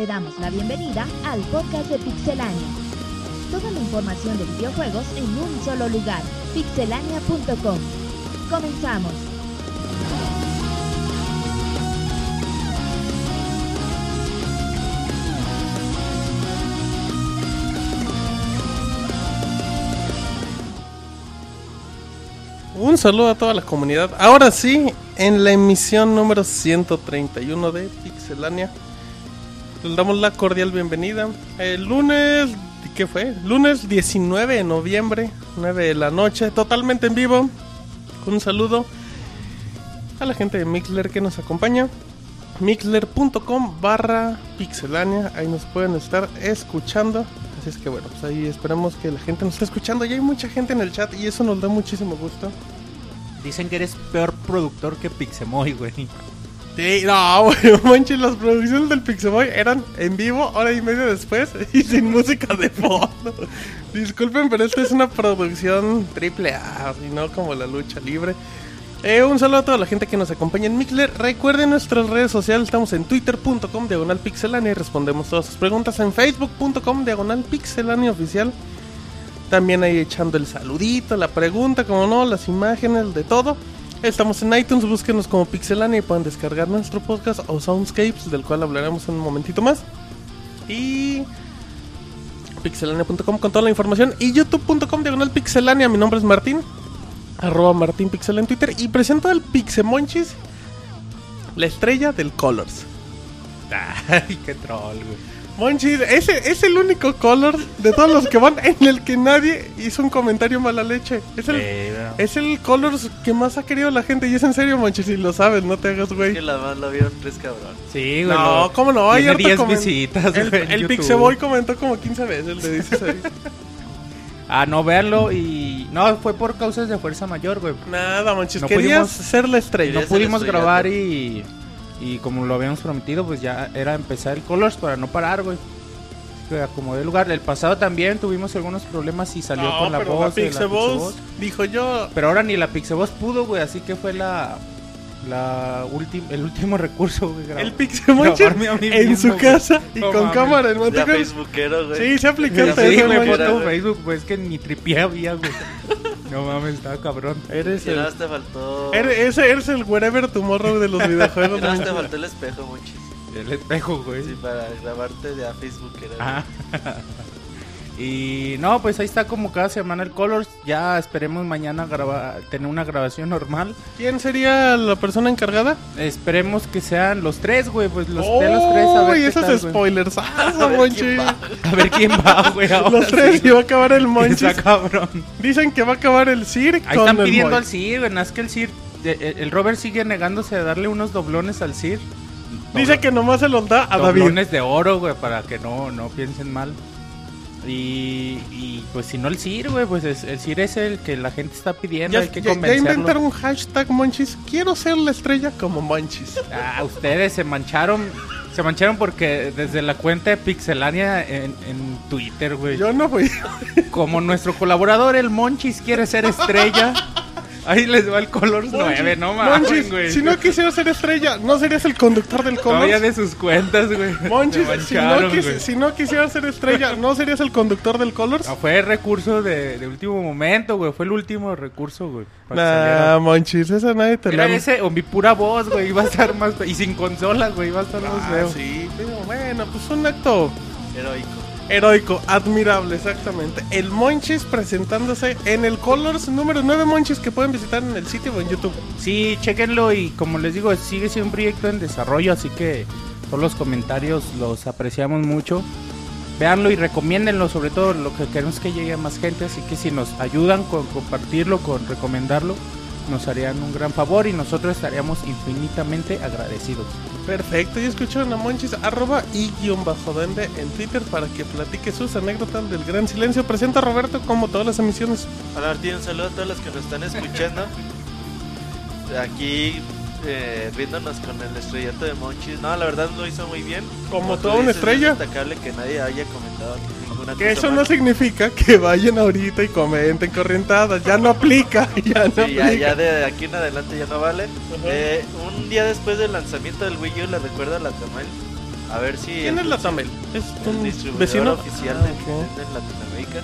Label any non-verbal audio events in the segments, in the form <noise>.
te damos la bienvenida al podcast de Pixelania. Toda la información de videojuegos en un solo lugar, pixelania.com. Comenzamos. Un saludo a toda la comunidad. Ahora sí, en la emisión número 131 de Pixelania. Les damos la cordial bienvenida. El lunes, ¿qué fue? Lunes 19 de noviembre, 9 de la noche, totalmente en vivo. Un saludo a la gente de Mixler que nos acompaña. Mixler.com barra Pixelania. Ahí nos pueden estar escuchando. Así es que bueno, pues ahí esperemos que la gente nos esté escuchando. Ya hay mucha gente en el chat y eso nos da muchísimo gusto. Dicen que eres peor productor que Pixemoy, güey. No, <laughs> güey, manches, las producciones del Pixemoy eran en vivo, hora y media después, <laughs> y sin música de fondo. Disculpen, pero esta es una producción triple A, y no como la lucha libre. Eh, un saludo a toda la gente que nos acompaña en Mixler. Recuerden nuestras redes sociales, estamos en twitter.com diagonal pixelania y respondemos todas sus preguntas en facebook.com diagonal oficial. También ahí echando el saludito, la pregunta, como no, las imágenes, de todo. Estamos en iTunes, búsquenos como Pixelania y pueden descargar nuestro podcast o Soundscapes, del cual hablaremos en un momentito más. Y pixelania.com con toda la información. Y youtube.com diagonal pixelania. Mi nombre es Martín, arroba Martín Pixel en Twitter. Y presento al Pixemonchis, la estrella del Colors. <laughs> Ay, qué troll, güey. Monchis, ese es el único color de todos los que van en el que nadie hizo un comentario mala leche. Es el, es el colors que más ha querido la gente y es en serio, Monchis, si lo sabes, no te hagas que güey. la más lo vieron tres cabrones. Sí, güey. No, lo- ¿cómo no? Harto 10 comen- visitas, El, en el. Pixeboy comentó como 15 veces, le dices ahí. <laughs> Ah, no, véanlo y... No, fue por causas de fuerza mayor, güey. Nada, Monchis, No querías pudimos- ser la estrella. No pudimos grabar y... Y como lo habíamos prometido, pues ya era empezar el Colors para no parar, güey. Que acomodé el lugar. El pasado también tuvimos algunos problemas y salió No, con la pero voz. la dijo yo, Pero ahora ni la Pixeboss pudo, güey, así que fue la... La última, el último recurso, güey. el mí en mismo, su güey. casa y No con mames. cámara en Ya. Facebookero, güey. Sí, se Ya Sí, güey. Facebook, pues es que ni tripié había, güey. No mames, estaba cabrón. Eres Y el, te faltó. eres, ese eres el wherever tomorrow de los videojuegos. más te faltó el espejo, monchis. El espejo, güey. Sí, para grabarte de a Facebookero. Ajá. Y no, pues ahí está como cada semana el Colors. Ya esperemos mañana grabar, tener una grabación normal. ¿Quién sería la persona encargada? Esperemos que sean los tres, güey. Pues los de los tres, a ver. Esos tal, spoilers. <laughs> A Ah, ver Monchis. quién va. A ver quién va, güey. Los tres sí. y va a acabar el <laughs> Monchis. Está cabrón. Dicen que va a acabar el Cirque Ahí con están el pidiendo al Sir, güey. Es que el Sir, eh, el Robert sigue negándose a darle unos doblones al Sir. Dice que nomás se los da a David. doblones de oro, güey, para que no, no piensen mal. Y, y pues si no el Sir, güey, pues es- el Sir es el que la gente está pidiendo, Ya, hay que ya- ya inventaron un hashtag Monchis. Quiero ser la estrella como Monchis. Ah, ustedes se mancharon, se mancharon porque desde la cuenta de Pixelania en, en Twitter, güey, Yo no fui. como nuestro colaborador el Monchis quiere ser estrella, <laughs> ahí les va el Colors 9, no mames, Monchis, güey. si no quisieras ser estrella, ¿no serías el conductor del Todavía Colors? de sus cuentas, güey. Monchis, si no, mancharon, quis- güey. si no quisieras ser estrella, ¿no serías el conductor del Colors? No, fue recurso de, de último momento, güey. Fue el último recurso, güey. Nah. Monchis, esa nadie te Era la... ese o mi pura voz, güey. Iba a estar más. Y sin consola, güey. Iba a estar más Ah, feo. sí, pero bueno, pues un acto Heroico. Heroico, admirable, exactamente. El Monchis presentándose en el Colors número 9 Monchis que pueden visitar en el sitio o en YouTube. Sí, chéquenlo. Y como les digo, sigue siendo un proyecto en desarrollo. Así que todos los comentarios los apreciamos mucho. Véanlo y recomiéndenlo. Sobre todo lo que queremos que llegue a más gente. Así que si nos ayudan con compartirlo, con recomendarlo, nos harían un gran favor. Y nosotros estaríamos infinitamente agradecidos. Perfecto, y escucharon a Monchis, arroba y guion bajo duende en Twitter para que platique sus anécdotas del gran silencio. Presenta a Roberto como todas las emisiones. Hola Martín, un saludo a todos los que nos están escuchando. Aquí eh, riéndonos con el estrellato de Monchis. No, la verdad lo hizo muy bien. Como tú toda una dices, estrella. Es destacable que nadie haya comentado ninguna Que eso no significa que vayan ahorita y comenten corrientadas. Ya no aplica, <laughs> ya no Sí, ya, aplica. ya de aquí en adelante ya no vale. Eh, un día después del lanzamiento del Wii U, ¿le recuerda la Tamal? A ver si. ¿Quién el es la Tamel? ¿Es un distribuidor vecino? oficial Ah, de ok. Nintendo en Latinoamérica.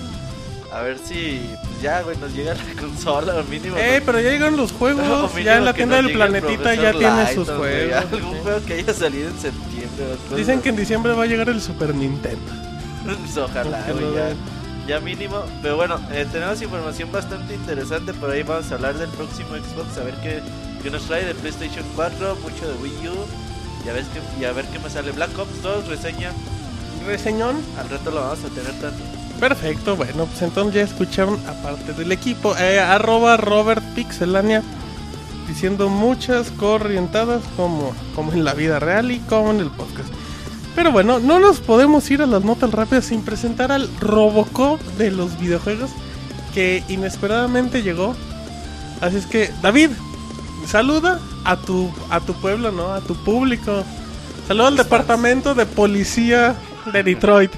A ver si. Pues ya, güey, nos llega <laughs> la consola, mínimo. Eh, nos- pero ya llegaron los juegos. <laughs> Ya en la tienda del planetita ya Professor tiene sus juegos. Algún sí. juego que haya salido en septiembre. Dicen que en diciembre va a llegar el Super Nintendo. Pues ojalá, güey, ya, mínimo. Pero bueno, eh, tenemos información bastante interesante. Por ahí vamos a hablar del próximo Xbox. A ver qué, qué nos trae de PlayStation 4, mucho de Wii U. Y a ver qué, y a ver qué me sale. Black Ops 2, reseña. Reseñón. Al reto lo vamos a tener también. Perfecto, bueno, pues entonces ya escucharon aparte del equipo, eh, arroba Robert Pixelania, diciendo muchas corrientadas como, como en la vida real y como en el podcast. Pero bueno, no nos podemos ir a las notas rápidas sin presentar al Robocop de los videojuegos que inesperadamente llegó. Así es que, David, saluda a tu, a tu pueblo, ¿no? A tu público. Saluda al departamento de policía de Detroit.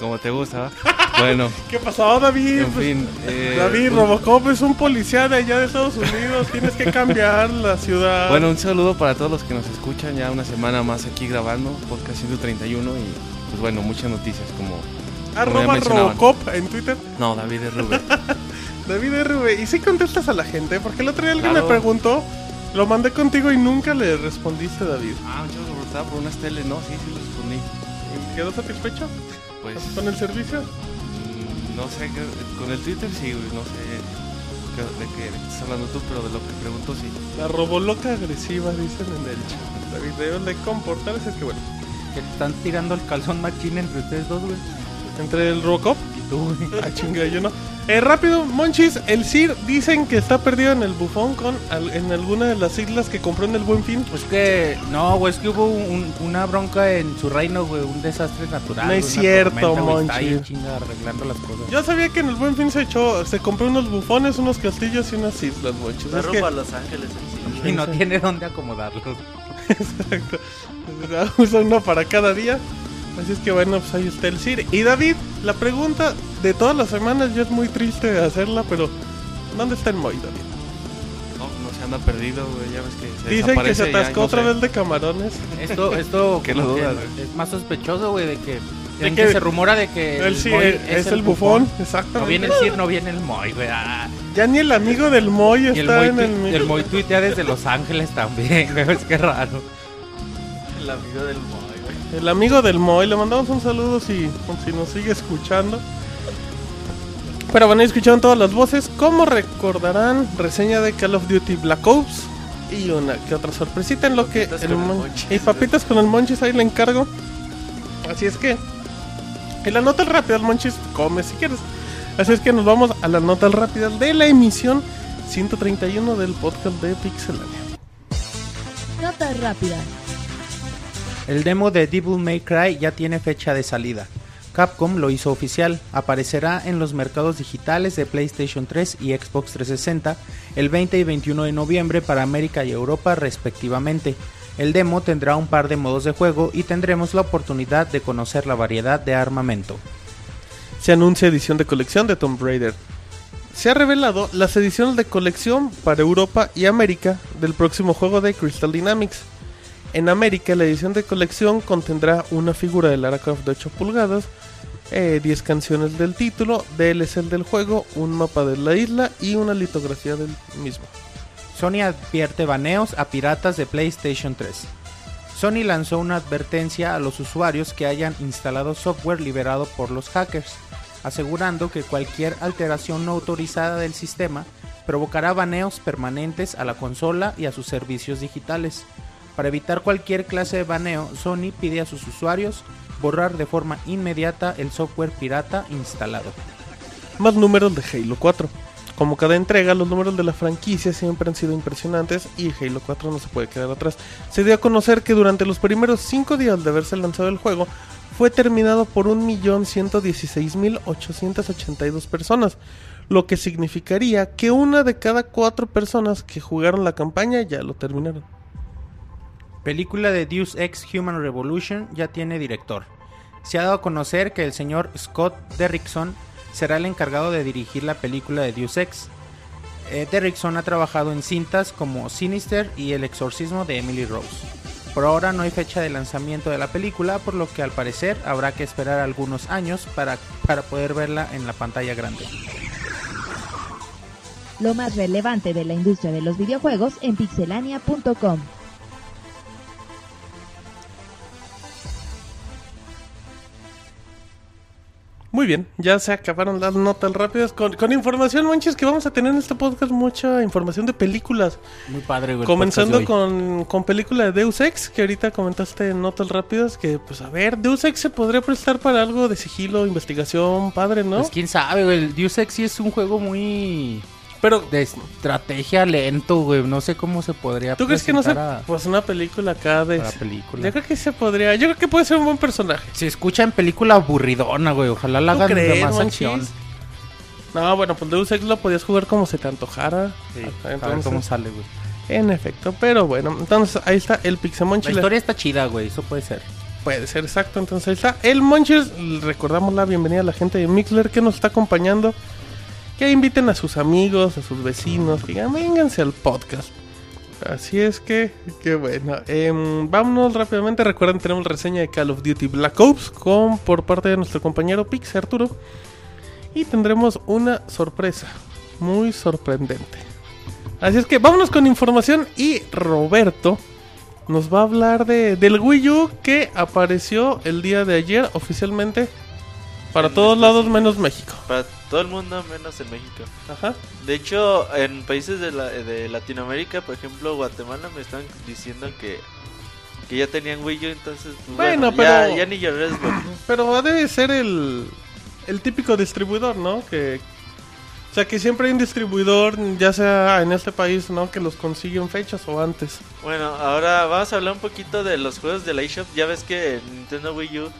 Como te gusta. <laughs> Bueno, ¿Qué pasó, David? en fin. eh, David, Robocop es un policía de allá de Estados Unidos. Tienes que cambiar la ciudad. Bueno, un saludo para todos los que nos escuchan. Ya una semana más aquí grabando, podcast 131. Y pues bueno, muchas noticias como. arroba. Robocop en Twitter. No, David Rubén. <laughs> David RV. ¿Y si contestas a la gente? Porque el otro día alguien Claro. me preguntó. Lo mandé contigo y nunca le respondiste, David. ah, un chavo estaba por unas teles. No, sí, sí lo respondí. ¿Quedó satisfecho Pues. con el servicio? mm, No sé, con el Twitter sí, güey, no sé de qué estás hablando tú, pero de lo que pregunto sí. La roboloca agresiva, dicen en el chat. David debe de comportarse. Es que bueno. Que están tirando el calzón machín entre ustedes dos, güey. Entre el Robocop Y tú, güey. Ah, chinga, yo no. Eh, rápido, Monchis, el Sir dicen que está perdido en el bufón con al- en alguna de las islas que compró en el Buen Fin. Pues que, no, güey, es que hubo un- una bronca en su reino, güey, un desastre natural. No es cierto, tormenta, güey, Está ahí Monchi. en chinga arreglando las cosas. Yo sabía que en el Buen Fin se echó, se compró unos bufones, unos castillos y unas islas, Monchis. Me Es que, Los Ángeles sí. <laughs> Y no tiene dónde acomodarlos. <laughs> exacto. <laughs> Usa uno para cada día. Así es que bueno, pues ahí está el Sir. Y David, la pregunta de todas las semanas, ya es muy triste hacerla, pero ¿dónde está el Moy, David? No, no se anda perdido, güey. Ya ves que se Dicen que se ya, atascó no otra sé. vez de camarones. Esto, esto <laughs> Que lo como dudas, es más sospechoso, güey, de que, De que- que se rumora de que El Moy es, el bufón, exactamente. No viene el Sir, no viene el Moy, güey. ah. Ya ni el amigo del Moy el está Moy, en el... el Moy tuitea desde Los Ángeles también, <laughs> güey. Es que raro. El amigo del Moy. El amigo del Moy, le mandamos un saludo si, si nos sigue escuchando. Pero bueno, escucharon todas las voces. Como recordarán, reseña de Call of Duty Black Ops y una que otra sorpresita en lo que Papitas el el Monchis. y papitas con el Monchis ahí le encargo. Así es que en las notas rápidas, Monchis, come si quieres. Así es que nos vamos a las notas rápidas de la emisión 131 del podcast de Pixelania. Notas rápidas. El demo de Devil May Cry ya tiene fecha de salida. Capcom lo hizo oficial, aparecerá en los mercados digitales de PlayStation 3 y Xbox 360 el 20 y 21 de noviembre para América y Europa respectivamente. El demo tendrá un par de modos de juego y tendremos la oportunidad de conocer la variedad de armamento. se anuncia edición de colección de Tomb Raider. Se ha revelado las ediciones de colección para Europa y América del próximo juego de Crystal Dynamics. En América la edición de colección contendrá una figura de Lara Croft de 8 pulgadas, eh, 10 canciones del título, DLC del juego, un mapa de la isla y una litografía del mismo. Sony advierte baneos a piratas de PlayStation 3. Sony lanzó una advertencia a los usuarios que hayan instalado software liberado por los hackers, asegurando que cualquier alteración no autorizada del sistema provocará baneos permanentes a la consola y a sus servicios digitales. Para evitar cualquier clase de baneo, Sony pide a sus usuarios borrar de forma inmediata el software pirata instalado. más números de Halo 4. Como cada entrega, los números de la franquicia siempre han sido impresionantes y Halo 4 no se puede quedar atrás. Se dio a conocer que durante los primeros 5 días de haberse lanzado el juego, fue terminado por 1.116.882 personas, lo que significaría que una de cada 4 personas que jugaron la campaña ya lo terminaron. Película de Deus Ex Human Revolution ya tiene director. Se ha dado a conocer que el señor Scott Derrickson será el encargado de dirigir la película de Deus Ex. Eh, Derrickson ha trabajado en cintas como Sinister y El exorcismo de Emily Rose. Por ahora no hay fecha de lanzamiento de la película, por lo que al parecer habrá que esperar algunos años para, para poder verla en la pantalla grande. Lo más relevante de la industria de los videojuegos en pixelania.com. Muy bien, ya se acabaron las notas rápidas con, con información, manches, que vamos a tener en este podcast mucha información de películas. Muy padre, güey. Comenzando con, con película de Deus Ex, que ahorita comentaste en notas rápidas, que pues a ver, Deus Ex se podría prestar para algo de sigilo, investigación, padre, ¿no? Pues quién sabe, güey. Deus Ex sí es un juego muy Pero, de estrategia lento, güey. No sé cómo se podría ¿tú crees que no se... a- Pues una película acá de... para película. Yo creo que se podría, yo creo que puede ser un buen personaje. Se escucha en película aburridona, güey. Ojalá la ¿Tú hagan de más acción. No, bueno, pues Deus Ex lo podías jugar como se te antojara. Sí, Ajá, a ver entonces, cómo sale, güey. En efecto, pero bueno, entonces ahí está el Pixemonchi. La historia está chida, güey. Eso puede ser. Puede ser exacto, entonces ahí está el Monchis. Recordamos la bienvenida a la gente de Mixler que nos está acompañando. Que inviten a sus amigos, a sus vecinos, que digan, vénganse al podcast. Así es que, qué bueno. Em, vámonos rápidamente. Recuerden, tenemos reseña de Call of Duty Black Ops con, por parte de nuestro compañero Pix Arturo. Y tendremos una sorpresa muy sorprendente. Así es que vámonos con información y Roberto nos va a hablar de, del Wii U que apareció el día de ayer oficialmente para En todos lados menos México. Para todo el mundo, menos en México. Ajá. De hecho, en países de, la- de Latinoamérica, por ejemplo, Guatemala, me están diciendo que, que ya tenían Wii U, entonces, pues, Bueno, pero- ya ni güey. <coughs> Pero debe ser el, el típico distribuidor, ¿no? Que, o sea, que siempre hay un distribuidor, ya sea en este país, ¿no? Que los consigue en fechas o antes. Bueno, ahora vamos a hablar un poquito de los juegos de la eShop. Ya ves que Nintendo Wii U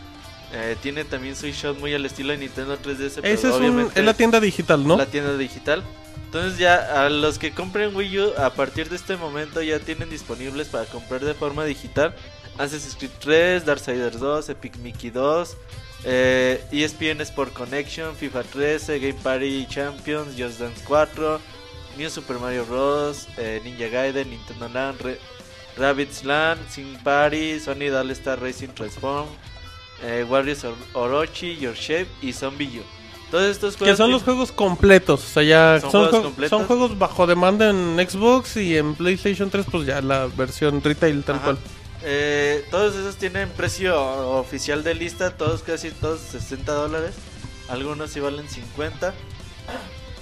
eh, tiene también su eShop muy al estilo de Nintendo 3DS. pero Ese es, un- obviamente es la tienda digital, ¿no? la tienda digital. Entonces ya a los que compren Wii U a partir de este momento ya tienen disponibles para comprar de forma digital Assassin's Creed 3, Darksiders 2, Epic Mickey 2, eh, ESPN Sport Connection, FIFA 13, Game Party Champions, Just Dance 4, New Super Mario Bros, eh, Ninja Gaiden, Nintendo Land, Re- Rabbids Land, Sing Party, Sony All Star Racing Transform, eh, Warriors Or- Orochi, Your Shape y Zombie U. Todos estos Que juegos son los juegos completos, o sea, ya Son son, juegos jue- completos. son juegos bajo demanda en Xbox y en PlayStation 3, pues ya la versión retail tal Ajá. cual. Eh, todos esos tienen precio oficial de lista, todos casi todos 60 dólares. Algunos sí valen 50.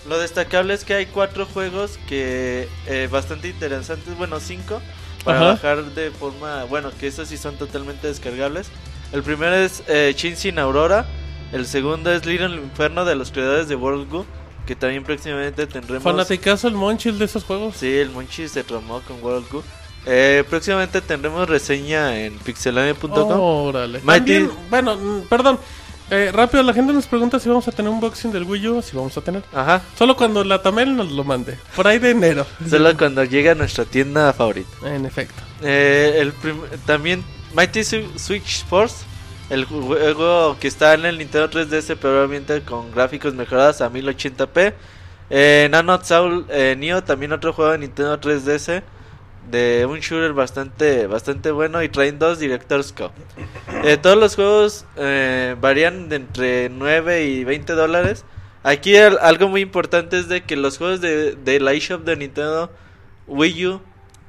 Lo destacable es que hay cuatro juegos que eh, bastante interesantes, bueno, cinco para Ajá. bajar de forma, bueno, que esos sí son totalmente descargables. El primero es eh, Shin Aurora, el segundo es Little Inferno de los creadores de World Goo, que también próximamente tendremos. Fanaticazo el Monchil de esos juegos. Sí, el Monchi se tromó con World. Eh, próximamente tendremos reseña en pixelania.com. Órale. Mighty- bueno, mm, perdón. Eh, rápido, la gente nos pregunta si vamos a tener un boxing del Wii U. Si vamos a tener. Ajá. Solo cuando la Tamel nos lo mande. Por ahí de enero. Solo cuando llegue a nuestra tienda favorita. En efecto. Eh, el prim- también Mighty Switch Force. El juego que está en el Nintendo 3DS, pero obviamente con gráficos mejorados a 1080p. Eh, Nano Soul eh, Neo, también otro juego de Nintendo 3DS. De un shooter bastante bastante bueno. Y traen dos Director's Cut. Eh, todos los juegos eh, varían de entre 9 y 20 dólares. Aquí al- algo muy importante es de que los juegos de, de la eShop de Nintendo Wii U,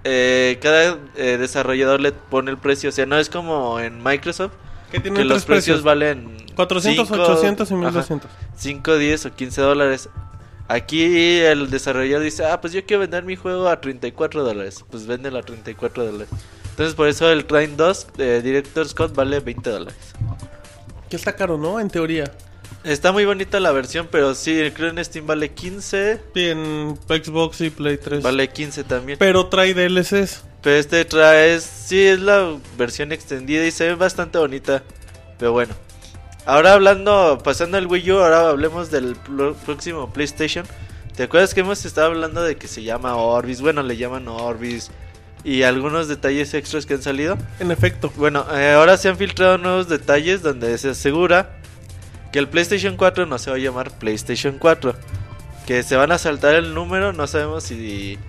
eh, cada eh, desarrollador le pone el precio. O sea, no es como en Microsoft, Que tiene que los precios precios: valen 400, cinco- 800 y ajá, 1200. 5, 10 o 15 dólares. Aquí el desarrollador dice, ah, pues yo quiero vender mi juego a 34 dólares. Pues véndelo a 34 dólares. Entonces por eso el Train 2 de Director's Cut vale 20 dólares. Que está caro, ¿no? En teoría. Está muy bonita la versión, pero sí, creo en Steam vale 15. Sí, en Xbox y Play 3. Vale 15 también. Pero trae DLCs. Pero este trae, sí, es la versión extendida y se ve bastante bonita. Pero bueno. Ahora hablando, pasando al Wii U, ahora hablemos del próximo PlayStation. ¿Te acuerdas que hemos estado hablando de que se llama Orbis? Bueno, le llaman Orbis. Y algunos detalles extras que han salido. En efecto. Bueno, eh, ahora se han filtrado nuevos detalles donde se asegura que el PlayStation 4 no se va a llamar PlayStation 4. Que se van a saltar el número, no sabemos si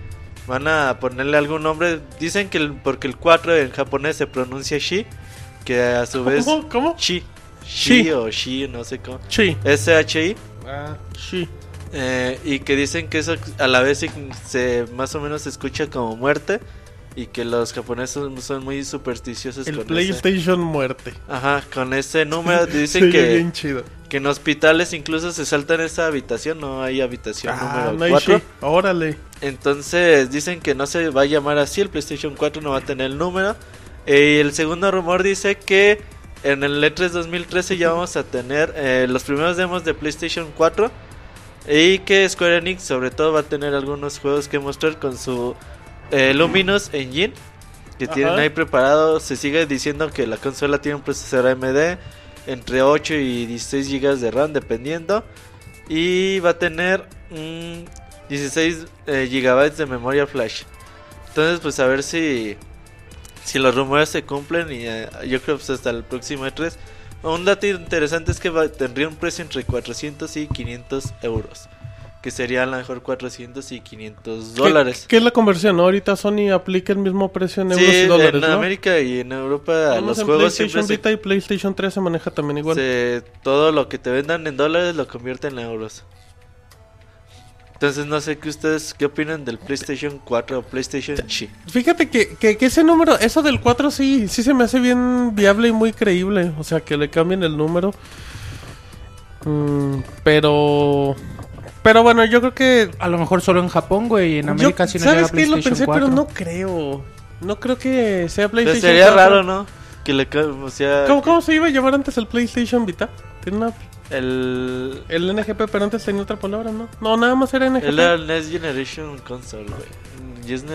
van a ponerle algún nombre. Dicen que el, porque el 4 en japonés se pronuncia Shi, que a su vez ¿Cómo? ¿Cómo? Shi, Shi. Shi o Shi, no sé cómo. S-H-I. Ah, sí. eh, y que dicen que eso a la vez se, se- más o menos se escucha como muerte. Y que los japoneses son, muy supersticiosos El con ese. PlayStation muerte. Ajá, con ese número <laughs> dicen que, bien chido. Que en hospitales incluso se saltan esa habitación, no hay habitación Ah, número no hay 4. sí. Órale. Entonces dicen que no se va a llamar así, el PlayStation 4 no va a tener el número. Eh, y el segundo rumor dice que en el E E3 2013 ya vamos a tener eh, los primeros demos de PlayStation 4. Y que Square Enix sobre todo va a tener algunos juegos que mostrar con su eh, Luminous Engine. Que Ajá. tienen ahí preparado. Se sigue diciendo que la consola tiene un procesador AMD entre 8 y 16 GB de RAM dependiendo. Y va a tener mm, 16 eh, GB de memoria flash. Entonces pues a ver si, si los rumores se cumplen y eh, yo creo pues hasta el próximo E3. Un dato interesante es que va- tendría un precio entre 400 y 500 euros. Que sería a lo mejor 400 y 500 dólares. ¿Qué, qué es la conversión? no? Ahorita Sony aplica el mismo precio en euros Sí, y dólares, en ¿no? América y en Europa los en juegos siempre PlayStation se, Vita y PlayStation 3 se maneja también igual. se- todo lo que te vendan en dólares lo convierten en euros. Entonces no sé qué ustedes qué opinan del PlayStation 4 o PlayStation Chi. Fíjate que, que, que ese número, eso del 4 sí, sí se me hace bien viable y muy creíble. O sea, que le cambien el número. Mm, pero... Pero bueno, yo creo que... A lo mejor solo en Japón, güey. En América yo- sí no ¿Sabes llega qué? Lo pensé, 4. pero no creo. No creo que sea Pero PlayStation sería 4. raro, ¿no? Que le o sea, ¿Cómo, que cómo se iba a llamar antes el PlayStation Vita? Tiene una... el El NGP, pero antes tenía otra palabra, ¿no? No, nada más era NGP. el era el Next Generation Console, güey. Yes,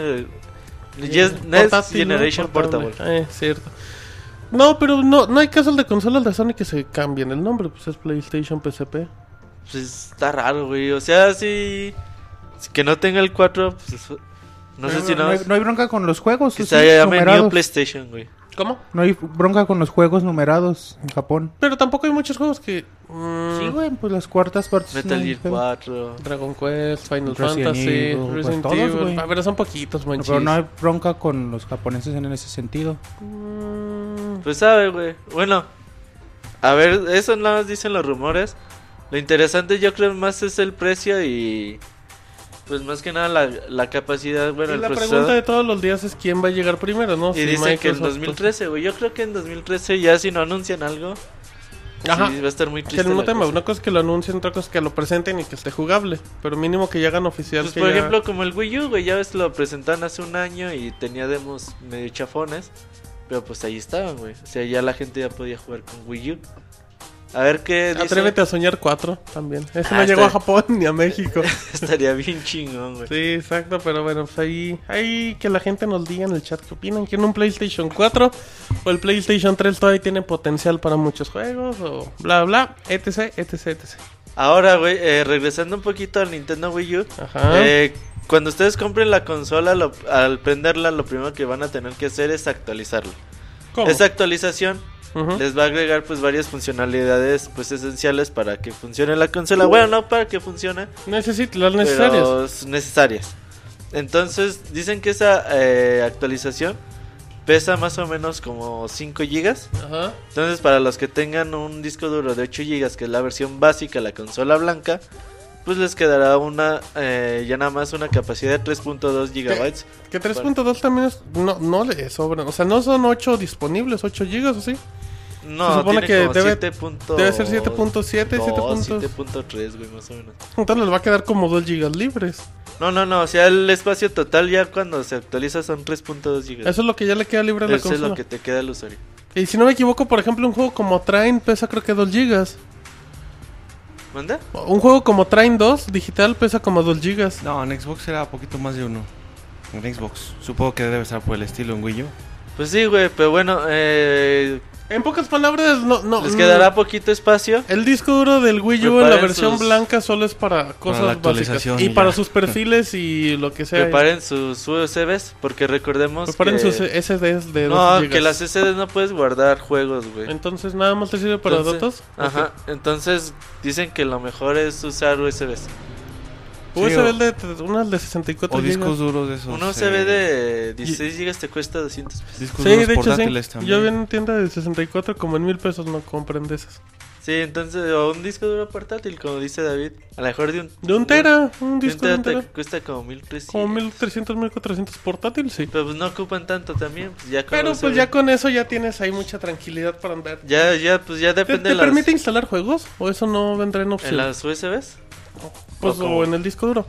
Yes- Next Portátil, ¿no? Generation Portable. Eh, cierto. No, pero no, no hay casos de consolas de Sony que se cambien el nombre, pues es PlayStation PSP. Pues está raro, güey. O sea, si que no tenga el 4, pues eso- no sé Pero si no, no, hay, no hay bronca con los juegos. que sí, se llame New numerados. PlayStation, güey. ¿Cómo? No hay bronca con los juegos numerados en Japón. Pero tampoco hay muchos juegos que... mm, Sí, güey, pues las cuartas partes. Metal Gear pedo. 4. Dragon Quest, Final Resident Fantasy, Evil, pues Resident todos, Evil. güey. A ver, son poquitos, manchis. Pero no hay bronca con los japoneses en ese sentido. Mm, Pues sabe, güey. Bueno, a ver, eso nada más dicen los rumores. Lo interesante yo creo más es el precio y pues más que nada la, la capacidad, bueno, y el la procesador. pregunta de todos los días es quién va a llegar primero, ¿no? Y Si dicen que en Microsoft, pues, 2013, güey. Yo creo que en 2013 ya si no anuncian algo, Ajá. sí, va a estar muy triste. el mismo tema, cosa. una cosa es que lo anuncien, otra cosa es que lo presenten y que esté jugable. Pero mínimo que ya hagan oficial Pues que por ya- ejemplo, como el Wii U, güey, ya ves, lo presentaron hace un año y tenía demos medio chafones. Pero pues ahí estaban, güey. O sea, ya la gente ya podía jugar con Wii U. A ver qué dice. Atrévete a soñar 4 también. Ese Ah, no llegó a Japón ni a México. <laughs> Estaría bien chingón, güey. Sí, exacto, pero bueno, pues ahí, ahí que la gente nos diga en el chat qué opinan, que en un PlayStation 4 o el PlayStation 3 todavía tiene potencial para muchos juegos o bla bla, etc, etc, etc. Ahora, güey, eh, regresando un poquito al Nintendo Wii U. Ajá. eh, cuando ustedes compren la consola, lo- al prenderla, lo primero que van a tener que hacer es actualizarla. ¿Cómo? Esa actualización Les va a agregar pues varias funcionalidades pues esenciales para que funcione la consola. Bueno, no para que funcione, Necesito las necesarias. necesarias. Entonces, dicen que esa eh, actualización pesa más o menos como 5 gigas. Ajá. Entonces, para los que tengan un disco duro de 8 gigas, que es la versión básica, la consola blanca, pues les quedará una, eh, ya nada más una capacidad de 3.2 gigabytes. Que 3.2 también es, no, no le sobran, o sea, no son 8 disponibles, 8 gigas o sí. No, Se supone tiene que como debe- 7 punto- debe ser 7.7, no, 7.2. 7.3, güey, más o menos. Entonces les va a quedar como 2 gigas libres. No, no, no, o sea, el espacio total ya cuando se actualiza son 3.2 gigas. Eso es lo que ya le queda libre a la Eso es lo que te queda al usuario. Y si no me equivoco, por ejemplo, un juego como Train pesa creo que 2 gigas. ¿Manda? Un juego como Train 2 digital pesa como 2 gigas. No, en Xbox era poquito más de uno. En Xbox. Supongo que debe estar por el estilo en Wii U. Pues sí, güey, pero bueno, eh, En pocas palabras, no, no. les mm, quedará poquito espacio. El disco duro del Wii U en la versión sus- blanca solo es para cosas la básicas. actualización Y y para sus perfiles y lo que sea. Preparen sus USBs, porque recordemos Preparen que... sus SDs de 2 No, que las SSDs no puedes guardar juegos, güey. Entonces nada más te sirve para Entonces- datos. Ajá, entonces dicen que lo mejor es usar USBs. USB de, uno de 64 O gigas. discos duros de esos. Uno eh, se ve de 16 GB te cuesta 200 pesos. Discos Sí, duros de hecho sí. portátiles también. Yo vi en tienda de 64 como en mil pesos no compren de esas. Sí, entonces, o un disco duro portátil, como dice David. A lo mejor de un. De un tera, un de disco de un te tera. cuesta como 1300. Como 1300, 1400 portátil, sí. Pero pues no ocupan tanto también. Pues ya con Pero USB. pues ya con eso ya tienes ahí mucha tranquilidad para andar. Ya, ya, pues ya ¿Te, depende te de las- permite instalar juegos? ¿O eso no vendrá en opción? ¿En las USBs? Pues, ¿O en el disco duro.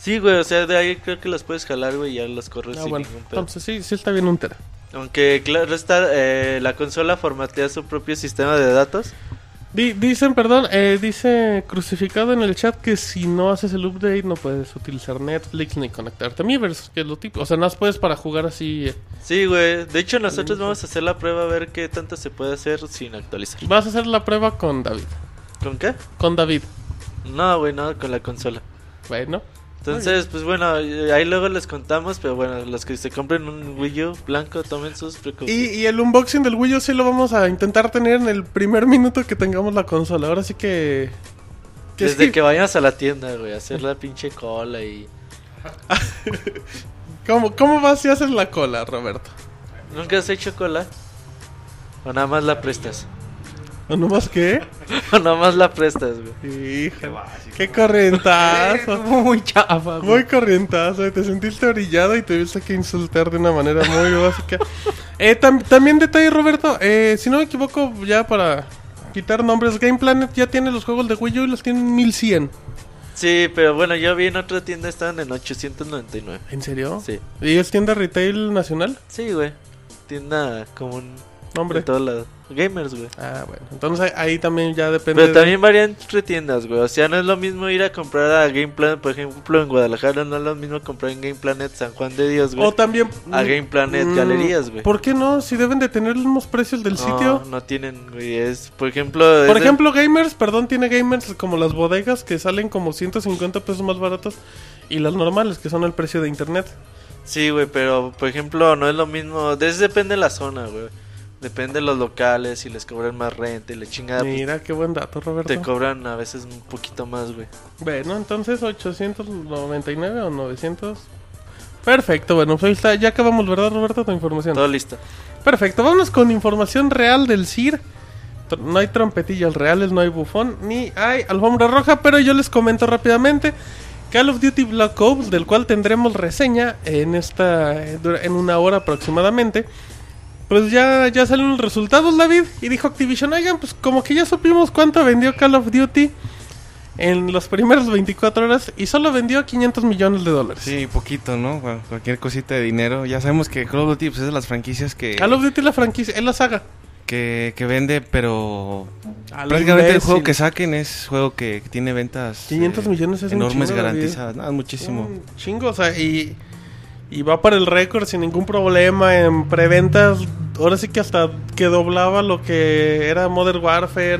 Sí, güey, o sea, de ahí creo que los puedes jalar, güey, y ya los corres Ah, sin bueno. ningún pedo. Entonces sí, sí está bien un tera. Aunque, claro está, eh, la consola formatea su propio sistema de datos. Di- dicen, perdón, eh, dice crucificado en el chat que si no haces el update no puedes utilizar Netflix ni conectarte a Miiverse, que es lo tipo. O sea, no puedes para jugar así. eh. Sí, güey. De hecho, nosotros vamos a hacer la prueba a ver qué tanto se puede hacer sin actualizar. Vas a hacer la prueba con David. ¿Con qué? Con David. No, güey, no, con la consola. Bueno. Entonces, pues bueno, eh, ahí luego les contamos, pero bueno, los que se compren un Wii U blanco, tomen sus Y, precauciones. y el unboxing del Wii U sí lo vamos a intentar tener en el primer minuto que tengamos la consola. Ahora sí que... que Desde sí. que vayas a la tienda, güey, hacer la pinche cola y... <laughs> ¿Cómo, ¿Cómo vas si haces la cola, Roberto? ¿Nunca has hecho cola? ¿O nada más la prestas? <laughs> ¿O nomás qué? ¿O nada más la prestas, güey? Hijo, qué corrientazo. <laughs> Muy chafa, güey. Muy corrientazo, te sentiste orillado y tuviste que insultar de una manera muy básica. <laughs> Eh, tam- también detalle, Roberto, eh, si no me equivoco, ya para quitar nombres, Game Planet ya tiene los juegos de Wii U y los tiene en 1100. Sí, pero bueno, yo vi en otra tienda estaban en 899. ¿En serio? Sí. ¿Y es tienda retail nacional? Sí, güey. Tienda común Nombre. de todos lados. Gamers, güey. Ah, bueno. Entonces ahí, también ya depende. Pero de- también varían entre tiendas, güey. O sea, no es lo mismo ir a comprar a Game Planet, por ejemplo, en Guadalajara. No es lo mismo comprar en Game Planet San Juan de Dios, güey. O también... A Game Planet Mm, Galerías, güey. ¿Por qué no? Si deben de tener los mismos precios del no, sitio. No tienen, güey. Es, por ejemplo. Por de- ejemplo, Gamers, perdón, tiene Gamers como las bodegas que salen como 150 pesos más baratos y las normales que son el precio de internet. Sí, güey, pero por ejemplo, no es lo mismo. de- eso depende de la zona, güey. Depende de los locales, si les cobran más renta y la chingada. pues, Mira, qué buen dato, Roberto. te cobran a veces un poquito más, güey. Bueno, entonces 899 o 900. Perfecto, bueno, pues ahí está. Ya acabamos, ¿verdad, Roberto? Tu información. Todo listo. Perfecto, vámonos con información real del CIR. No hay trompetillas reales, no hay bufón, ni hay alfombra roja, pero yo les comento rápidamente. Call of Duty Black Ops, del cual tendremos reseña en esta en una hora aproximadamente. Pues ya, ya salen los resultados, David. Y dijo Activision, oigan, pues como que ya supimos cuánto vendió Call of Duty en los primeros 24 horas y solo vendió 500 millones de dólares. Sí, poquito, ¿no? Bueno, Cualquier cosita de dinero. Ya sabemos que Call of Duty pues, es de las franquicias que, Call of Duty es la franquicia, es la saga. que, que vende, pero prácticamente el juego que saquen es juego que tiene ventas 500 eh, millones es un enormes chingo, garantizadas. No, es muchísimo. Un chingo, o sea, y, y va para el récord sin ningún problema en preventas. Ahora sí que hasta que doblaba lo que era Modern Warfare.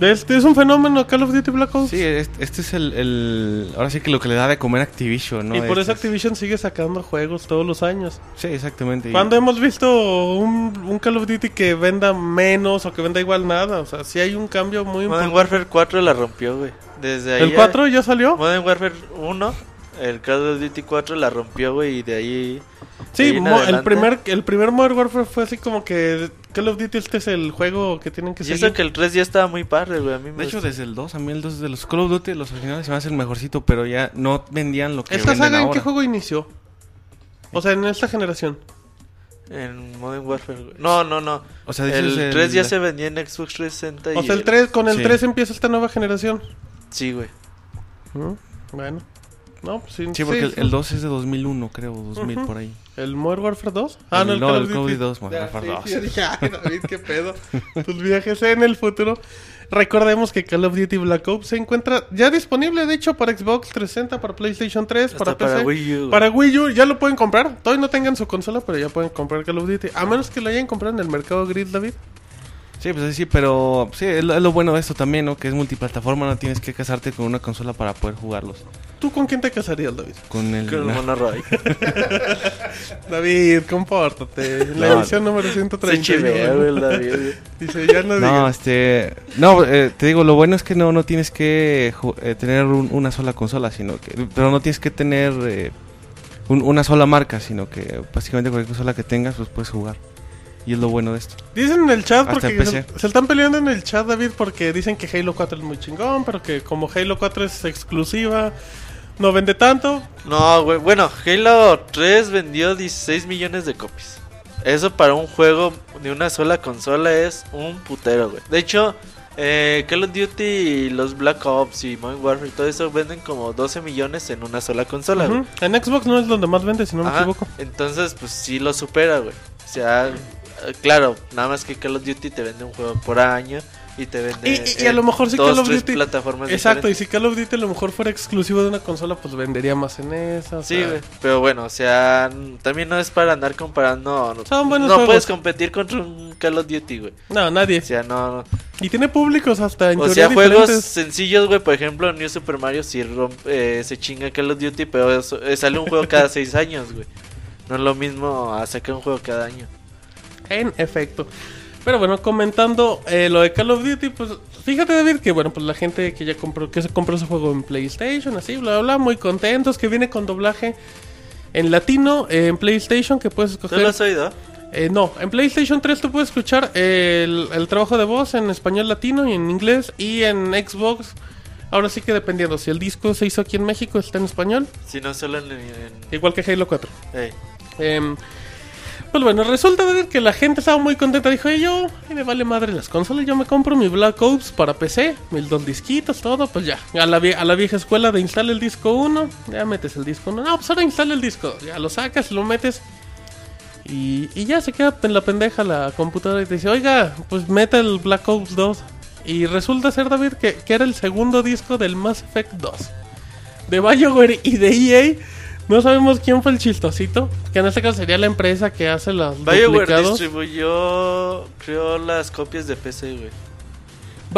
Este es un fenómeno Call of Duty Black Ops. Sí, este, es el, el- Ahora sí que lo que le da de comer Activision, ¿no? y por eso Este es- Activision sigue sacando juegos todos los años. Sí, exactamente. y- ¿Cuándo hemos visto un, un Call of Duty que venda menos o que venda igual nada? O sea, sí hay un cambio muy Modern importante. Warfare 4 la rompió, güey. Desde ahí. ¿El 4 ya salió? Modern Warfare 1, el Call of Duty 4 la rompió, güey, y de ahí. Sí, de ahí en el primer, el primer Modern Warfare fue así como que Call of Duty este es el juego que tienen que Y seguir. eso que el 3 ya estaba muy padre, güey. A mí me De hecho, desde el 2, a mí el 2 de los Call of Duty, los originales se me hace el mejorcito, pero ya no vendían lo que ¿Esta venden saga en ahora. qué juego inició? O sea, en esta generación. En Modern Warfare, güey. No, no, no. O sea, dices el 3 ya se vendía en Xbox 360. O y sea, el 3, con el Sí. 3 empieza esta nueva generación. Sí, güey. Mm, Bueno. No, pues sí. Sí, porque sí, el, el 2 es de 2001, creo, 2000 Ujú. por ahí. ¿El Modern Warfare 2? Ah, El- no, el no, Call of Call of Duty. Duty 2, Modern Warfare sí, 2. yo dije, ay, David, qué pedo. Tus viajes en el futuro. Recordemos que Call of Duty Black Ops se encuentra ya disponible, de hecho, para Xbox 360, para PlayStation 3, Hasta para para PC. Wii U. Para Wii U ya lo pueden comprar. Todavía no tengan su consola, pero ya pueden comprar Call of Duty. A menos que lo hayan comprado en el mercado gris, David. Sí, pues sí, pero sí, es lo, es lo bueno de esto también, ¿no? Que es multiplataforma, no tienes que casarte con una consola para poder jugarlos. ¿Tú con quién te casarías, David? Con el... Con el. <laughs> David, compórtate. La No. edición número Se 131. chivea, güey, el David. <laughs> Dice, ya no, No, digas. este... No, eh, te digo, lo bueno es que no, no tienes que eh, tener un- una sola consola, sino que... Pero no tienes que tener eh, un- una sola marca, sino que básicamente cualquier consola que tengas, pues puedes jugar. Y es lo bueno de esto. Dicen en el chat Hasta porque se, se están peleando en el chat, David, porque dicen que Halo 4 es muy chingón, pero que como Halo 4 es exclusiva, no vende tanto. No, güey. Bueno, Halo 3 vendió 16 millones de copias. Eso para un juego de una sola consola es un putero, güey. De hecho, eh, Call of Duty y los Black Ops y Modern Warfare y todo eso venden como 12 millones en una sola consola, güey. Ujú. En Xbox no es donde más vende, si no me equivoco. Entonces, pues sí lo supera, güey. O sea, claro, nada más que Call of Duty te vende un juego por año y te vende. Y- y- y a lo mejor dos, Call of tres Duty- plataformas Exacto, y si Call of Duty a lo mejor fuera exclusivo de una consola, pues vendería más en esa. Sí, sea. Pero bueno, o sea, también no es para andar comparando. No, Son buenos no juegos. puedes competir contra un Call of Duty, güey. No, nadie. O sea, no. no. Y tiene públicos hasta en O sea, juegos sencillos, güey. Por ejemplo, New Super Mario sí rompe, eh, se chinga Call of Duty, pero eso- eh, sale un juego cada <laughs> seis años, güey. No es lo mismo a sacar un juego cada año. En efecto. Pero bueno, comentando eh, lo de Call of Duty, pues fíjate David que bueno, pues la gente que ya compró, que se compró ese juego en PlayStation, así, bla, bla, bla, muy contentos, que viene con doblaje en latino eh, en PlayStation, que puedes ¿Tú escoger... lo has oído? Eh, no, en PlayStation 3 tú puedes escuchar el, el trabajo de voz en español latino y en inglés, y en Xbox, ahora sí que dependiendo, si el disco se hizo aquí en México, está en español, Si no, solo en. en- igual que Halo 4. eh. Pues bueno, resulta de que la gente estaba muy contenta. Dijo, "Ey, yo, me vale madre las consolas. Yo me compro mi Black Ops para PC, mis dos disquitos, todo. Pues ya, a la, a la vieja escuela de instala el disco 1. Ya metes el disco 1. No, pues ahora instala el disco. 2, Ya lo sacas, lo metes. Y, y ya se queda en la pendeja la computadora y te dice, oiga, pues meta el Black Ops 2. Y resulta ser, David, que, que era el segundo disco del Mass Effect 2. De BioWare y de EA. No sabemos quién fue el chistosito. Que en este caso sería la empresa que hace los BioWare duplicados. distribuyó, creo, las copias de PC, güey.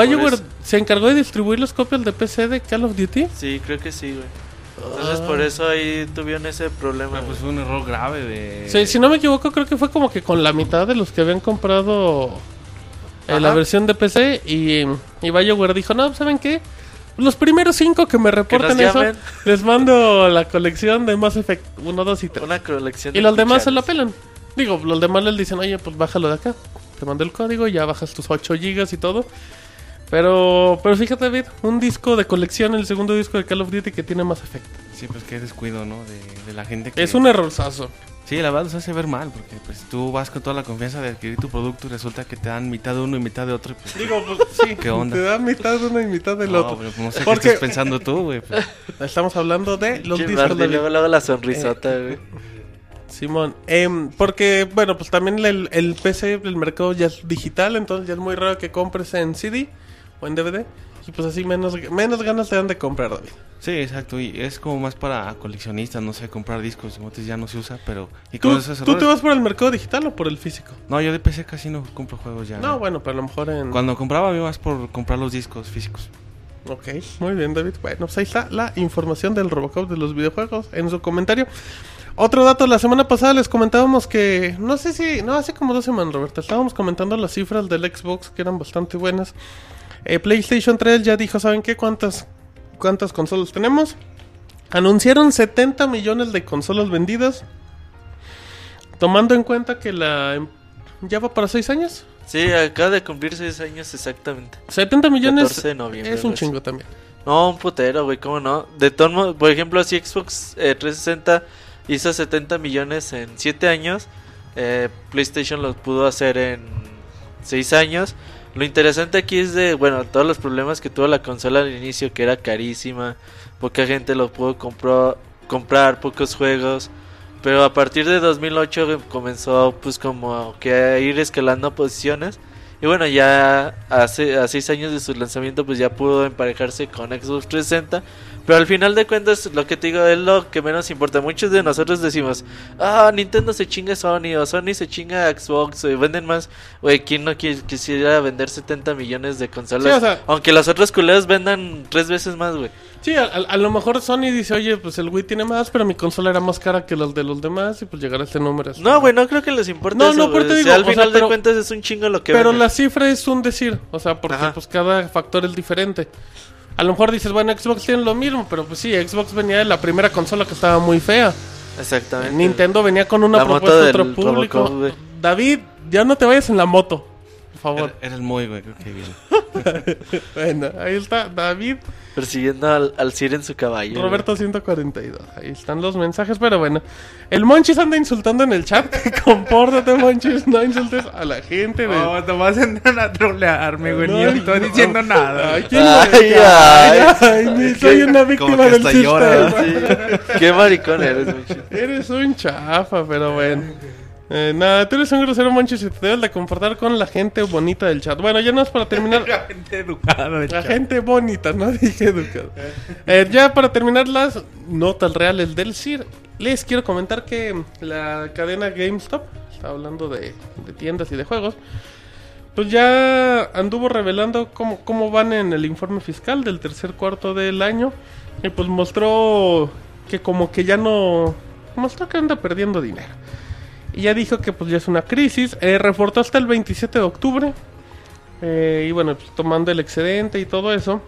BioWare se encargó de distribuir los copias de PC de Call of Duty. Sí, creo que sí, güey. Entonces, Ah. por eso ahí tuvieron ese problema. Pues fue un error grave de... Sí, si no me equivoco, creo que fue como que con la mitad de los que habían comprado eh, la versión de PC. Y, y BioWare dijo: No, ¿saben qué? Los primeros cinco que me reporten eso, llamen. les mando la colección de Mass Effect 1, 2 y 3. Una colección Y de los demás se la pelan. Digo, los demás les dicen, oye, pues bájalo de acá. Te mando el código, ya bajas tus 8 gigas y todo. Pero, pero fíjate, David, un disco de colección, el segundo disco de Call of Duty que tiene más efecto. Sí, pues qué descuido, ¿no? De, de la gente que... Es un errorzazo. Sí, la verdad los hace ver mal, porque pues tú vas con toda la confianza de adquirir tu producto y resulta que te dan mitad de uno y mitad de otro. y, pues, Digo, pues sí, <laughs> ¿Qué onda? te da mitad de uno y mitad del no, otro. pero no sé Porque- qué estás pensando tú, güey. pues. <laughs> Estamos hablando de los discos de luego, luego la sonrisota, güey. <laughs> Simón. Em, porque, bueno, pues también el, el PC, el mercado ya es digital, entonces ya es muy raro que compres en CD o en DVD. Y pues así menos, menos ganas te dan de comprar, David. Sí, exacto, y es como más para coleccionistas, no sé, comprar discos, entonces ya no se usa, pero... Y ¿Tú, esos ¿Tú te vas por el mercado digital o por el físico? No, yo de PC casi no compro juegos ya. No, bueno, pero a lo mejor en... Cuando compraba me más por comprar los discos físicos. Ok, muy bien, David. Bueno, pues ahí está la información del Robocop de los videojuegos en su comentario. Otro dato, la semana pasada les comentábamos que, no sé si, no, hace como dos semanas, Roberto, estábamos comentando las cifras del Xbox que eran bastante buenas. Eh, PlayStation 3 ya dijo, ¿saben qué? ¿Cuántas, cuántas consolas tenemos? Anunciaron 70 millones de consolas vendidas. Tomando en cuenta que la... em- ¿Ya va para 6 años? Sí, acaba de cumplir 6 años exactamente. 70 millones 14 de noviembre, es un chingo también. No, un putero, güey, ¿cómo no? De modos, por ejemplo, si Xbox eh, 360 hizo 70 millones en 7 años, eh, PlayStation lo pudo hacer en 6 años. Lo interesante aquí es de, bueno, todos los problemas que tuvo la consola al inicio, que era carísima, poca gente lo pudo compro- comprar, pocos juegos. Pero a partir de 2008 comenzó pues como que a ir escalando posiciones. Y bueno, ya hace a seis años de su lanzamiento pues ya pudo emparejarse con Xbox 360 Pero al final de cuentas, lo que te digo es lo que menos importa. Muchos de nosotros decimos, ah, Nintendo se chinga Sony o Sony se chinga Xbox, o venden más. Güey, ¿quién no qui- quisiera vender 70 millones de consolas? Sí, o sea- Aunque los otros culeros vendan tres veces más, güey. Sí, a, a- lo mejor Sony dice, oye, pues el Wii tiene más, pero mi consola era más cara que los de los demás y pues llegará este número. No, güey, no creo que les importe No, eso, no, pero te O digo, sea, al o sea, final pero- de cuentas es un chingo lo que Pero la cifra es un decir, o sea, porque Ajá. pues cada factor es diferente. A lo mejor dices, bueno, Xbox tiene lo mismo, pero pues sí, Xbox venía de la primera consola que estaba muy fea. Exactamente. Nintendo venía con una La moto propuesta a otro público. Robocop. David, ya no te vayas en la moto, favor. Era, era el muy, güey, creo que bien. <laughs> Bueno, ahí está David, Persiguiendo al, al Sir en su caballo. Roberto 142. Ahí están los mensajes, pero bueno. El Monchis anda insultando en el chat. <laughs> Compórtate, Monchis, no insultes a la gente. De... No, nomás entran a trolearme, güey. Ni No, estoy no. diciendo nada. Ay, ¿quién Ay, ay. ay, ay, soy una víctima del hasta llora. sistema. Sí. Qué maricón eres, güey. Eres un chafa, pero bueno. Eh, nada, tú eres un grosero Monchis y te debes de comportar con la gente bonita del chat. Bueno, ya no es para terminar. <laughs> La gente educada del La chat. gente bonita, no dije educado. Eh, ya para terminar las notas reales del CIR, les quiero comentar que la cadena GameStop, está hablando de, de tiendas y de juegos, pues ya anduvo revelando cómo, cómo van en el informe fiscal del tercer cuarto del año y pues mostró que como que ya no... mostró que anda perdiendo dinero. Y ya dijo que pues ya es una crisis. Eh, reportó hasta el 27 de octubre. Eh, y bueno, pues, tomando el excedente y todo eso.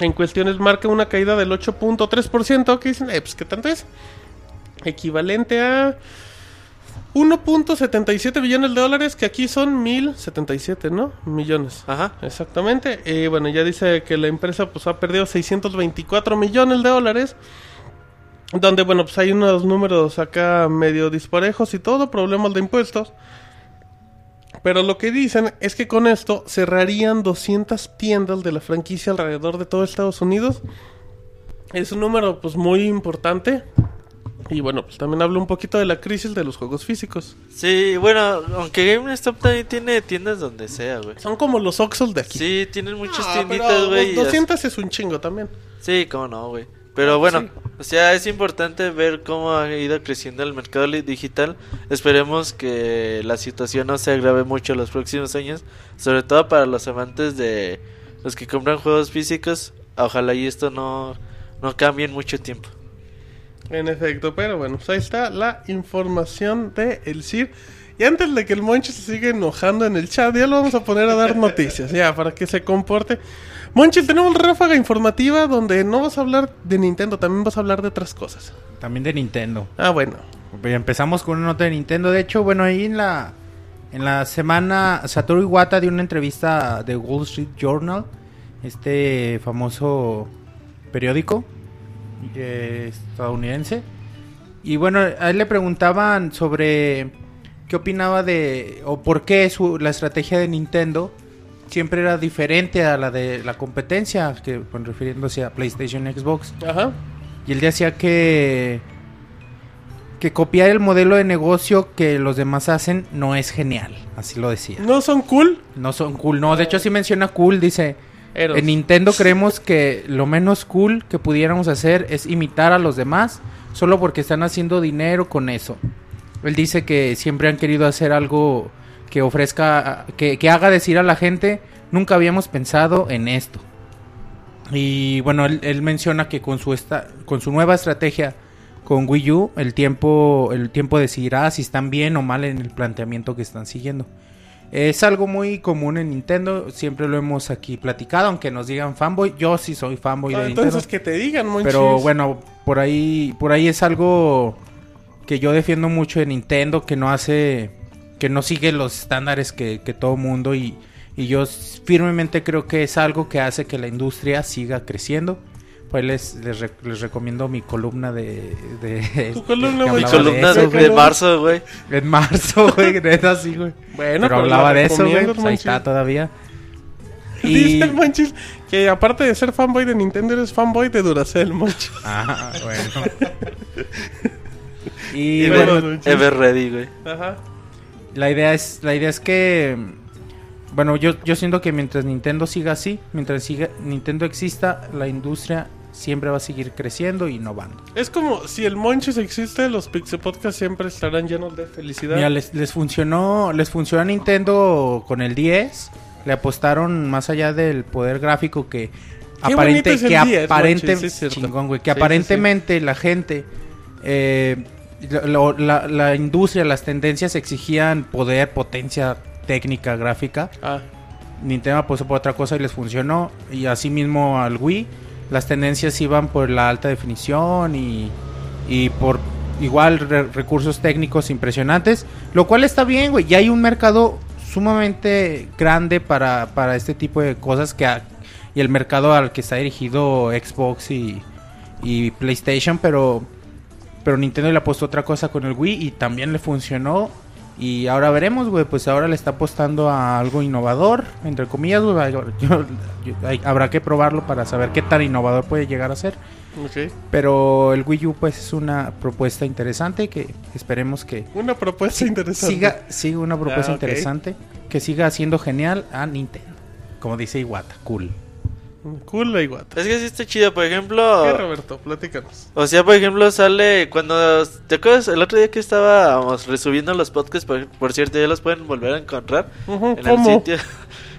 En cuestiones marca una caída del 8.3%. Que dicen, eh, pues ¿qué tanto es? Equivalente a 1.77 billones de dólares. Que aquí son 1.077, ¿no? Millones. Ajá. Exactamente. Y bueno, ya dice que la empresa pues ha perdido 624 millones de dólares. Donde, bueno, pues hay unos números acá medio disparejos y todo, problemas de impuestos. Pero lo que dicen es que con esto cerrarían 200 tiendas de la franquicia alrededor de todo Estados Unidos. Es un número pues muy importante. Y bueno, pues también habla un poquito de la crisis de los juegos físicos. Sí, bueno, aunque GameStop también tiene tiendas donde sea, güey. Son como los Oxxos de aquí. Sí, tienen muchas Ah, tienditas, güey. y 200 es un chingo también. Sí, cómo no, güey. Pero bueno, sí. o sea, es importante ver cómo ha ido creciendo el mercado digital. Esperemos que la situación no se agrave mucho los próximos años, sobre todo para los amantes de los que compran juegos físicos. Ojalá y esto no, no cambie en mucho tiempo. En efecto, pero bueno, pues ahí está la información de el CIR. Y antes de que el Monchi se siga enojando en el chat, ya lo vamos a poner a dar <laughs> noticias, ya, para que se comporte. Monchi, tenemos ráfaga informativa donde no vas a hablar de Nintendo, también vas a hablar de otras cosas. También de Nintendo. Ah, bueno. Empezamos con una nota de Nintendo. De hecho, bueno, ahí en la en la semana Satoru Iwata dio una entrevista de Wall Street Journal, este famoso periódico eh, estadounidense. Y bueno, a él le preguntaban sobre qué opinaba de o por qué su, la estrategia de Nintendo siempre era diferente a la de la competencia, que bueno, refiriéndose a PlayStation y Xbox. Ajá. Y él decía que que copiar el modelo de negocio que los demás hacen no es genial, así lo decía. ¿No son cool? No son cool, no, de hecho sí menciona cool, dice, Eros. en Nintendo creemos que lo menos cool que pudiéramos hacer es imitar a los demás solo porque están haciendo dinero con eso. Él dice que siempre han querido hacer algo que ofrezca, que, que haga decir a la gente, nunca habíamos pensado en esto. Y bueno, él, él menciona que con su, esta, con su nueva estrategia con Wii U, el tiempo, el tiempo decidirá si están bien o mal en el planteamiento que están siguiendo. Es algo muy común en Nintendo, siempre lo hemos aquí platicado, aunque nos digan fanboy, yo sí soy fanboy Ah, de entonces Nintendo. que te digan, Monchis. Pero bueno, por ahí, por ahí es algo que yo defiendo mucho de Nintendo, que no hace, que no sigue los estándares que, que todo mundo y, y yo firmemente creo que es algo que hace que la industria siga creciendo. Pues les, les, re- les recomiendo mi columna de... de <laughs> Tu columna, güey. Mi columna de, marzo, güey. En marzo, <laughs> güey, neta, sí, güey. Bueno, pero la hablaba de eso, güey. Pues ahí está todavía. <laughs> Dice Y... el Monchis que aparte de ser fanboy de Nintendo, eres fanboy de Duracell, Monchis. Ah, bueno. Y y bueno. Ever Ready, güey. Ajá. La idea es, la idea es que, bueno, yo, yo siento que mientras Nintendo siga así, mientras siga, Nintendo exista, la industria siempre va a seguir creciendo e innovando. Es como si el Monchis existe, los Pixel Podcast siempre estarán llenos de felicidad. Mira, les, les funcionó, les funcionó a Nintendo con el 10. Le apostaron más allá del poder gráfico que Qué aparente, que 10, aparente, Monchis, sí es cierto. chingón, güey, que Sí, sí, sí. aparentemente la gente, eh, lo- la, la industria, las tendencias exigían poder, potencia técnica, gráfica. Ah, Nintendo apostó por otra cosa y les funcionó. Y así mismo al Wii, las tendencias iban por la alta definición y, y por igual re- recursos técnicos impresionantes. Lo cual está bien, güey. Ya hay un mercado sumamente grande para, para este tipo de cosas que y el mercado al que está dirigido Xbox y, y PlayStation, pero pero Nintendo le apostó otra cosa con el Wii y también le funcionó. Y ahora veremos, güey, pues ahora le está apostando a algo innovador, entre comillas, güey. Habrá que probarlo para saber qué tan innovador puede llegar a ser. ok. Pero el Wii U, pues, es una propuesta interesante que esperemos que Una propuesta interesante. siga, siga una propuesta Ah, ok. interesante, que siga siendo genial a Nintendo. Como dice Iwata, cool. Cool la iguata. Es que sí está chido, por ¿Qué, ejemplo. Roberto? Platícanos. O sea, por ejemplo, sale cuando... ¿Te acuerdas el otro día que estábamos resubiendo los podcasts? Por, por cierto, ya los pueden volver a encontrar en ¿Cómo? el sitio.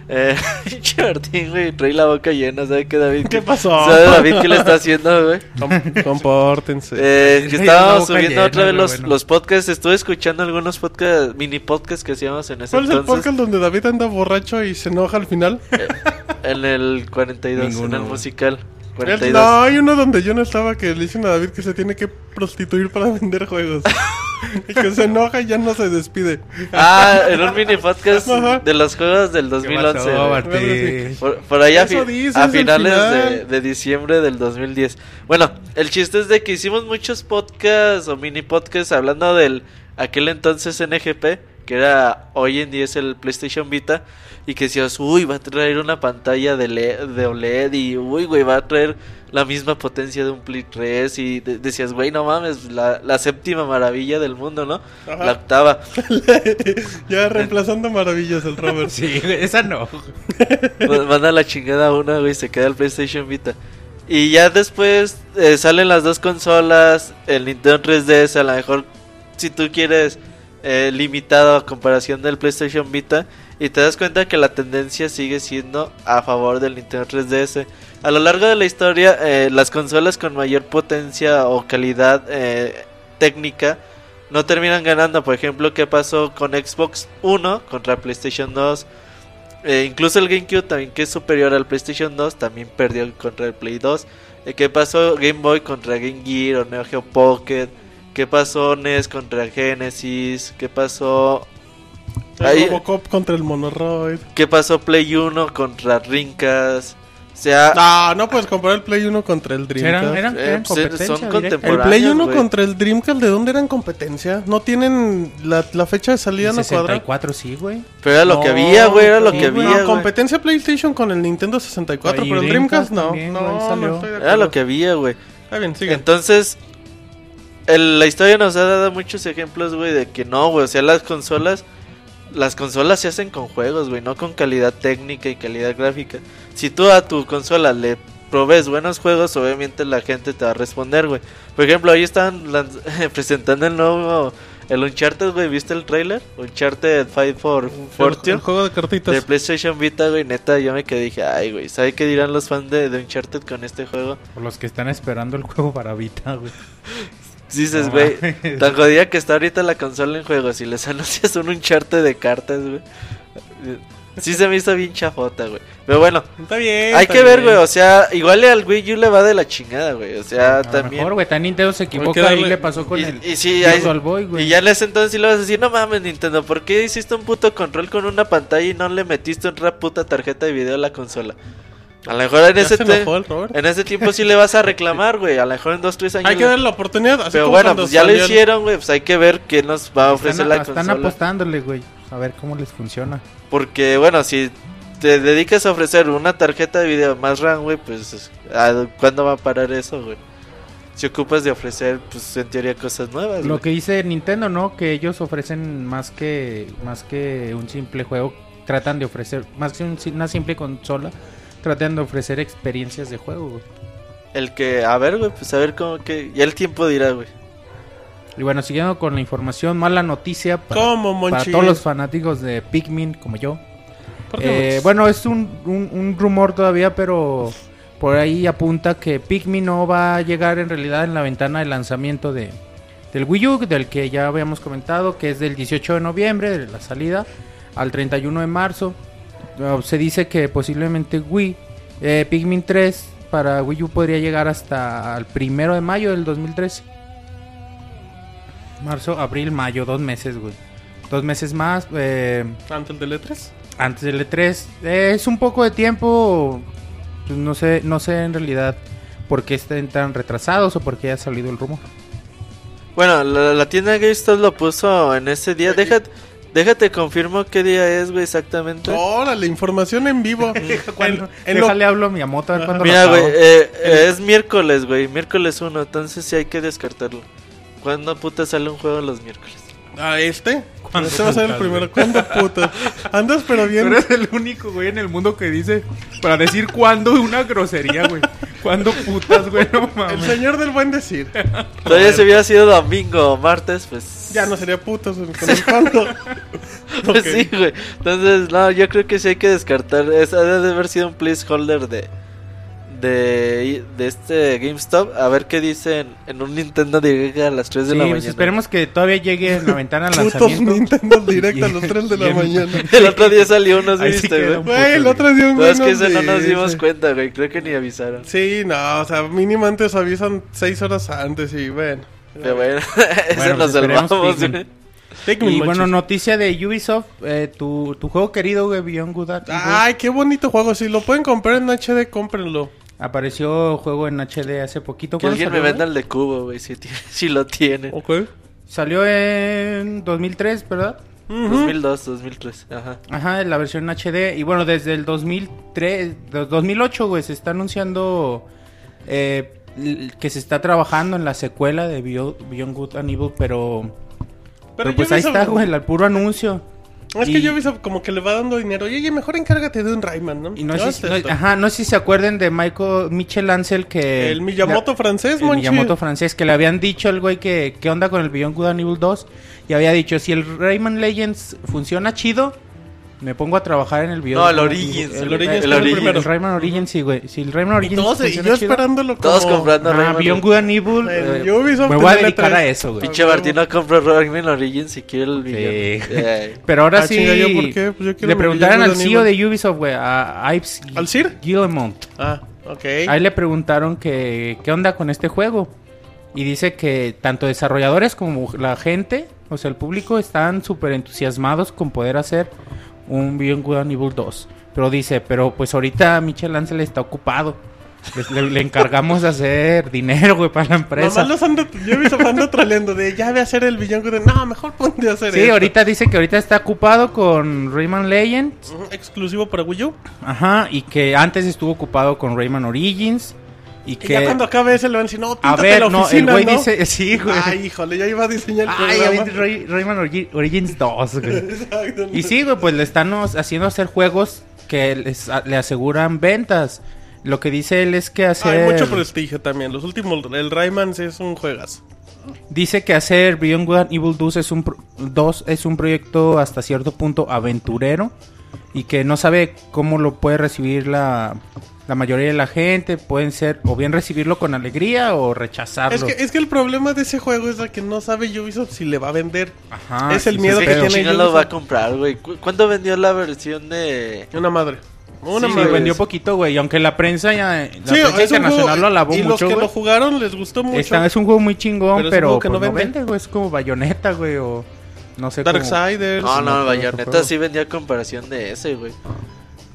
Eh, <laughs> Martín, güey, trae la boca llena, ¿sabe qué, David? ¿Qué pasó? ¿Sabe David qué le está haciendo, güey? Com- compórtense. Eh, que boca subiendo llena, otra vez los, bueno. los podcasts. Estuve escuchando algunos podcasts, mini podcasts que hacíamos en ese ¿Cuál es el entonces. podcast donde David anda borracho y se enoja al final? En el 42, Ninguno, en el musical. El- 42. no, hay uno donde yo no estaba que le dicen a David que se tiene que prostituir para <laughs> vender juegos. <laughs> que se enoja y ya no se despide. Ah, en un mini podcast Ajá. de los juegos del 2011. pasó? Por, por ahí a, Eso fi- dices a al finales final. de, de diciembre del 2010. Bueno, el chiste es de que hicimos muchos podcasts o mini podcasts hablando del aquel entonces NGP, que era hoy en día es el PlayStation Vita, y que decías, uy, va a traer una pantalla de, le- de OLED y uy, güey, va a traer la misma potencia de un Play 3 y de- decías, güey, no mames, la, la séptima maravilla del mundo, ¿no? Ajá. La octava. <laughs> ya reemplazando maravillas el Robert. Sí, güey, esa no. Ma- Manda la chingada a una, güey, se queda el PlayStation Vita. Y ya después eh, salen las dos consolas, el Nintendo 3DS, a lo mejor si tú quieres eh, limitado a comparación del PlayStation Vita, y te das cuenta que la tendencia sigue siendo a favor del Nintendo 3DS. A lo largo de la historia, eh, las consolas con mayor potencia o calidad eh, técnica no terminan ganando. Por ejemplo, ¿qué pasó con Xbox 1 contra PlayStation 2? Eh, incluso el GameCube también que es superior al PlayStation 2 también perdió contra el Play 2. Eh, ¿Qué pasó Game Boy contra Game Gear o Neo Geo Pocket? ¿Qué pasó NES contra Genesis? ¿Qué pasó El Ahí- Robocop contra el Monoroid. qué pasó Play 1 contra Dreamcast? Sea, No, no puedes comparar el Play 1 contra el Dreamcast. Eran, eran, Eh, eran pues, competencia son. El. Play 1 güey. contra el Dreamcast, ¿de dónde eran competencia? No tienen la, la fecha de salida, no cuadra. 64 sí, güey. pero era lo No, que había, güey, era lo sí, que había, No, competencia PlayStation con el Nintendo 64, Y pero el Dreamcast Dreamcast no. también, no, no estoy de Era lo que había, güey. Está bien, sigue. Entonces, el- la historia nos ha dado muchos ejemplos, güey, de que no, güey. O sea, las consolas, las consolas se hacen con juegos, güey, no con calidad técnica y calidad gráfica. Si tú a tu consola le provees buenos juegos, obviamente la gente te va a responder, güey. Por ejemplo, ahí están <laughs> presentando el nuevo, el Uncharted, güey, ¿viste el trailer? Uncharted Fight for Fortune. el juego de cartitas. De PlayStation Vita, güey, neta, yo me quedé dije, ay, güey, ¿sabe qué dirán los fans de, de Uncharted con este juego? Por los que están esperando el juego para Vita, güey. <laughs> Dices, No güey, mames. tan jodida que está ahorita la consola en juegos y les <laughs> anuncias un Uncharted de cartas, güey. Sí se me hizo bien chafota, güey. Pero bueno, Está bien. hay está que ver, bien. güey, o sea, igual al Wii U le va de la chingada, güey. O sea, A también... mejor, güey, también Nintendo se equivoca darle- y le pasó con y, el y sí, hay- Boy, güey. y ya en ese entonces sí le vas a decir, no mames Nintendo, ¿por qué hiciste un puto control con una pantalla y no le metiste otra puta tarjeta de video a la consola? A lo mejor en ese, en ese tiempo sí le vas a reclamar, güey. A lo mejor en dos, tres años. Hay que le- darle la oportunidad. así Pero como bueno, pues ya lo hicieron, güey. Pues hay que ver qué nos va a ofrecer están, la están consola. apostándole, güey. A ver cómo les funciona. Porque, bueno, si te dedicas a ofrecer una tarjeta de video más RAM, güey, pues ¿a ¿cuándo va a parar eso, güey? Si ocupas de ofrecer, pues en teoría cosas nuevas. Lo que dice Nintendo, ¿no? Que ellos ofrecen más que más que un simple juego, tratan de ofrecer más que un- una simple consola, tratan de ofrecer experiencias de juego, güey. el que, a ver, güey, pues a ver cómo que. Ya el tiempo dirá, güey. Y bueno, siguiendo con la información, mala noticia para, ¿Cómo, para Monchi? todos los fanáticos de Pikmin como yo. ¿Por qué, Eh, bueno, es un, un- un rumor todavía, pero por ahí apunta que Pikmin no va a llegar en realidad en la ventana de lanzamiento de, del Wii U, del que ya habíamos comentado, que es del 18 de noviembre, de la salida, al 31 de marzo. Uh, Se dice que posiblemente Wii, eh, Pikmin 3 para Wii U podría llegar hasta el primero de mayo del 2013. Marzo, abril, mayo, dos meses, güey. Dos meses más. Eh, ¿Antes del E3? antes del E3. Eh, es un poco de tiempo. pues no sé, no sé en realidad por qué estén tan retrasados o por qué ha salido el rumor. Bueno, la, la tienda GameStop lo puso en ese día. Déjate, déjate confirmo qué día es, güey, exactamente. Órale, información en vivo. <laughs> En- en lo- déjale hablo a mi Miyamoto a ver cuándo Mira, lo güey, eh, eh, es miércoles, güey, miércoles 1, entonces sí hay que descartarlo. ¿Cuándo puta sale un juego los miércoles? ¿A este? ¿Cuándo Este va a ser el putas, primero. ¿Cuándo puta? Andas pero bien. Tú eres el único güey en el mundo que dice para decir cuándo una grosería, güey. ¿Cuándo putas, güey? No El mames. señor del buen decir. Todavía si hubiera sido domingo o martes, pues... Ya no sería putos con el fondo. <laughs> Pues sí, güey. Entonces, no, yo creo que sí hay que descartar. Esa debe haber sido un placeholder de... De, de este GameStop. A ver qué dicen en un Nintendo Direct a las 3 de Sí, la pues mañana. esperemos que todavía llegue en la ventana de Putos lanzamiento. Nintendo Direct a <laughs> los 3 de la mañana. <laughs> El otro día salió unos, Ahí sí viste, queda güey. un Güey, el otro día un No, güey es que ese no nos dimos cuenta, güey. Creo que ni avisaron. Sí, no, o sea, mínimo antes avisan 6 horas antes y bueno. Pero bueno, <laughs> ese Bueno, nos pues esperemos salvamos, güey. Pikmin, Y bueno, noticia de Ubisoft, eh, tu, tu juego querido, güey, Beyond Good and Evil. Ay, qué bonito juego. Si lo pueden comprar en HD, cómprenlo. Apareció juego en HD hace poquito. Que ¿Cuándo alguien me salió, venda güey? el de cubo, güey, si, <laughs> si lo tiene. Ok. Salió en 2003, ¿verdad? Ujú. 2002, 2003, ajá. Ajá, la versión HD. Y bueno, desde el 2003, dos- 2008, güey, se está anunciando eh, que se está trabajando en la secuela de Beyond, Beyond Good and Evil, pero... Pero, pues ahí está, güey, el puro anuncio. Es Y- que yo Ubisoft como que le va dando dinero. Y oye, mejor encárgate de un Rayman, ¿no? Y no, si- no- ajá, no sé si se acuerden de Michael Michel Ansel que... El Miyamoto francés, el monchi. Miyamoto francés, que le habían dicho al güey que qué onda con el Beyond Good and Evil 2 y había dicho, si el Rayman Legends funciona chido, me pongo a trabajar en el Beyond No, el Origins, Evil. el Origins el, fue el Origins, primero. el Rayman Origins, sí, güey. Si el Rayman Origins Todos, y yo chido, esperándolo como... Todos comprando ah, Rayman. Beyond Good and Evil, eh, Ubisoft me voy a el dedicar E3. a eso, güey. Pinche Martino compró Rayman Origins y quiere el. Sí. Pero ahora Ah, sí, chinga, ¿yo por qué? Pues yo quiero le preguntaron al CEO de Ubisoft, güey, a Ives ¿Al Sir? Guillemont. Ah, ok. Ahí le preguntaron que qué onda con este juego. Y dice que tanto desarrolladores como la gente, o sea, el público, están súper entusiasmados con poder hacer un Beyond Good and Evil 2. Pero dice, pero pues ahorita Michel Ansel está ocupado. Le, encargamos de hacer dinero, güey, para la empresa. Nomás los ando, yo Ubisoft ando troleando de ya ve a hacer el billón de... No, mejor ponte a hacer Sí, esto. ahorita dice que ahorita está ocupado con Rayman Legends. Exclusivo para Wii U. Ajá, y que antes estuvo ocupado con Rayman Origins. Y que... ya cuando acabe ese le van a decir, no, A ver, la no, el güey ¿no? dice... Sí, güey. Ay, híjole, ya iba a diseñar el Ay, programa. Ray- Rayman Origins 2, güey. <laughs> Exacto. Y sí, güey, pues le están haciendo hacer juegos que les, a- le aseguran ventas. Lo que dice él es que hacer... Hay mucho prestigio también. Los últimos, el Rayman sí es un juegas. Dice que hacer Beyond Good and Evil 2 es un, pro- 2 es un proyecto hasta cierto punto aventurero. Y que no sabe cómo lo puede recibir la, la mayoría de la gente. Pueden ser o bien recibirlo con alegría o rechazarlo. Es que, es que el problema de ese juego es de que no sabe Ubisoft si le va a vender. Ajá, es el sí, miedo sí, que pero- tiene ¿Quién lo va a Ubisoft. comprar, güey? ¿Cu- ¿Cuándo vendió la versión de...? Una madre. Una Sí, madre. vendió poquito, güey. Aunque la prensa ya... La Sí, prensa internacional juego- lo alabó y los mucho, que güey. lo jugaron les gustó mucho. Está- es un juego muy chingón, Pero pero, es un juego que pues, no vende. güey. Es como Bayonetta, güey, o no sé cómo- Darksiders. No, no, Bayonetta sí vendía a comparación de ese, güey.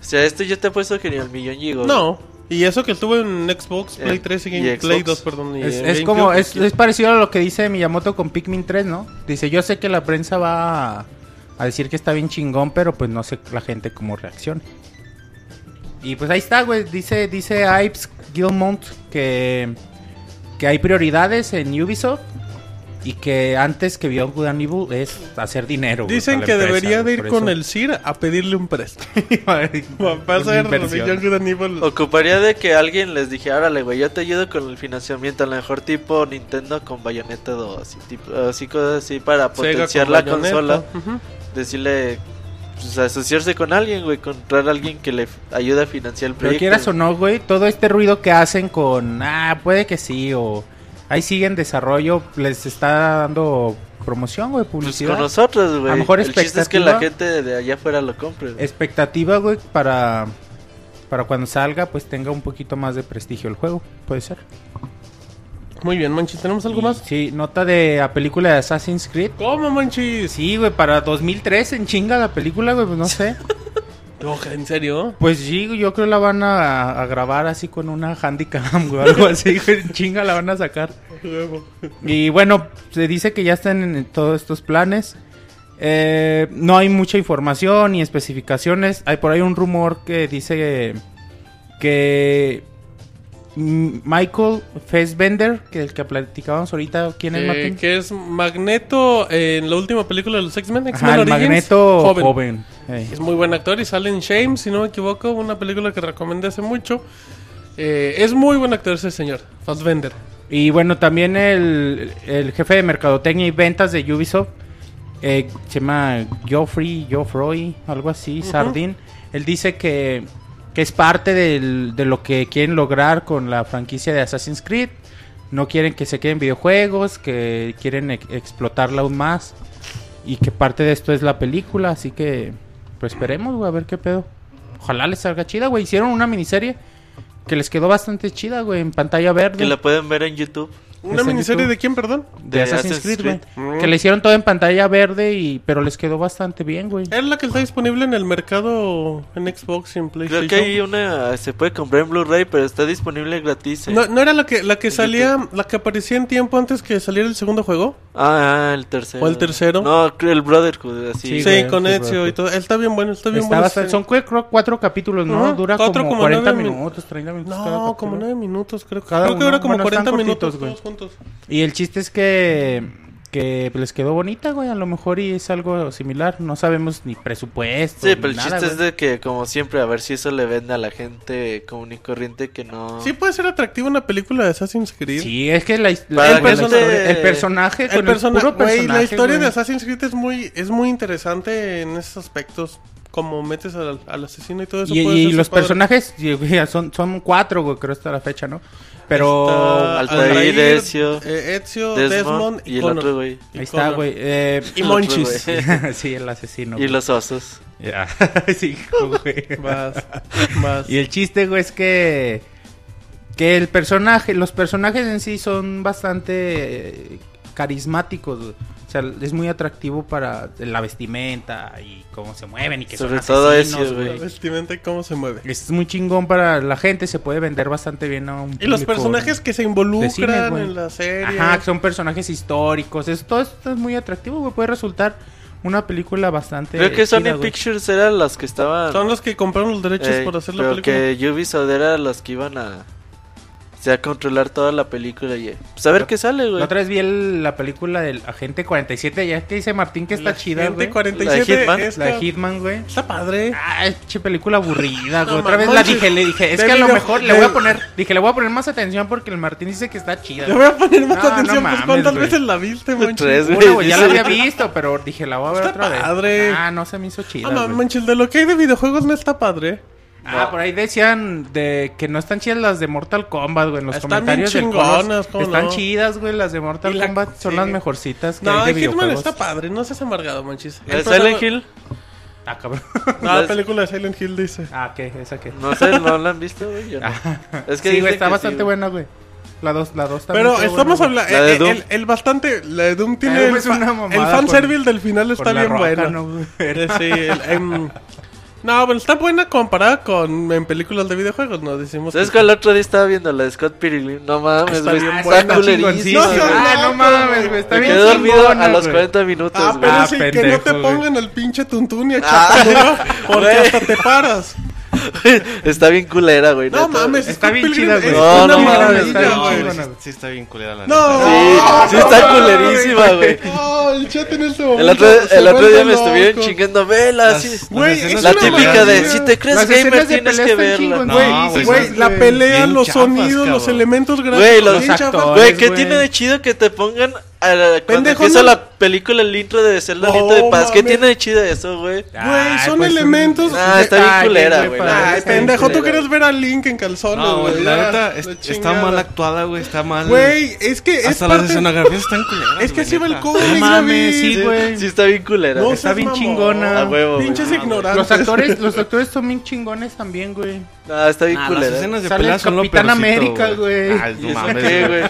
O sea, este yo te he puesto que ni al millón llegó. No. Y eso que estuvo en Xbox, Play Eh, 3 y, y Game- Xbox. Play 2, perdón. y Es, es como, es, es parecido a lo que dice Miyamoto con Pikmin 3, ¿no? Dice, yo sé que la prensa va a, a decir que está bien chingón, pero pues no sé la gente cómo reacciona. Y pues ahí está, güey. Dice, dice Ives Gilmont que, que hay prioridades en Ubisoft Y que antes que and Evil es hacer dinero. güey, Dicen que empresa, debería de ir con eso. el CIR a pedirle un préstamo. <laughs> Ocuparía de que alguien les dijera, órale, güey, yo te ayudo con el financiamiento, a lo mejor tipo Nintendo con Bayonetta 2, y tipo, así cosas así para potenciar con la Bayonetta. consola. Decirle, pues asociarse con alguien, güey, encontrar a alguien que le ayude a financiar el Pero proyecto. quieras o no, güey, todo este ruido que hacen con, ah, puede que sí, o ahí sigue en desarrollo, les está dando promoción, güey, Pues publicidad. con nosotros, güey. A lo mejor el chiste es que la expectativa- gente de allá afuera lo compre. güey. Expectativa, güey, para, para cuando salga, pues tenga un poquito más de prestigio el juego, puede ser. Muy bien, Manchis. ¿Tenemos algo más? Sí, nota de la película de Assassin's Creed. ¿Cómo, Manchis? Sí, güey, para 2003 en chinga la película, güey, pues no <laughs> sé. ¿En serio? Pues sí, yo creo la van a, a grabar así con una handicam, güey, algo así, <laughs> chinga la van a sacar. Y bueno, se dice que ya están en todos estos planes. Eh, no hay mucha información ni especificaciones. Hay por ahí un rumor que dice que Michael Fassbender, que el que platicábamos ahorita, ¿quién es Eh, Martín? que es Magneto en la última película de los X-Men. X-Men Magneto joven. Es muy buen actor y sale en Shame, si no me equivoco, una película que recomendé hace mucho. Eh, es muy buen actor ese señor, Fassbender. Y bueno, también el, el jefe de mercadotecnia y ventas de Ubisoft, eh, se llama Geoffrey, Geoffroy, algo así, Ujú. Sardin. Él dice que es parte de lo que quieren lograr con la franquicia de Assassin's Creed. No quieren que se queden videojuegos, que quieren ex- explotarla aún más. Y que parte de esto es la película, así que pues esperemos, güey, a ver qué pedo. Ojalá les salga chida, güey. Hicieron una miniserie que les quedó bastante chida, güey, en pantalla verde. Que la pueden ver en YouTube. ¿Una miniserie YouTube. de quién, perdón? De, de Assassin's, Assassin's Creed, Creed. güey. Mm. Que le hicieron todo en pantalla verde, y pero les quedó bastante bien, güey. Es la que está disponible en el mercado en Xbox y en PlayStation. Creo que hay una, se puede comprar en Blu-ray, pero está disponible gratis. en- ¿No, ¿No era la que, la que salía, la que aparecía en tiempo antes que saliera el segundo juego? Ah, ah, el tercero. ¿O el tercero? No, el Brotherhood, así. Sí, Sí, güey, con sí, Ezio y todo. Está bien bueno, está bien Está bueno. bastante- ese- son creo, cuatro capítulos, ¿no? Dura cuatro como, como 40 nueve min- minutos, 30 minutos. No, como nueve minutos, creo. Cada creo que uno. dura como Bueno, 40 están minutos güey. Juntos. Y el chiste es que, que les quedó bonita, güey. A lo mejor y es algo similar. No sabemos ni presupuesto. Sí, ni pero el nada, chiste es güey. de que, como siempre, a ver si eso le vende a la gente común y corriente que no. Sí puede ser atractiva una película de Assassin's Creed. Sí, es que la, Para el, que perso- no te- el personaje, El con persona- el puro güey, personaje, la historia güey. de Assassin's Creed es muy, es muy interesante en esos aspectos. Como metes al, al asesino y todo eso. Y, y los padre. personajes <laughs> y, son, son cuatro, güey, creo hasta la fecha, ¿no? Pero Altair, Altair, Ezio, eh, Ezio, Desmond, Desmond, y el Connor. otro güey. Y ahí está, güey. Eh, Y Monchis. <laughs> sí, el asesino. Y los osos. Ya. <laughs> sí, güey. Vas, vas. Y el chiste, güey, es que que el personaje, los personajes en sí son bastante eh, carismáticos. O sea, es muy atractivo para la vestimenta y cómo se mueven y que Sobre son todo asesinos, ese, güey. La vestimenta y cómo se mueve. Es muy chingón para la gente, se puede vender bastante bien a un Y los personajes que se involucran cine, en la serie. Ajá, que son personajes históricos. Eso, todo esto es muy atractivo, güey. Puede resultar una película bastante. Creo que Sony güey. Pictures eran los que estaban. Son los que compraron los derechos eh, por hacer la pero película. que Ubisoft era los que iban a. O sea, a controlar toda la película y. Pues a ver qué sale, güey. La otra vez vi el- la película del Agente 47. Ya que dice Martín que está La chida, Gente güey. 47 La de Hitman. es La Hitman, güey. Está padre. Ah, che película aburrida, <laughs> güey. No, Otra vez manches. la dije, le dije, es De que a lo video- mejor le voy a poner, dije, le voy a poner más atención porque el Martín dice que está chida. Le voy a poner más No, no atención, pues mames, cuántas güey. veces la viste, manches. Tres, güey, güey, ya la había visto, pero dije, la voy a ver Está otra vez. padre. Ah, no se me hizo chida. Ah, no, güey. manches, de lo que hay de videojuegos no está padre. Ah, por ahí decían de que no están chidas las de Mortal Kombat, güey, en los Están comentarios bien del chingonas, ¿cómo Están no? chidas, güey, las de Mortal la- Kombat son sí. las mejorcitas que No, hay de Hitman videojuegos. está padre, no seas amargado, manches. ¿La de El Silent Hill? Ah, cabrón. <laughs> No, la película de Silent Hill dice. ah, ¿qué? ¿Esa qué? No sé, no la han visto, güey. yo no. Es que sí, güey, está que bastante sí, buena, güey. La dos, la dos también. Pero estamos hablando. La de El, Doom. el- el bastante. La de Doom tiene. Doom el, es fa- una el mamada fanservice del final está la bien bueno. ¿no, güey? <laughs> Eh, Sí, el- no, pero está buena comparada con en películas de videojuegos, ¿no? Decimos. ¿Sabes que- cuál otro día estaba viendo? La de Scott Pilgrim. No mames, Está güey. bien Está buena, culerísima, No no loco, mames, güey. Está Me bien quedé dormido chingona, a los güey. 40 minutos, Ah, güey. pero Ah, sí, que no te güey. pongan el pinche tuntún y a Ah. duro, porque <laughs> hasta te paras. <laughs> está bien culera, güey. No mames, Está bien chida, güey. No, no mames, está bien chingona. Sí, está bien culera la No, neta. Sí, sí está culerísima, güey. Oh, el chat en este momento. El otro, el otro día me estuvieron chingando velas. Güey, La típica de si te crees gamer tienes que verla. No, Güey, la pelea, los sonidos, los elementos gráficos. Güey, los actores. Güey, ¿qué tiene de chido que te pongan a la- cuando Pendejo, empieza no- la película el intro de Zelda Nieto de Paz? ¿Qué tiene de chido eso, güey? Güey, son pues, elementos. Ah, está bien culera, güey, pendejo, tú quieres ver a Link en calzones, No, güey. la neta está mal actuada, güey. Está mal. Güey, es que es Hasta las parte... escenografías están culeras. Es que así va el cómic, mames, sí, güey. sí está bien culera. No. Está bien chingona. A huevo, güey. Pinches Ah, ignorantes. Los actores, los actores son bien chingones también, güey. No, está bien Ah, las culera. escenas de pelea el son lo Capitán América, güey. Ay, ¿Y no mames, güey.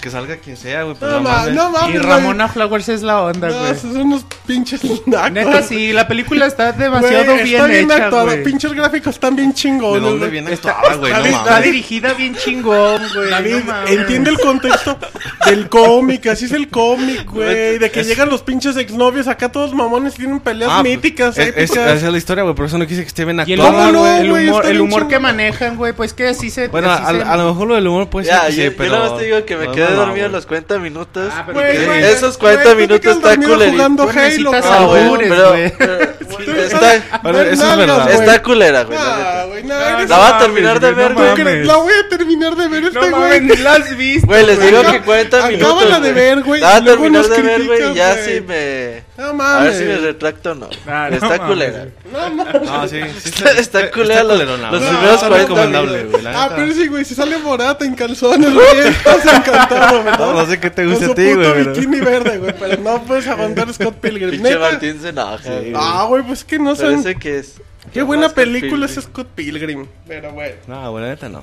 Que salga quien sea, güey. Pues No, no ma- mames. no mames, Y. Ramona Flowers es la onda, No, güey. esos son unos pinches nacos. Neta, sí, la película está Güey, demasiado está bien, bien hecha, actuada. Pinches gráficos están bien ¿De chingones. dónde güey. viene Está, actuada, güey? No David, está mames. dirigida bien chingón, güey. David, no entiende el contexto del cómic, así es el cómic, <laughs> güey. De que Es- llegan los pinches exnovios acá todos mamones tienen peleas Ah, pues, míticas, es- es-. Esa es la historia, güey. Por eso no quise que esté bien actuada, no, el humor, está el humor que manejan, güey, pues que así se... Bueno, a, lo mejor lo del humor puede ser Ya, yo, te digo que me no, quedé no, dormido güey. los 40 minutos. Ah, pero Güey, que- güey, Esos güey, 40 tú te minutos quedas está dormido culerito. jugando Halo, necesitas Ah, cabrón. güey, albures, pero, güey. pero- está, Bueno, eso es Nalgas, verdad. güey. está culera, güey. la Ah, neta. Güey, no, No, eres- La va a mames, terminar de güey, ver, no güey. mames. La voy a terminar de ver este No güey. mames, ni la has visto. Güey, les digo que 40 minutos. acábala de ver, güey, La va a terminar de ver, güey. ya güey. sí me. No A ver mames. si me retracto o no. Ah, no está mames, culera. güey. No mames. No, sí, sí Está- está culera los- güey. primeros está 40 recomendable, güey. Ah, pero sí, güey, si sale Morata en calzones, güey, estás encantado, ¿verdad? No, no sé qué te gusta a ti, güey. bikini verde, güey, pero no puedes aguantar Scott Pilgrim. <laughs> Pinche. Martín se enoja. güey. Ah, güey, pues que no son... Parece que es. Qué buena Scott película es. Scott Pilgrim. Pero, güey. No, la neta no.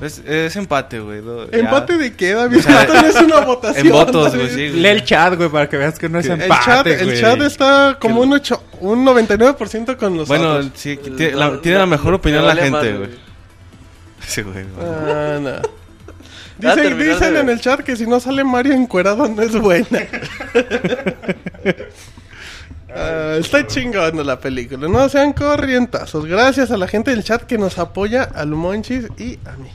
Es, es empate, güey. ya. ¿Empate de qué, David? O sea, Esto no es una votación. En votos, güey, sí. güey. Lee el chat, güey, para que veas que no es El empate, chat, el chat está como un, ocho, un 99% con nosotros. Bueno, sí, tiene la, tiene mejor me opinión la gente, güey. Sí, güey. güey. Ah, no. Dicen, terminar dicen en el chat que si no sale Mario encuerado no es buena. <laughs> Ah, está chingando la película. No sean corrientazos. Gracias a la gente del chat que nos apoya, al Monchis y a mí.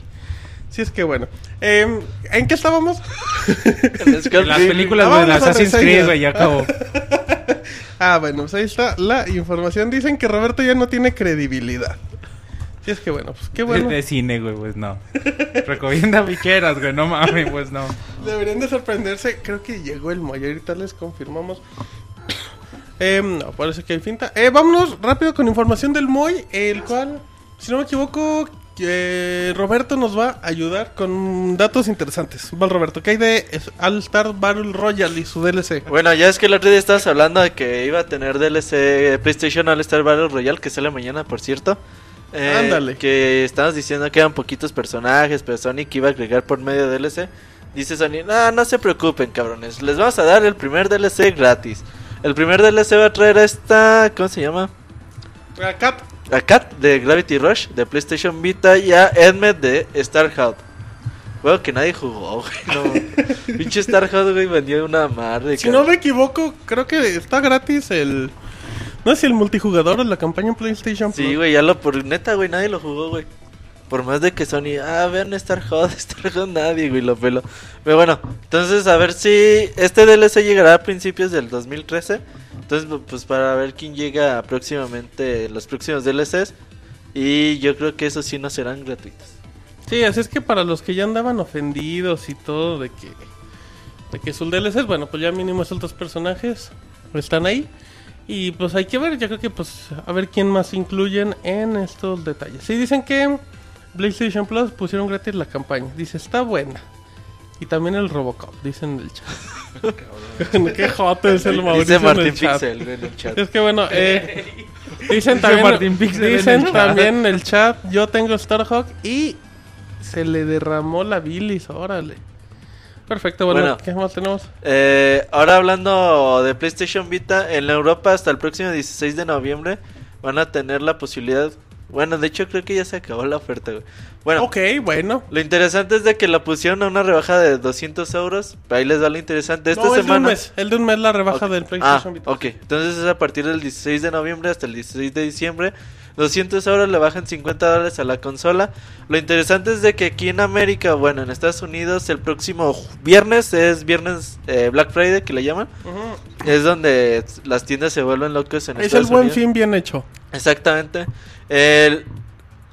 Si es que bueno. Em, ¿En qué estábamos? <laughs> En Las películas, Ah, de Assassin's. Creed, güey, ya acabó. <laughs> Ah, bueno, pues ahí está la información. Dicen que Roberto ya no tiene credibilidad. Si es que bueno, pues qué bueno. De, de cine, güey, pues no. Recomienda bicheras, güey, no mames, pues no. Deberían de sorprenderse. Creo que llegó el Moy. Ahorita les confirmamos. Em, no, parece que hay finta. Eh, vámonos rápido con información del Moy. El cual, si no me equivoco, que Roberto nos va a ayudar con datos interesantes. Roberto, ¿qué hay de All Star Battle Royale y su DLC? Bueno, ya es que el otro día estabas hablando de que iba a tener DLC PlayStation All Star Battle Royale, que sale mañana, por cierto. Eh, Ándale. Que estabas diciendo que eran poquitos personajes, pero Sonic iba a agregar por medio de DLC. Dice Sony, no, no se preocupen, cabrones. Les vamos a dar el primer DLC gratis. El primer DLC va a traer a esta, ¿cómo se llama? A Kat. A Kat de Gravity Rush de PlayStation Vita y a Edmed de Starhawk. Bueno, que nadie jugó, <laughs> güey. No. <laughs> Pinche Starhawk, güey, vendió una madre. Si no me equivoco, creo que está gratis el. No sé si el multijugador o la campaña en PlayStation Sí, güey, ya lo por neta, güey, nadie lo jugó, güey. Por más de que Sony, ah, vean Starhawk, <laughs> Starhawk, nadie, güey, lo pelo. Pero bueno, entonces a ver si este DLC llegará a principios del 2013. Entonces, pues para ver quién llega próximamente, los próximos DLCs. Y yo creo que esos sí no serán gratuitos. Sí, así es que para los que ya andaban ofendidos y todo de que de que sus DLCs, bueno, pues ya mínimo esos dos personajes están ahí. Y pues hay que ver, yo creo que pues a ver quién más incluyen en estos detalles. Sí, dicen que PlayStation Plus pusieron gratis la campaña. Dice, está buena. Y también el Robocop, dicen en el chat. <laughs> Qué joto es el Mauricio Dice en Martín el chat. Pixel en el chat. Es que bueno, eh, <laughs> dicen Dice también, Martín Pixel en dicen el chat. también en el chat, yo tengo Starhawk y se le derramó la bilis, órale. Perfecto, bueno, Bueno. ¿qué más tenemos? Eh, ahora hablando de PlayStation Vita, en Europa hasta el próximo 16 de noviembre van a tener la posibilidad. Bueno, de hecho creo que ya se acabó la oferta, güey. Bueno, ok, bueno. lo interesante es de que la pusieron a una rebaja de 200 euros. Ahí les da lo interesante. Esta no, el de un semana. mes, el de un mes la rebaja del PlayStation ah, Vita. ok. Entonces es a partir del 16 de noviembre hasta el 16 de diciembre. 200 euros le bajan 50 dólares a la consola. Lo interesante es de que aquí en América, bueno, en Estados Unidos, el próximo viernes es viernes eh, Black Friday, que le llaman. Es donde las tiendas se vuelven locas en Es el Estados buen Unidos. fin bien hecho. Exactamente. El-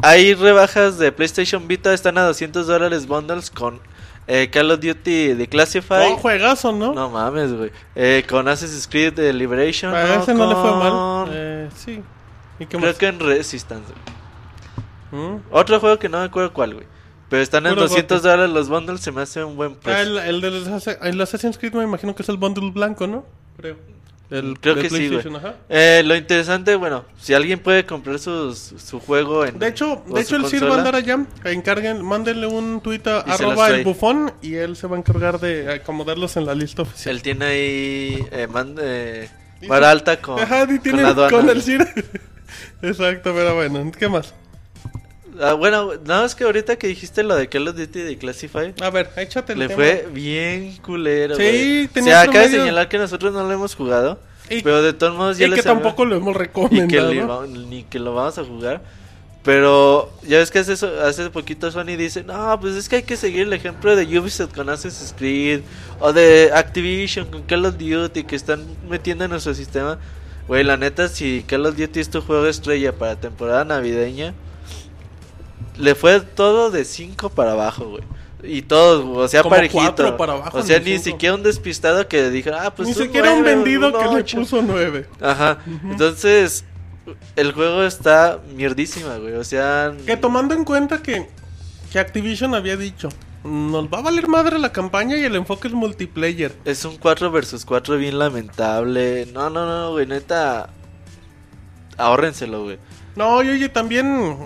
hay rebajas de PlayStation Vita, están a 200 dólares bundles con eh, Call of Duty Declassified. Oh, juegazo, ¿no? No mames, güey. Eh, con Assassin's Creed de Liberation. A ese no le fue mal. Eh, sí. ¿Y qué Creo más? que en Resistance. ¿Mm? Otro juego que no me acuerdo cuál, güey. Pero están en Puro 200 gote. dólares los bundles, se me hace un buen Ah, precio. el, el de los el Assassin's Creed me imagino que es el bundle blanco, ¿no? Creo. El Creo de que sí, güey. Eh, lo interesante, bueno, si alguien puede comprar sus- su juego en. De hecho, de hecho el Sir va a andar allá. Encarguen, mándenle un tweet a arroba el bufón y él se va a encargar de acomodarlos en la lista oficial. Él tiene ahí. Eh, man- eh, vara alta con, Ajá, y con tiene la aduana. con el Sir. <laughs> Exacto, pero bueno, ¿qué más? Ah, bueno, nada más que ahorita que dijiste lo de Call of Duty de Classify. A ver, échate el Le tema. fue bien culero. Sí, tenía O sea, acaba de promedio. señalar que nosotros no lo hemos jugado. Y- pero de todos modos ya y que les había- tampoco lo hemos <laughs> y que recomendado. le ni que lo vamos a jugar. Pero ya ves que hace, hace poquito Sony dice, no, pues es que hay que seguir el ejemplo de Ubisoft con Assassin's Creed o de Activision con Call of Duty que están metiendo en nuestro sistema. Güey, la neta, si Call of Duty es tu juego estrella para temporada navideña, le fue todo de 5 para abajo, güey. Y todo, o sea, Como parejito. para abajo, o sea, ni cinco. siquiera un despistado que dijera, ah, pues Ni siquiera un vendido un que le ocho". puso nueve. Ajá. Entonces, el juego está mierdísima, güey. O sea, Que tomando en cuenta que, que Activision había dicho, nos va a valer madre la campaña y el enfoque es multiplayer. es un 4 versus 4 bien lamentable. No, no, no, güey, neta. Ahórrenselo, güey. No, y oye, también...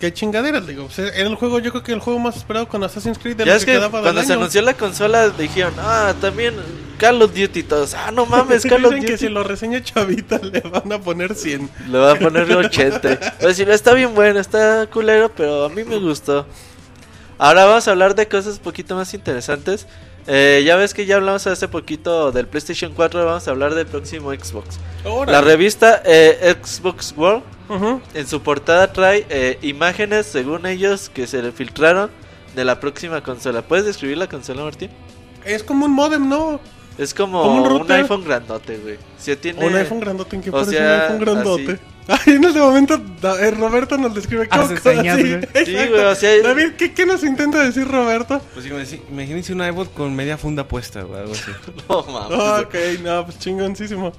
Qué chingaderas, digo. era el juego, yo creo que el juego más esperado con Assassin's Creed de Ya lo es que, que quedaba cuando del se año. anunció la consola dijeron, ah, también Call of Duty todos. Ah, no mames, <laughs> Call of Dicen que Duty. si lo reseña Chavita <laughs> le van a poner 100. Le va a poner 80. O decir, está bien bueno, está culero, pero a mí me gustó. Ahora vamos a hablar de cosas un poquito más interesantes. Eh, ya ves que ya hablamos hace poquito del PlayStation 4, vamos a hablar del próximo Xbox. Ahora. La revista eh, Xbox World En su portada trae eh, imágenes, según ellos, que se le filtraron de la próxima consola. ¿Puedes describir la consola, Martín? Es como un modem, ¿no? Es como, Como un iPhone grandote, güey. Si tiene... Un iPhone grandote, ¿en qué o parece sea, un iPhone grandote? así. <laughs> Ay, en este momento eh, Roberto nos describe cómo- señas, <laughs> sí, güey. exacto. Sí, güey, o sea- David, ¿qué, ¿qué nos intenta decir Roberto? Pues imagínense, imagínense un iPod con media funda puesta o algo así. <laughs> No, mames. Ok, no, pues chingoncísimo.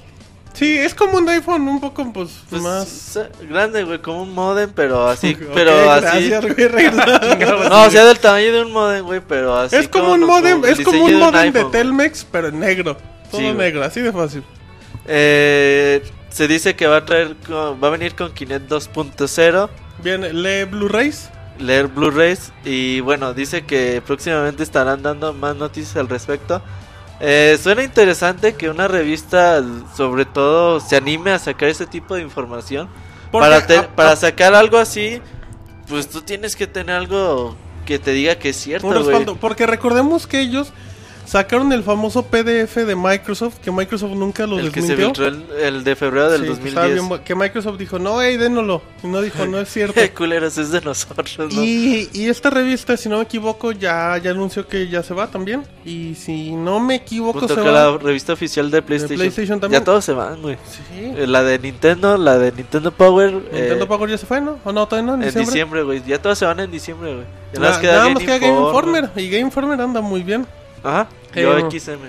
Sí, es como un iPhone un poco, pues, Pues, más... grande, güey, como un modem, pero así, <laughs> pero así. güey. <laughs> No, o sea, del tamaño de un modem, güey, pero así. es como un modem, es como un de modem de iPhone. Telmex, pero en negro. Todo Sí, negro, así de fácil. Eh, se dice que va a traer, va a venir con Kinect 2.0, Bien, lee Blu-rays. leer Blu-rays y bueno, dice que próximamente estarán dando más noticias al respecto. Eh, suena interesante que una revista, sobre todo, se anime a sacar ese tipo de información. Porque para, te- a- para a- sacar algo así, pues tú tienes que tener algo que te diga que es cierto, güey. respaldo. Porque recordemos que ellos sacaron el famoso PDF de Microsoft, que Microsoft nunca lo El que se desmintió. filtró el, el de febrero del Sí, que estaba 2010. bien que Microsoft dijo, no, ey, dénolo. Y no dijo, no es cierto. <laughs> Qué culeros es de nosotros, ¿no? Y, y esta revista, si no me equivoco, ya, ya anunció que ya se va también. Y si no me equivoco, Junto se va. la revista oficial de PlayStation. PlayStation también. Ya todos se van, güey. Sí. Eh, La de Nintendo, la de Nintendo Power. Nintendo eh, Power ya se fue, ¿no? ¿O no? ¿Todavía no? ¿En, En diciembre? diciembre, güey. Ya todos se van en diciembre, güey. Ya nada más queda nada Game más queda Game. Informer. Y Game Informer anda muy bien. Ajá. Yo. XM.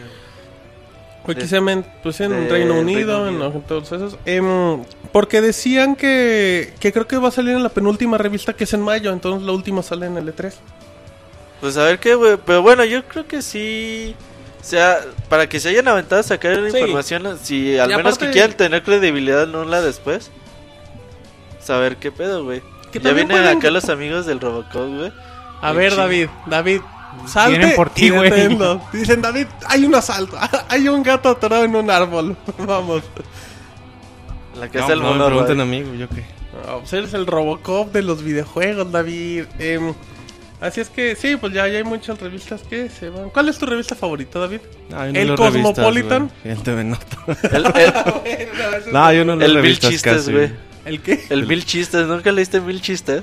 XM, en- pues en de Reino Reino Unido, Unido. en todos esos. Em, porque decían que, que creo que va a salir en la penúltima revista que es en mayo, entonces la última sale en el E E3. Pues a ver qué, güey. Pero bueno, yo creo que sí. O sea, para que se hayan aventado a sacar la Sí. información, si al Y menos aparte- que quieran tener credibilidad en una después, saber qué pedo, güey. Ya vienen pueden- acá los amigos del Robocop, güey. A Qué ver, chido. David, David, salte por ti, güey. Dicen, David, hay un asalto, <laughs> hay un gato atorado en un árbol. <laughs> Vamos. La casa No, del no me mono, pregunten güey. a mí, güey, yo qué. No, pues eres el Robocop de los videojuegos, David. Em, así es que, sí, pues ya, ya hay muchas revistas que se van. ¿Cuál es tu revista favorita, David? No, no ¿El revistas, Cosmopolitan? El TV Nota. El, el, <laughs> No, yo no leo el Bill Chistes, güey. ¿El qué? El mil chistes, ¿nunca leíste mil chistes?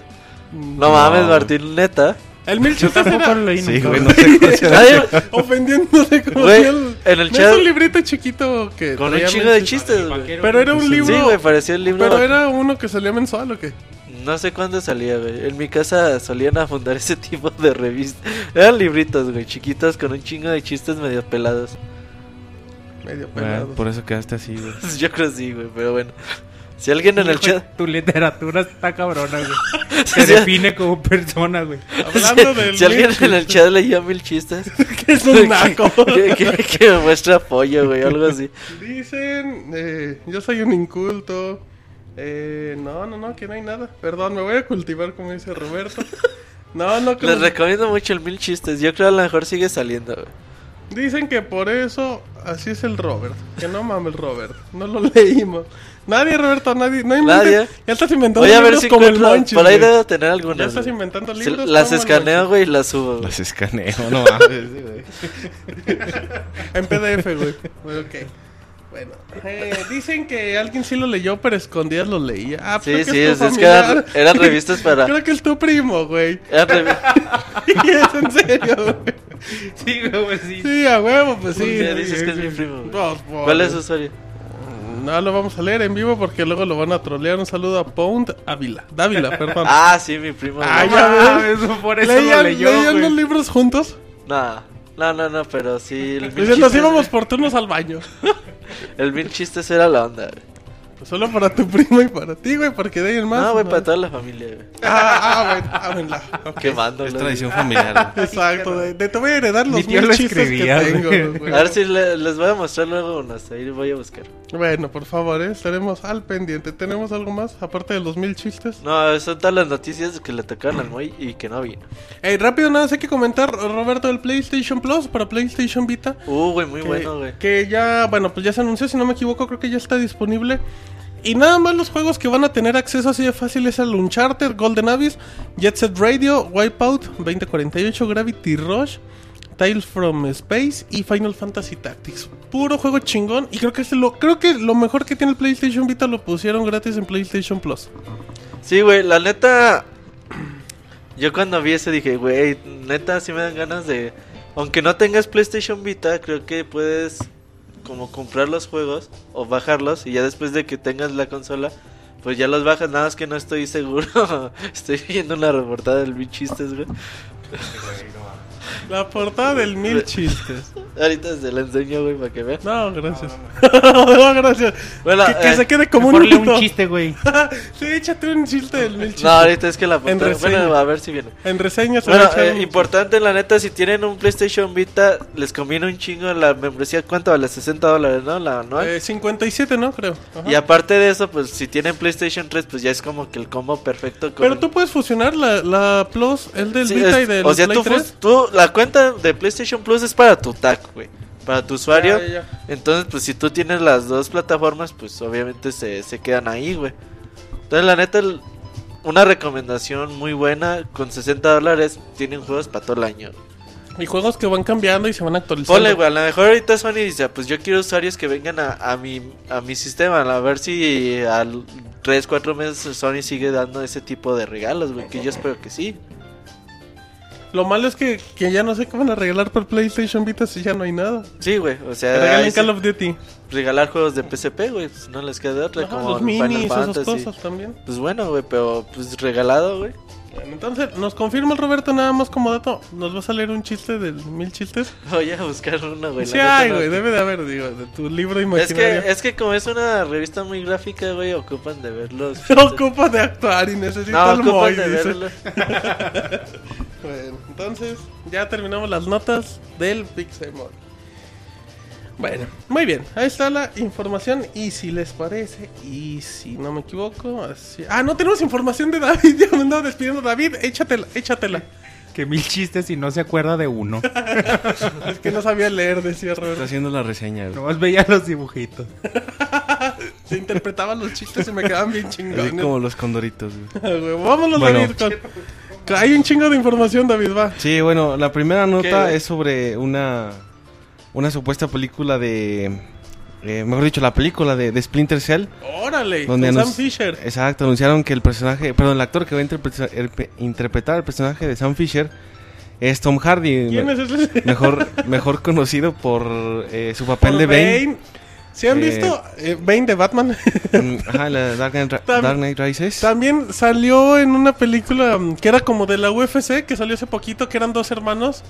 No, No. mames, Martín, neta. El mil chistes tampoco lo leí Sí, nunca. güey, no sé cuál será. Nadie- ofendiéndose como Güey, si el... en el ¿No chat- es un librito chiquito que Con un traía chingo de chistes, güey. Pero era un libro... Sí, güey, parecía el libro. Pero era uno que salía mensual o qué? No sé cuándo salía, güey. En mi casa solían afundar <laughs> ese tipo de revistas. Eran libritos, güey, chiquitos con un chingo de chistes medio pelados. Medio Ah, pelado. por eso quedaste así, güey. <laughs> Yo creo sí, güey, pero bueno. Si alguien en el chat. Tu literatura está cabrona, güey. <laughs> Si, Te define como persona, güey. Hablando del si alguien en el chat leía mil chistes, <laughs> que es un naco. <laughs> que, que- que me muestre apoyo, güey, algo así. Dicen, eh, yo soy un inculto. Eh, no, no, no, que no hay nada. Perdón, me voy a cultivar como dice Roberto. No, no, que Les recomiendo mucho el mil chistes. Yo creo que a lo mejor sigue saliendo, güey. Dicen que por eso así es el Robert. Que no mames el Robert. No lo <laughs> leímos. Nadie, Roberto, nadie. No inventes. Nadie. Ya estás inventando Voy a ver libros si como el Por ahí debo tener Ya algunas. estás güey. inventando Se- libros. Las escaneo, güey, y las subo. Las escaneo, no mames, güey. <laughs> En PDF, güey. Bueno, <laughs> ok. Bueno, eh, dicen que alguien sí lo leyó, pero escondidas lo leía. Ah, Sí, que sí, es, es que eran, eran revistas para. <laughs> Creo que es tu primo, güey. eran revi- <laughs> es en serio, güey. Sí, güey, sí. Sí, a huevo, pues sí. Sí, que es sí. mi primo. Pues, pues, ¿Cuál es su usuario? No lo vamos a leer en vivo porque luego lo van a trolear. Un saludo a Pound Ávila. Dávila, <laughs> perdón. Ah, sí, mi primo. Ah, ya ves. Eso por eso ¿Leían, lo leyó, leían los libros juntos? No, no, no, no, pero sí. El íbamos por turnos al baño. <laughs> el mil chistes era la onda, güey. Pues solo para tu primo y para ti, güey, porque de ahí en más. No, güey, para toda la familia, güey. Ah, ah, bueno, ah, bueno, la- <laughs> ok. Quemándolo. Es tradición familiar, güey. <laughs> Exacto, de, de te voy a heredar los mil lo chistes escribía, que tengo, güey. güey. A ver si le- les voy a mostrar luego unas. Ahí voy a buscar. Bueno, por favor, ¿eh? estaremos al pendiente. ¿Tenemos algo más aparte de los mil chistes? No, son todas las noticias que le tocaron al Moy y que no vino. Ey, rápido, nada más hay que comentar, Roberto, el PlayStation Plus para PlayStation Vita. Uh, güey, muy que, bueno, güey. que ya, bueno, pues ya se anunció, si no me equivoco, creo que ya está disponible. Y nada más los juegos que van a tener acceso así de fácil es el Uncharted, Golden Abyss, Jet Set Radio, Wipeout, 2048, Gravity Rush, Tales from Space y Final Fantasy Tactics. Puro juego chingón y creo que es lo creo que lo mejor que tiene el PlayStation Vita lo pusieron gratis en PlayStation Plus. Sí, güey, la neta. <clears throat> Yo cuando vi eso dije, güey, neta, sí me dan ganas de. Aunque no tengas PlayStation Vita, creo que puedes como comprar los juegos o bajarlos y ya después de que tengas la consola, pues ya los bajas. Nada más que no estoy seguro. <laughs> estoy viendo una reportada del Big Chistes, güey. La portada del mil chistes. Ahorita se la enseño, güey, para que vean. No, gracias. No, <laughs> gracias. Bueno, que, que eh, se quede como un un chiste, güey. <laughs> sí, échate un chiste del mil chistes. No, ahorita es que la portada. reseña. Bueno, a ver si viene. En reseñas se Bueno, eh, importante la neta, si tienen un PlayStation Vita, les conviene un chingo la membresía. ¿Cuánto vale? 60 dólares, ¿no? La anual. Eh, 57, ¿no? Creo. Ajá. Y aparte de eso, pues si tienen PlayStation 3, pues ya es como que el combo perfecto. Con Pero tú puedes fusionar la, la Plus, el del Sí, Vita es- y del O sea, Play tú, 3. fus- tú- la cuenta de PlayStation Plus es para tu tag, güey. Para tu usuario. Ya, ya, ya. Entonces, pues si tú tienes las dos plataformas, pues obviamente se, se quedan ahí, güey. Entonces, la neta, el- una recomendación muy buena. Con 60 dólares tienen juegos para todo el año. Y juegos que van cambiando y se van actualizando. Ponle, güey, a lo mejor ahorita Sony dice, pues yo quiero usuarios que vengan a, a mi, a mi sistema, a ver si al 3, 4 meses Sony sigue dando ese tipo de regalos, güey, que yo espero que sí. Lo malo es que, que ya no sé qué van a regalar por PlayStation Vita si ya no hay nada. Sí, güey, o Que sea, regalen Call of Duty. regalar juegos de PSP, güey, pues no les queda otra, Ajá, como los el minis, Final esas cosas también. Pues bueno, güey, pero pues regalado, güey. Bueno, entonces, nos confirma el Roberto nada más como dato. ¿Nos va a salir un chiste del mil chistes? Voy a buscar uno, güey. sí hay, güey, debe de haber, digo, de tu libro Es imaginario. que, es que como es una revista muy gráfica, güey, ocupan de verlos. <laughs> No ocupa de actuar y necesita No, ocupan de verlos. <laughs> Bueno, entonces ya terminamos las notas del Pixelmon. Bueno, muy bien, ahí está la información y si les parece y si no me equivoco, así... Ah, no tenemos información de David, <laughs> ya me andaba despidiendo David, échatela, échatela. Que mil chistes y no se acuerda de uno. <laughs> Es que no sabía leer, decía Está Roberto. haciendo la reseña, güey. Nomás veía los dibujitos. <laughs> Se interpretaban los chistes y me quedaban bien Así chingones. como los condoritos, güey. Vámonos, Bueno. David. con- Hay un chingo de información, David, va. Sí, bueno, la primera nota es sobre una una supuesta película de eh, mejor dicho, la película de, de Splinter Cell. Órale, Donde con Sam Fisher. Exacto, anunciaron que el personaje, perdón, el actor que va a interpreta- el- interpretar el personaje de Sam Fisher es Tom Hardy. ¿Quién es ese? Mejor, mejor conocido por eh, su papel Por de Bane. ¿Sí han Eh, visto eh, Bane de Batman? en- Ajá, la Dark Knight, Dark Knight Rises. También salió en una película mm, que era como de la UFC, que salió hace poquito, que eran dos hermanos.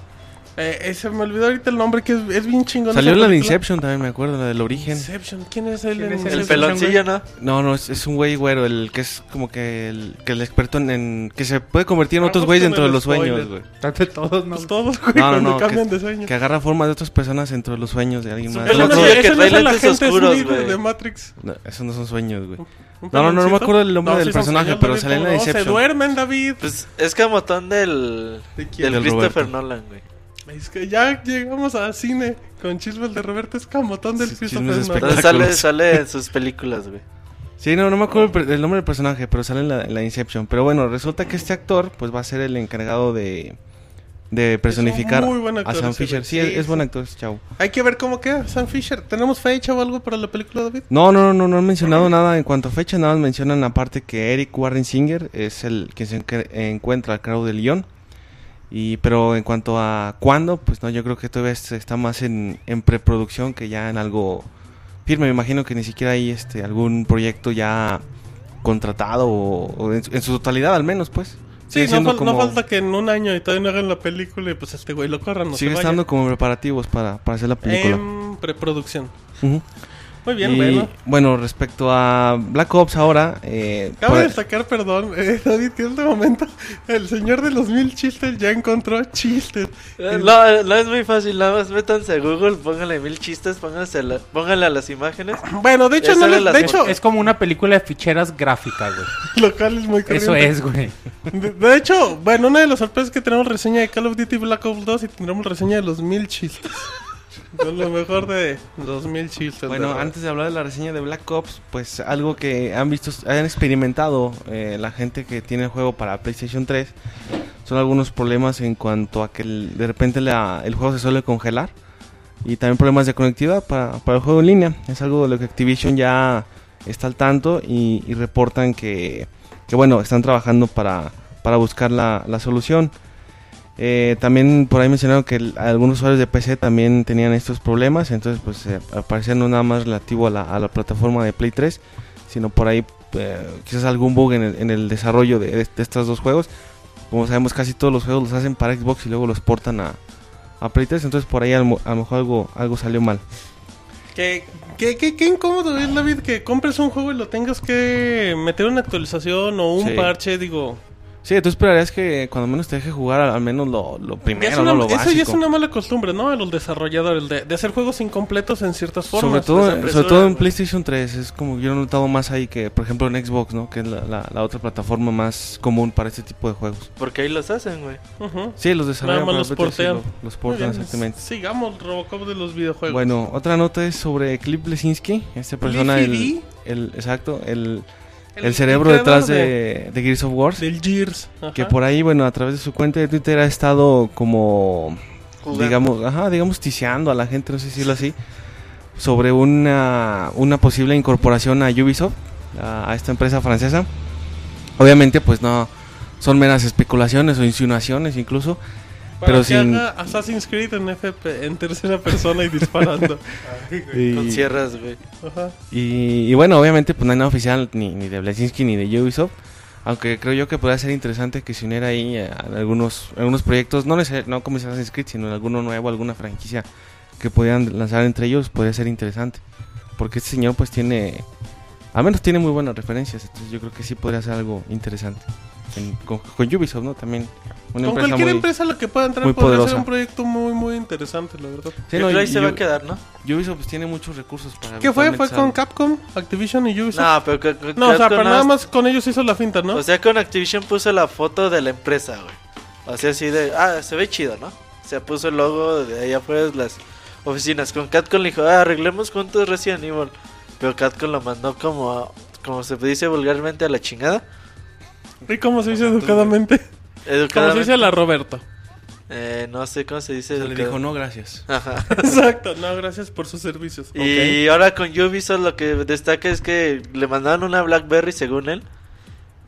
Eh, eh, se me olvidó ahorita el nombre, que es, es bien chingón. Salió la de. Inception también, me acuerdo, la del origen. Inception. ¿Quién es él? ¿Quién es el El Inception? peloncillo, ¿no? No, no, es, es un güey güero, el que es como que el, que el experto en, en- que se puede convertir en Ah, otros güeyes búscame dentro de el los sueños, güey. Todos, ¿no? Pues todos, güey, No, no, cuando no, cambian que, de sueño. que agarra forma de otras personas dentro de los sueños de alguien más. Ese no no, el no es el oscuros, güey. de Matrix. No, esos no son sueños, güey. ¿Un No, no, no, no me acuerdo el nombre No, del personaje, pero sale en la ¿cómo no? Se Inception. duermen, David. Pues es camotón del, ¿De quién? del Del Christopher. Nolan, güey. Es que ya llegamos a cine con Chisbel de Roberto Escamotón del Nolan. Entonces sale, sale en sus películas, güey. Sí, no, no me acuerdo el, nombre del personaje, pero sale en la, en la Inception. Pero bueno, resulta que este actor, pues va a ser el encargado de, de personificar muy buen actor a Sam Fisher. Sí, Sí, es, es buen actor chavo. Hay que ver cómo queda Sam Fisher. ¿Tenemos fecha o algo para la película, David? No, no, no, no han mencionado nada en cuanto a fecha, nada más mencionan aparte que Eric Warren Singer es el que se encuentra al cargo del guion. Y, pero en cuanto a cuándo, pues no, yo creo que todavía es- está más en, en preproducción que ya en algo firme. Me imagino que ni siquiera hay este algún proyecto ya contratado o, o en, su- en su totalidad al menos, pues. Sí, no, fal- no falta que en un año y todavía no hagan la película y pues este güey lo corran. No sigue se estando como preparativos para, para hacer la película. En preproducción. Ujú. Muy bien, Y, bueno. bueno, respecto a Black Ops ahora, eh, Cabe por- destacar, perdón, <laughs> eh, David, que en este momento el señor de los mil chistes ya encontró chistes. Eh, No, no es muy fácil, nada más métanse a Google, pónganle mil chistes, pónganse la- pónganle a las imágenes. <clears throat> Bueno, de hecho, Ya no les- de hecho, Es como una película de ficheras gráficas, güey. <laughs> local es muy Eso corriente. es, güey. De, de hecho, bueno, una de las sorpresas es que tenemos reseña de Call of Duty Black Ops 2 y tendremos reseña de los mil chistes. <laughs> Con lo mejor de los mil chistes. Bueno, antes de hablar de la reseña de Black Ops, pues algo que han visto, han experimentado eh, la gente que tiene el juego para PlayStation 3 son algunos problemas en cuanto a que el- de repente la- el juego se suele congelar y también problemas de conectividad para, para el juego en línea. Es algo de lo que Activision ya está al tanto y, y reportan que, que, bueno, están trabajando para, para buscar la, la solución. Eh, también por ahí mencionaron que el- algunos usuarios de PC también tenían estos problemas, entonces pues eh, al parecer no nada más relativo a la, a la plataforma de Play 3, sino por ahí eh, quizás algún bug en el, en el desarrollo de, de estos dos juegos. Como sabemos casi todos los juegos los hacen para Xbox y luego los portan a, a Play 3, entonces por ahí a, lo mo- a lo mejor algo, algo salió mal. ¿Qué, qué, qué, qué incómodo es, David, que compres un juego y lo tengas que meter una actualización o un Sí. parche, digo... Sí, tú esperarías que cuando menos te deje jugar al, menos lo, lo primero, es una- no lo eso básico. ya es una mala costumbre, ¿no? De los desarrolladores, de, de hacer juegos incompletos en ciertas formas. Sobre todo, pues, sobre apresura, todo en. PlayStation 3 es como yo he notado más ahí que, por ejemplo, en Xbox, ¿no? Que es la, la- la otra plataforma más común para este tipo de juegos. Porque ahí los hacen, güey. Sí, los desarrollan Nada más los sí, portean. lo- los portan bien, exactamente. Sigamos Robocop de los videojuegos. Bueno, otra nota es sobre Cliff Lesinski, esta persona, el, el, exacto, el, el, El- cerebro el detrás de, de Gears of War, Del Gears. ajá. que por ahí, bueno, a través de su cuenta de Twitter ha estado como Jugando. digamos, ajá, digamos ticiando a la gente, no sé si decirlo así, sobre una, una posible incorporación a Ubisoft, a, a esta empresa francesa. Obviamente, pues no son meras especulaciones o insinuaciones incluso, Para pero que sin- haga Assassin's Creed en FP, en tercera persona y disparando. <laughs> Con y, sierras, güey. Ajá. y, y bueno, obviamente pues no hay nada oficial ni, ni de Blazinski ni de Ubisoft. Aunque creo yo que podría ser interesante que se uniera ahí a algunos, algunos proyectos, no, neces- no como Assassin's Creed, sino alguno nuevo, alguna franquicia que pudieran lanzar entre ellos, podría ser interesante. Porque este señor pues tiene, al menos tiene muy buenas referencias, entonces yo creo que sí podría ser algo interesante. En- con, con Ubisoft, ¿no? También una Con empresa cualquier muy... empresa a la que pueda entrar muy podría ser poderosa. un proyecto muy, muy interesante, la verdad. Sí, no, creo ahí y- se y- va a quedar, ¿no? Ubisoft pues tiene muchos recursos para... ¿Qué fue? ¿Fue con Capcom, Activision y Ubisoft? No, pero con, con No, o sea, Capcom pero nada más- con ellos hizo la finta, ¿no? O sea, con Activision puso la foto de la empresa, güey. O sea, así de, ah, se ve chido, ¿no? O sea, puso el logo de allá afuera de las oficinas. Con Catcon le dijo, ah, arreglemos juntos Resident Evil. Pero Catcon lo mandó como, a- como se dice vulgarmente, a la chingada. ¿Y cómo se dice educadamente? Como se Educadamente. dice la Roberto. Eh, no sé cómo se dice. Se le el dijo, no, gracias. Ajá. <laughs> Exacto, no, gracias por sus servicios. Y ahora con Ubisoft lo que destaca es que le mandaron una Blackberry según él.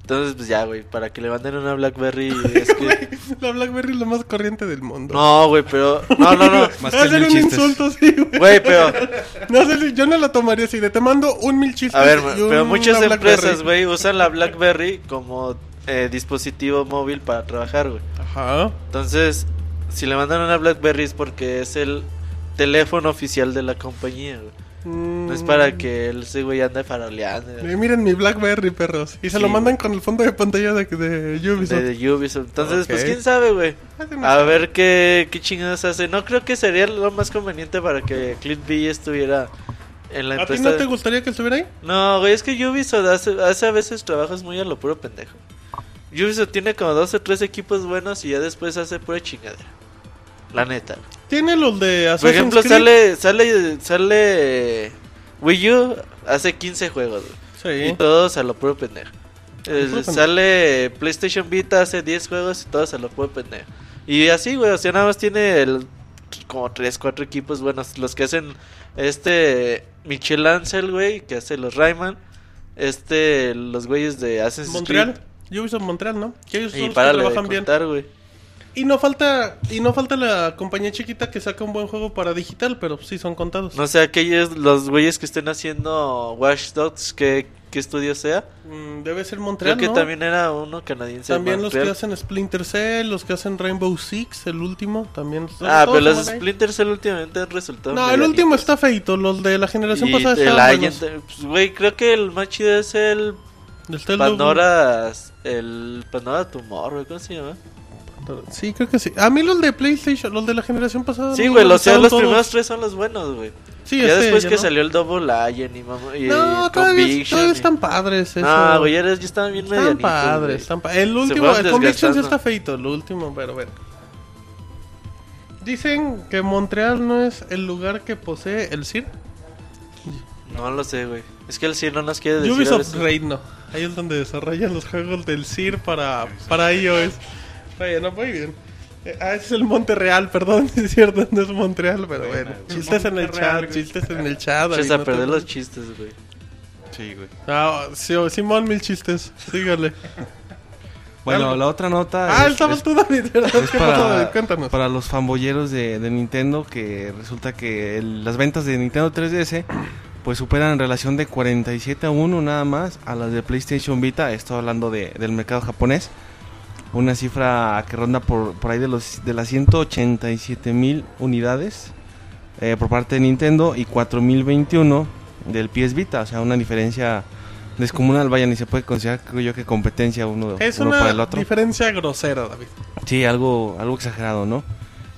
Entonces, pues ya, güey, para que le manden una Blackberry <laughs> es que... La Blackberry es lo más corriente del mundo. No, güey, pero... No, no, no. <laughs> Más Va a que ser mil un chistes. insulto, sí, güey. Güey, pero... No sé si yo no la tomaría así de te mando un mil chistes. A ver, y un- pero muchas empresas, güey, usan la BlackBerry como eh, dispositivo móvil para trabajar, güey. Ajá. Entonces, si le mandan una BlackBerry es porque es el teléfono oficial de la compañía, güey. No es para que ese güey ande faroleando. Eh, miren mi Blackberry, perros. Y se Sí, lo mandan güey. con el fondo de pantalla de, de Ubisoft. De, de Ubisoft. Entonces, pues quién sabe, güey. Ah, A ver qué, qué chingados hace. No creo que sería lo más conveniente para que Clint B estuviera en la ¿A ti empresa. no te gustaría que estuviera ahí? No, güey, es que Ubisoft hace, hace a veces trabajos muy a lo puro pendejo. Ubisoft tiene como dos o tres equipos buenos y ya después hace pura chingadera. La neta. Tiene los de Por Assassin's ejemplo, Creed. sale, sale, sale Wii U hace 15 juegos, güey. Y todos a lo puro pendejo. Eh, sale PlayStation Vita hace 10 juegos y todos a lo puro pendejo. Y así, güey, o sea, nada más tiene el, como 3, 4 equipos buenos. Los que hacen este Michel Ansel, güey, que hace los Rayman. Este, los güeyes de Assassin's Montreal. Creed. Ubisoft Montreal, ¿no? Que ellos Y los que para de trabajan bien. Y no falta y no falta la compañía chiquita que saca un buen juego para digital, pero sí son contados. No sé, aquellos, los güeyes que estén haciendo Watch Dogs, ¿qué, qué estudio sea? Mm, debe ser Montreal, Creo que ¿no? también era uno canadiense. También los que hacen Splinter Cell, los que hacen Rainbow Six, el último, también. Ah, pero los. Splinter Cell últimamente han resultado. No, el último está feito, los de la generación Y pasada el estaban buenos. pues, güey, creo que el más chido es el Está el Pandora Tumor, güey, ¿cómo se llama? Sí, creo que sí. A mí los de PlayStation, los de la generación pasada. Sí, no güey, los, los todos. primeros tres son los buenos, güey. Sí, ya este, después ya que no. salió el Double Agent y, mamá, y No, todavía, todavía están padres. Eso. Ah, güey, ya, ya estaban bien Están padres, están pa- El último, el Conviction sí está feito, el último, pero bueno. Dicen que Montreal no es el lugar que posee el CIR. No lo sé, güey. Es que el sí no nos quiere decir. Ubisoft. Reino. Ahí es donde desarrollan los juegos del CIR para, para iOS. Bueno, muy bien. Eh, Ah, ese es el Monte Real, perdón, <laughs> es cierto, no es Montreal, pero bueno. Chistes en el Monterreal, chat, chistes en el chat. Ahí, a no te- perder los chistes, güey. Sí, güey. Ah, sí, Simón, mil chistes, sígale. Bueno, la otra nota Ah, es- estabas es- tú, David, <laughs> ¿verdad? es ¿Qué pasó, David? para, Cuéntanos. para los fanboyeros de, de Nintendo que resulta que el- las ventas de Nintendo 3DS pues superan en relación de 47 a 1 nada más a las de PlayStation Vita, estoy hablando de- del mercado japonés. Una cifra que ronda por, por ahí de los de las 187 mil unidades eh, por parte de Nintendo y 4021 del PS Vita, o sea, una diferencia descomunal, vaya, ni se puede considerar, creo yo, que competencia uno, Es uno para el una otro. diferencia grosera, David. Sí, algo, algo exagerado, ¿no?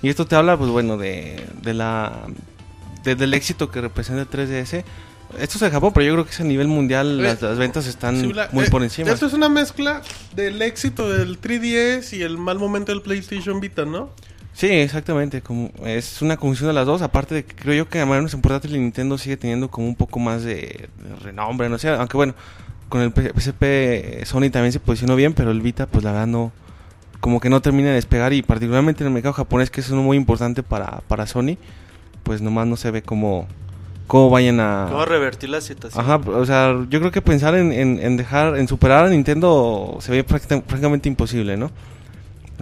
Y esto te habla, pues bueno, de, de la de- del éxito que representa el 3DS. Esto es en Japón, pero yo creo que es a nivel mundial las, las ventas están Sí, la- muy eh, por encima. Esto es una mezcla del éxito del 3DS y el mal momento del PlayStation Vita, ¿no? Sí, exactamente. Como, es una conjunción de las dos. Aparte de que creo yo que a manera importante el Nintendo sigue teniendo como un poco más de, de renombre, no sé. Aunque bueno, con el PSP Sony también se posicionó bien, pero el Vita, pues la verdad no. Como que no termina de despegar y particularmente en el mercado japonés, que es uno muy importante para, para Sony, pues nomás no se ve cómo, cómo vayan a. ¿Cómo revertir la situación? Ajá, o sea, yo creo que pensar en, en, en dejar, en superar a Nintendo se ve prácti- prácticamente imposible, ¿no?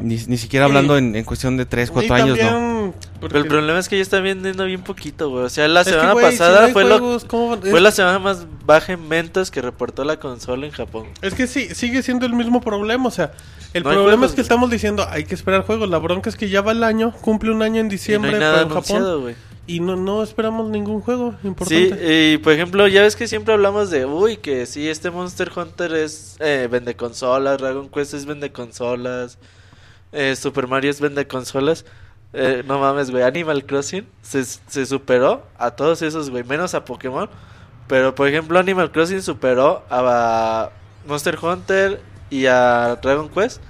Ni, ni siquiera Sí. hablando en, en cuestión de 3, 4 Y años, ¿no? Pero el problema es que ya están vendiendo bien poquito, güey. O sea, la es que, semana si pasada no fue, juegos, lo, ¿cómo van- fue la semana más baja en ventas que reportó la consola en Japón. Es que sí, sigue siendo el mismo problema, o sea, el No problema juegos, es que güey. estamos diciendo, hay que esperar juegos, la bronca es que ya va el año, cumple un año en Y no diciembre hay nada para en Japón güey. y no, no esperamos ningún juego Sí, importante. y por ejemplo, ya ves que siempre hablamos de, uy, que sí, este Monster Hunter es eh, vende consolas, Dragon Quest es vende consolas, eh, Super Mario es vende consolas. Eh, no mames, güey, Animal Crossing se, se superó a todos esos, güey, menos a Pokémon. Pero por ejemplo, Animal Crossing superó a Monster Hunter y a Dragon Quest.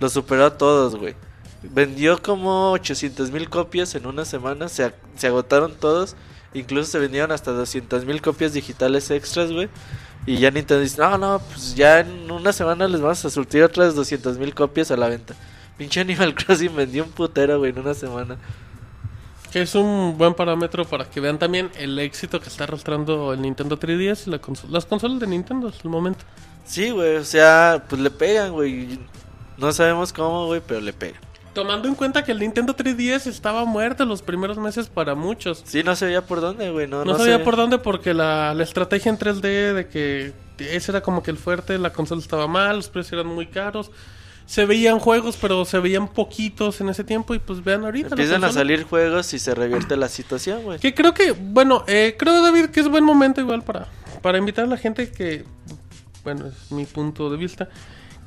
Los superó a todos, güey. Vendió como 800 mil copias en una semana. Se, se agotaron todos. Incluso se vendieron hasta 200 mil copias digitales extras, güey. Y ya Nintendo dice, no, no, pues ya en una semana les vamos a surtir otras 200 mil copias a la venta. Pinche Animal <laughs> Crossing vendió un putero, güey, en una semana. Que es un buen parámetro para que vean también el éxito que está arrastrando el Nintendo 3DS y las consolas de Nintendo hasta el momento. Sí, güey, o sea, pues le pegan, güey. No sabemos cómo, güey, pero le pegan. Tomando en cuenta que el Nintendo 3DS estaba muerto los primeros meses para muchos. Sí, no sabía por dónde, güey. No, No, no sabía sé. por dónde porque la, la estrategia en 3D de que ese era como que el fuerte, la consola estaba mal, los precios eran muy caros. Se veían juegos, pero se veían poquitos en ese tiempo y pues vean ahorita. Empiezan a salir juegos y se revierte la situación, güey. Que creo que, bueno, eh, creo David que es buen momento igual para, para invitar a la gente que, bueno, es mi punto de vista,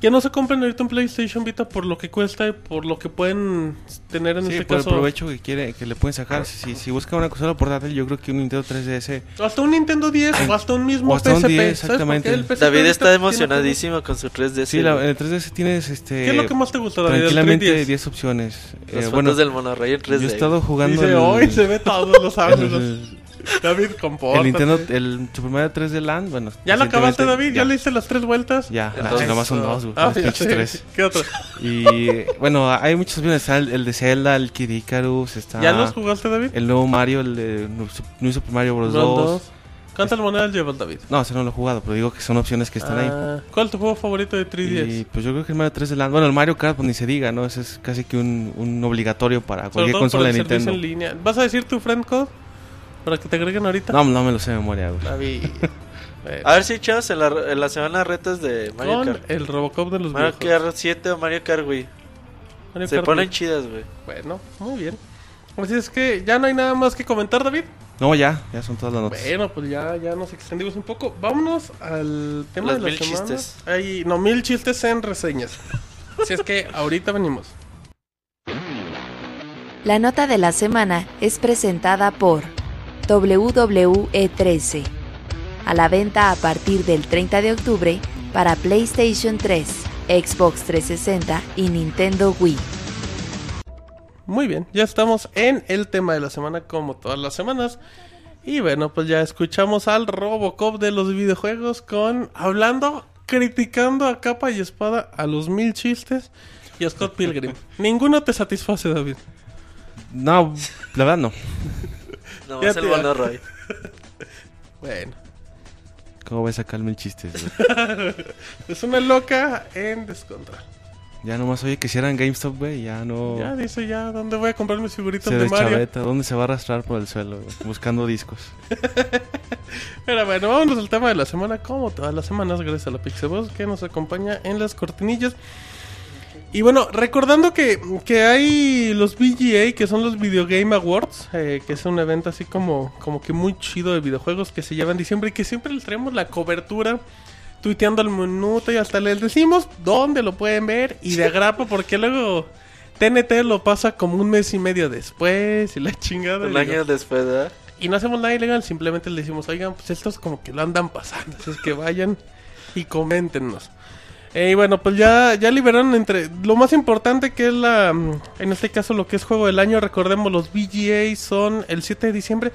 que no se compren ahorita un PlayStation Vita por lo que cuesta y por lo que pueden tener en Sí, este por caso. el provecho que quiere que le pueden sacar. Si, si busca una consola portátil, yo creo que un Nintendo 3DS. Hasta un Nintendo 10 o hasta un mismo O hasta un PSP. 10, ¿sabes por qué? exactamente. El PSP David está emocionadísimo con su 3DS. Sí, la, el 3DS tienes este. ¿Qué es lo que más te gusta, David? Tranquilamente 3DS? 10 opciones. Las Eh, fotos bueno, del monorrey en 3D. yo he estado jugando. Dice, el- hoy se ve todos los ángulos. David, compórtate. el Nintendo, el Super Mario 3D Land. Bueno, ¿Ya lo acabaste, David? ¿Ya, le diste las tres vueltas? Ya, Entonces, ah, nomás son dos, güey. Ah, ya sé. tres. ¿Qué otro? Y bueno, hay muchas opciones. Está el, el de Zelda, el Kid Icarus, está ¿Ya los jugaste, David? el nuevo Mario, el de New Super Mario Bros. Los 2. dos. ¿Cuántas monedas llevas, David? No, ese no lo he jugado, pero digo que son opciones que están ahí. Ah, ¿Cuál es tu juego favorito de 3DS? Y pues yo creo que el Mario 3D Land. Bueno, el Mario Kart, pues ni se diga, ¿no? Ese es casi que un, un obligatorio para cualquier consola de Nintendo. en línea. ¿Vas a decir tu friend code? Para que te agreguen ahorita. No, no me lo sé de memoria, güey. <laughs> A ver si echamos en la, en la semana retas de Mario con Kart. el Robocop de los Mario videojuegos. Kart 7 o Mario Kart, güey. Mario Se Kart ponen Wii. chidas, güey. Bueno, muy bien. Así es que ya no hay nada más que comentar, David. No, ya, ya son todas las notas. Bueno, pues ya, ya nos extendimos un poco. Vámonos al tema de la mil semana. chistes. Ay, no, mil chistes en reseñas. Así es que ahorita venimos. La nota de la semana es presentada por WWE13. A la venta a partir del 30 de octubre para PlayStation 3, Xbox 360 y Nintendo Wii. Muy bien, ya estamos en el tema de la semana como todas las semanas. Y bueno, pues ya escuchamos al Robocop de los videojuegos con hablando, criticando a capa y espada a los mil chistes y a Scott Pilgrim. <laughs> Ninguno te satisface, David. No, la verdad no. No, Ya es el monorroy. <laughs> Bueno, ¿Cómo voy a sacar mil chistes? güey? <laughs> es una loca en descontrol. Ya nomás oye que si eran GameStop, güey, ya no... Ya dice ya, ¿dónde voy a comprar mis figuritas se de Mario? ¿Dónde se va a arrastrar por el suelo, güey? Buscando discos. <laughs> Pero bueno, vámonos al tema de la semana, como todas las semanas, gracias a la Pixeboss que nos acompaña en las cortinillas. Y bueno, recordando que, que hay los VGA, que son los Video Game Awards, eh, que es un evento así como, como que muy chido de videojuegos que se lleva en diciembre y que siempre les traemos la cobertura tuiteando al minuto y hasta les decimos dónde lo pueden ver y de agrapa porque luego TNT lo pasa como un mes y medio después y la chingada. Un año después, ¿verdad? y no hacemos nada ilegal, simplemente le decimos, oigan, pues estos como que lo andan pasando, así es que vayan y coméntenos. Eh, y bueno, pues ya, ya liberaron entre lo más importante que es la, mm, en este caso lo que es juego del año, recordemos los VGA son el 7 de diciembre.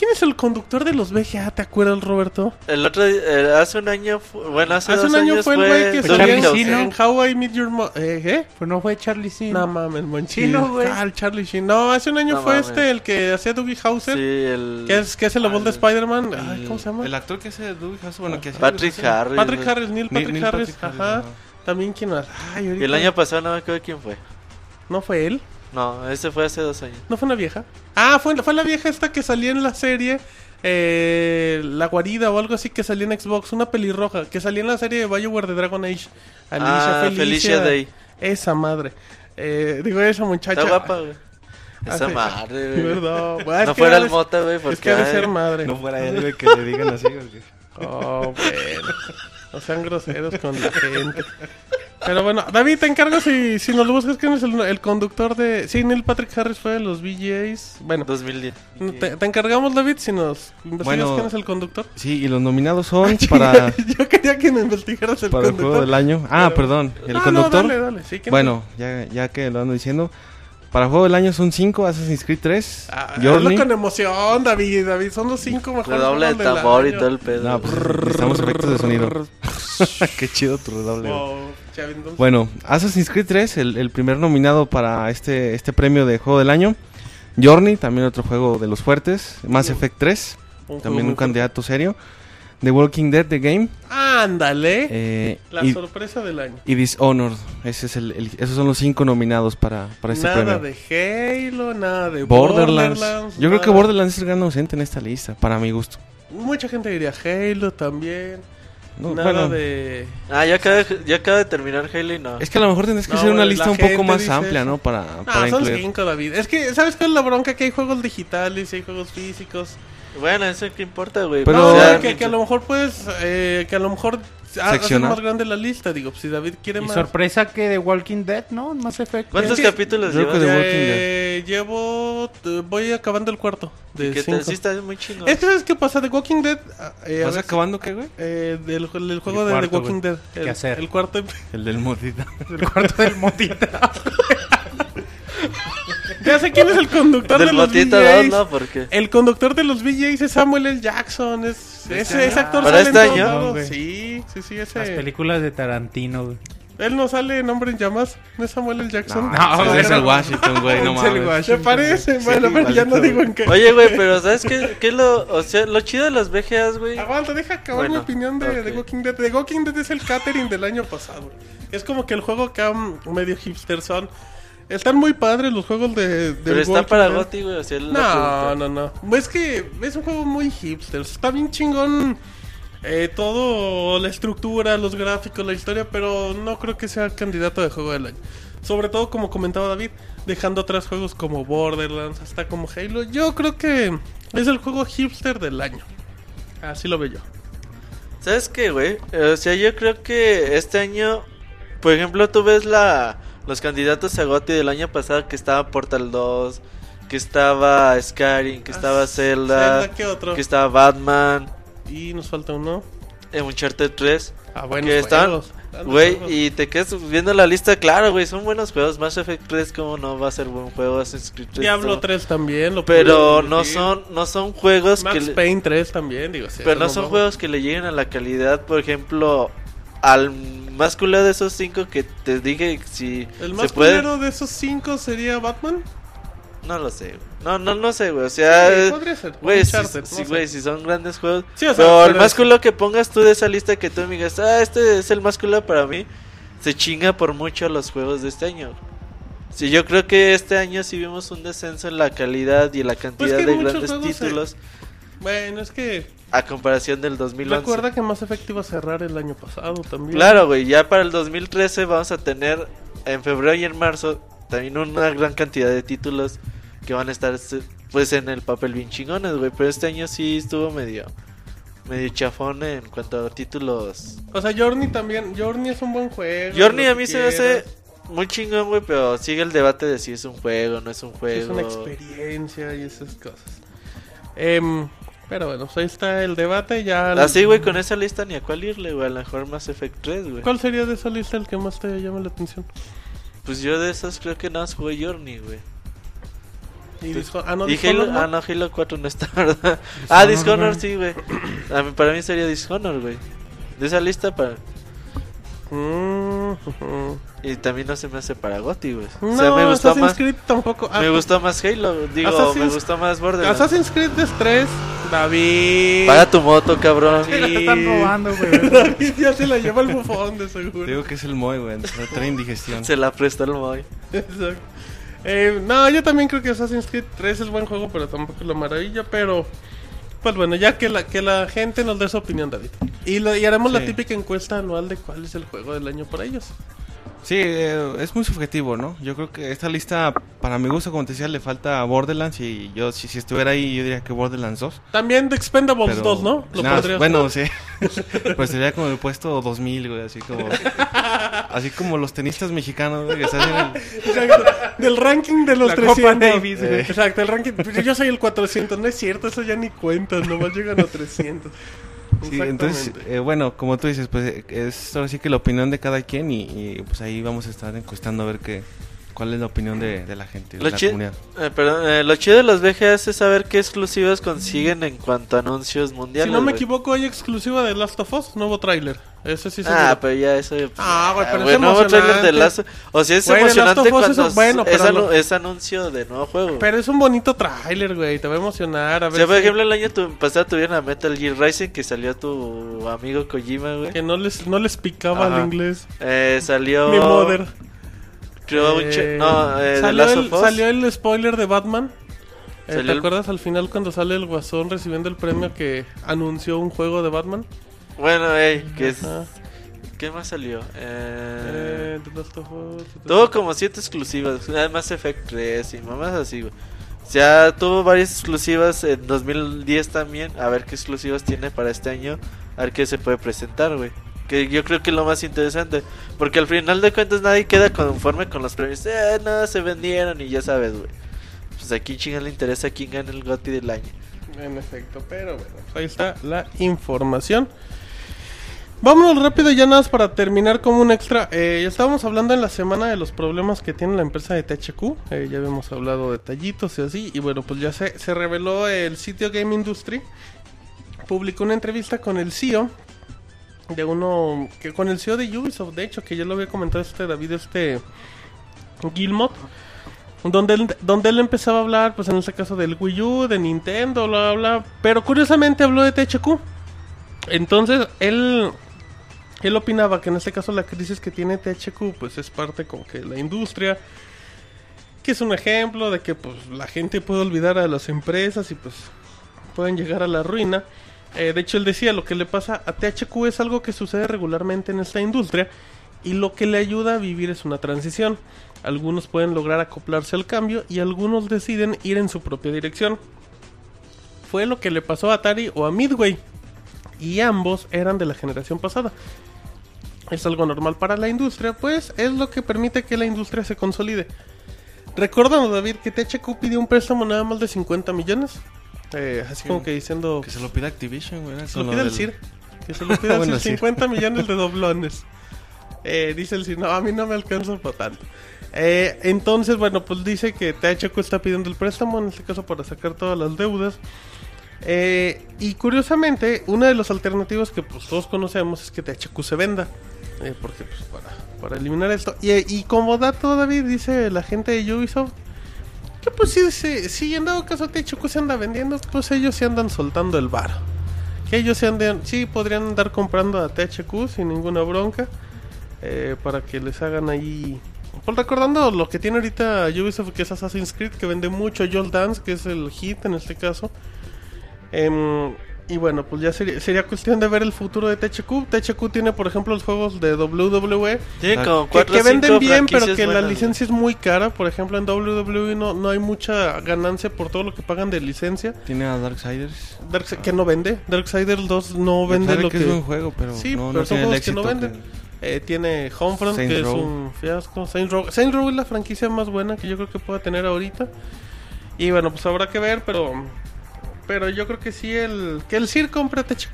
¿Quién es el conductor de los VGA? ¿Te acuerdas, Roberto? El otro, eh, hace un año, bueno, hace, Hace dos un año años fue el güey que salía en, Charlie en Sheen, ¿no? How I Met Your Mo- eh, ¿qué? Pues no fue Charlie Sin. No mames, monchino. Chino, güey. Ah, el Charlie Sheen. No, hace un año No fue mames. este, el que hacía Dougie Hauser. Sí, el... Que es, que es el voz de Spider-Man. Ay, ¿Cómo se llama? El actor que hace Dewey House, bueno, que hacía... Patrick Harris. Harris. Patrick. Harris, Neil Patrick Neil Harris, Patrick Harris, ajá. También quién más. Ay, Y ahorita- el año pasado no me acuerdo quién fue. ¿No fue él? No, ese fue hace dos años. ¿No fue una vieja? Ah, fue, fue la vieja esta que salía en la serie eh, La Guarida o algo así que salía en Xbox, una pelirroja, que salía en la serie de Bioware de Dragon Age. Alicia, Ah, Felicia Day. Esa madre. Eh, digo, esa muchacha. Está guapa, güey. Ah, Esa madre, <laughs> güey. <laughs> Bueno, es No fuera el mota, güey, Es porque... que ha de ser madre. No fuera él, güey, que le digan así, güey. Oh, bueno. No sean groseros con la gente. Pero bueno, David, te encargo si, si nos lo buscas quién es el, el conductor de... Sí, Neil Patrick Harris fue de los VGAs. Bueno, 2010. te, te encargamos, David, si nos investigas Bueno. quién es el conductor. Sí, y los nominados son para, <laughs> Yo quería que me investigaras el para el juego conductor. del año. Ah, Pero- perdón, el No, no, conductor. dale, dale. Sí, ¿quién Bueno, ya, ya que lo ando diciendo. Para juego del año son 5, Assassin's Creed 3, Ah, Journey. con emoción, David. David, son los cinco mejores Redoble de tambor y todo el pedo. No, pues necesitamos efectos de sonido. <laughs> Qué chido tu redoble. Wow, Bueno, Assassin's Creed 3, el, el primer nominado para este, este premio de juego del año. Journey, también otro juego de los fuertes. Mass Effect 3, un juego también un candidato serio. The Walking Dead, The Game. Ándale. eh, la y, sorpresa del año. y Dishonored. Ese es el, el- esos son los cinco nominados para, para este nada premio. de Halo, nada de Borderlands. Borderlands. Yo creo que nada- Borderlands es el gran ausente en esta lista, para mi gusto. Mucha gente diría Halo también. No, nada bueno, de. Ah, ya acaba, de- ya acaba de terminar Halo y no. Es que a lo mejor tendrás que No, hacer una lista un poco más amplia, eso. ¿no? Para, Ah, para son incluir. cinco, David. Es que, ¿sabes cuál es la bronca? Que hay juegos digitales y hay juegos físicos. Bueno, eso qué importa, güey. Pero- no, O sea, que, que a lo mejor puedes. Eh, que a lo mejor. ha- Hacer más grande la lista. Digo, si David quiere Y más. sorpresa que The Walking Dead, ¿no? Más Effect. ¿Cuántos Es que- capítulos que llevas? The Walking Eh, llevo. eh, Voy acabando el cuarto. ¿Y De ¿Qué cinco. tal? Sí, está muy chingón. Es que, ¿sabes qué pasa? The Walking Dead. eh, a ¿Vas acabando qué, güey? eh, del, del juego El de cuarto, The Walking güey. Dead. ¿Qué El, hacer? el cuarto. El del modita. <laughs> El cuarto del motita. <laughs> Ya sé quién es el conductor de los. 2, ¿no? Porque... El conductor de los VJs es Samuel L. Jackson. Es, ese, ese actor ¿Para sale este en año? Güey. Sí, sí, sí, Las ese. películas de Tarantino, güey. Él no sale en Hombre en Llamas. ¿No es Samuel L. Jackson? No, es no. el Washington, güey, no <laughs> Es el mames. ¿Se Washington. parece? bueno, Sí, pero ya no digo en qué. Oye, güey, pero ¿sabes qué? qué es lo, o sea, lo chido de los VGAs, güey? Aguanta, deja acabar Bueno, mi opinión de, ok. The Walking Dead. The Walking Dead es el catering del año pasado. Es como que el juego mm, medio hipster son. Están muy padres los juegos de, de Pero está Walking para. Gotti, güey, o sea, No, preguntó. no, no. Es que es un juego muy hipster. Está bien chingón eh, todo, la estructura, los gráficos, la historia, pero no creo que sea candidato de juego del año. Sobre todo, como comentaba David, dejando atrás juegos como Borderlands, hasta como Halo. Yo creo que es el juego hipster del año. Así lo veo yo. ¿Sabes qué, güey? O sea, yo creo que este año, por ejemplo, tú ves la los candidatos a GOTY del año pasado que estaba Portal 2, que estaba Skyrim, que estaba Ah, Zelda, Zelda, ¿qué otro? que estaba Batman, Y nos falta uno. eh, Uncharted 3. Ah, bueno, que güey, y te quedas viendo la lista, claro, güey, son buenos juegos. Mass Effect 3, ¿cómo no va a ser buen juego? Assassin's Creed 3, Diablo no. 3 también. Lo Pero no son, no son juegos Max que... Payne 3 también, digo. sí, Pero no son vamos. juegos que le lleguen a la calidad, por ejemplo, al más culero de esos cinco que te dije si El más se puede. culero de esos 5 sería Batman. No lo sé. No, no, no sé, güey. O sea, Sí, podría ser. güey, si, si, güey, si son grandes juegos. Sí, o sea, pero el más culo que pongas tú de esa lista que tú me digas, ah, este es el más culo para mí, se chinga por mucho los juegos de este año. Sí, yo creo que este año sí vimos un descenso en la calidad y en la cantidad Pues de grandes se- títulos Bueno, es que a comparación del 2011. recuerda que más efectivo cerrar el año pasado también. Claro, güey, ya para el 2013 vamos a tener en febrero y en marzo también una gran cantidad de títulos que van a estar pues en el papel bien chingones, güey, pero este año sí estuvo medio medio chafón en cuanto a títulos. O sea, Journey también. Journey es un buen juego. Journey a mí se me hace muy chingón, güey, pero sigue el debate de si es un juego, no es un Es juego. una experiencia y esas cosas. Em, pero bueno, pues ahí está el debate. Ya Así, güey, con esa lista ni a cuál irle, güey, a lo mejor Mass Effect 3, güey. ¿Cuál sería de esa lista el que más te llama la atención? Pues yo de esos creo que nada más jugué Journey, güey. Y Disho- ah, no, y Halo, ¿no? ah, no, Halo 4 no está, <laughs> ¿verdad? ah, Dishonored güey. sí, güey. A mí- para mí sería Dishonored, güey. De esa lista para... Mm. Y también no se me hace para Gotti, güey. No, o sea, me gustó Assassin's más... Creed tampoco. Ah, Me gustó más Halo, digo, me gustó más Borderlands. Assassin's Creed es 3. David. Paga tu moto, cabrón. Sí, te están robando, güey. <laughs> David ya se la lleva el bufón de seguro. Digo que es el Moy, güey. Trae indigestión. Se la prestó el Moy. Exacto. Eh, no, yo también creo que Assassin's Creed 3 es buen juego, pero tampoco es la maravilla. Pero, pues bueno, ya que la, que la gente nos dé su opinión, David. Y, lo- y haremos la típica encuesta anual de cuál es el juego del año para ellos. Sí, eh, es muy subjetivo, ¿no? Yo creo que esta lista, para mi gusto, como te decía, le falta Borderlands. Y yo, si, si estuviera ahí, yo diría que Borderlands 2. También de Expendables pero- 2, ¿no? Lo Nada, bueno, sí. <laughs> pues sería como el puesto 2000, güey. Así como, <laughs> así como los tenistas mexicanos, güey, que están en el, Exacto. Del ranking de los La Copa 300. Davis, güey. Exacto, el ranking. Pues Yo soy el 400. No es cierto, eso ya ni cuentas. Nomás llegan a 300. Sí, entonces, eh, bueno, como tú dices, pues es ahora sí que la opinión de cada quien y, y, pues ahí vamos a estar encuestando a ver qué, cuál es la opinión de, de la gente, de Lo, la chi- comunidad. eh, perdón, eh, lo chido de los VGAs es saber qué exclusivas consiguen en cuanto a anuncios mundiales. Si no me equivoco, hay exclusiva de Last of Us, nuevo tráiler. Ese sí se Ah, pero ya eso. Ah, güey, pero es güey, nuevo trailer de emocionante. Last O sea, es Last emocionante of Us cuando es- bueno, es, pero anu- lo- es anuncio de nuevo juego. Pero es un bonito tráiler, güey. Te va a emocionar. A o ver sea, por si- ejemplo, el año tu- pasado tuvieron a Metal Gear Rising que salió tu amigo Kojima, güey. Que no les, no les picaba Ajá. el inglés. Eh, salió. Mi mother. Eh, No, eh, salió, el, salió el spoiler de Batman. Eh, ¿Te el- acuerdas al final cuando sale el guasón recibiendo el premio que anunció un juego de Batman? Bueno, ey, que es. ¿Qué más salió? Eh, Eh... Tuvo como siete exclusivas, Mass Effect 3 y mamás así, güey. Sea, tuvo varias exclusivas en 2010 también. A ver qué exclusivas tiene para este año. A ver qué se puede presentar, güey. Que yo creo que es lo más interesante. Porque al final de cuentas nadie queda conforme con los premios. Eh, no, se vendieron y ya sabes, güey. Pues aquí chinga le interesa a quién gana el GOTY del año. En efecto, pero bueno, pues ahí está la información. Vámonos rápido ya nada para terminar como un extra. Eh, ya estábamos hablando en la semana de los problemas que tiene la empresa de THQ. Eh, ya habíamos hablado detallitos y así. Y bueno, pues ya se, se reveló el sitio Game Industry. Publicó una entrevista con el CEO. De uno. que Con el CEO de Ubisoft, de hecho, que ya lo había comentado este David, este. Gilmot. Donde él, donde él empezaba a hablar, pues en este caso del Wii U, de Nintendo, bla, bla. Pero curiosamente habló de THQ. Entonces, él, él opinaba que en este caso la crisis que tiene THQ, pues es parte con que la industria, que es un ejemplo de que pues la gente puede olvidar a las empresas y pues pueden llegar a la ruina. Eh, de hecho, él decía, lo que le pasa a THQ es algo que sucede regularmente en esta industria y lo que le ayuda a vivir es una transición. Algunos pueden lograr acoplarse al cambio y algunos deciden ir en su propia dirección. Fue lo que le pasó a Atari o a Midway. Y ambos eran de la generación pasada. Es algo normal para la industria, pues es lo que permite que la industria se consolide. Recordando, David, que THQ pidió un préstamo nada más de 50 millones. Eh, así como que diciendo... Que se lo pida Activision, güey. Se lo pide el del- CIR. Que se lo pida <laughs> el Bueno, CIR. sí. 50 millones de doblones. Eh, dice el CIR, no, a mí no me alcanza para tanto. Eh, entonces, bueno, pues dice que THQ está pidiendo el préstamo, en este caso para sacar todas las deudas. Eh, y curiosamente, una de las alternativas que pues todos conocemos es que THQ se venda. Eh, porque pues para, para eliminar esto. Y, y como dato, David, dice la gente de Ubisoft, pues sí, sí, si en dado caso THQ se anda vendiendo, pues ellos se andan soltando el bar. Que ellos se andan, sí podrían andar comprando a THQ sin ninguna bronca. eh, para que les hagan ahí. Pues recordando lo que tiene ahorita Ubisoft, que es Assassin's Creed, que vende mucho Joel Dance, que es el hit en este caso. Em, y bueno, pues ya sería, sería cuestión de ver el futuro de THQ. THQ tiene, por ejemplo, los juegos de WWE, Tiene Ah, como que, cuatro que venden bien, pero que la licencia es muy cara. Por ejemplo, en WWE no, no hay mucha ganancia por todo lo que pagan de licencia. Tiene a Darksiders. Darkse- que no vende. Darksiders 2 no vende lo que, que... es buen juego, pero Sí, no, pero no son tiene el juegos que no venden. Eh, tiene Homefront, que es un fiasco. Saints Row. Saints Row es la franquicia más buena que yo creo que pueda tener ahorita. Y bueno, pues habrá que ver, pero... Pero yo creo que sí, el que el CIR compre THQ.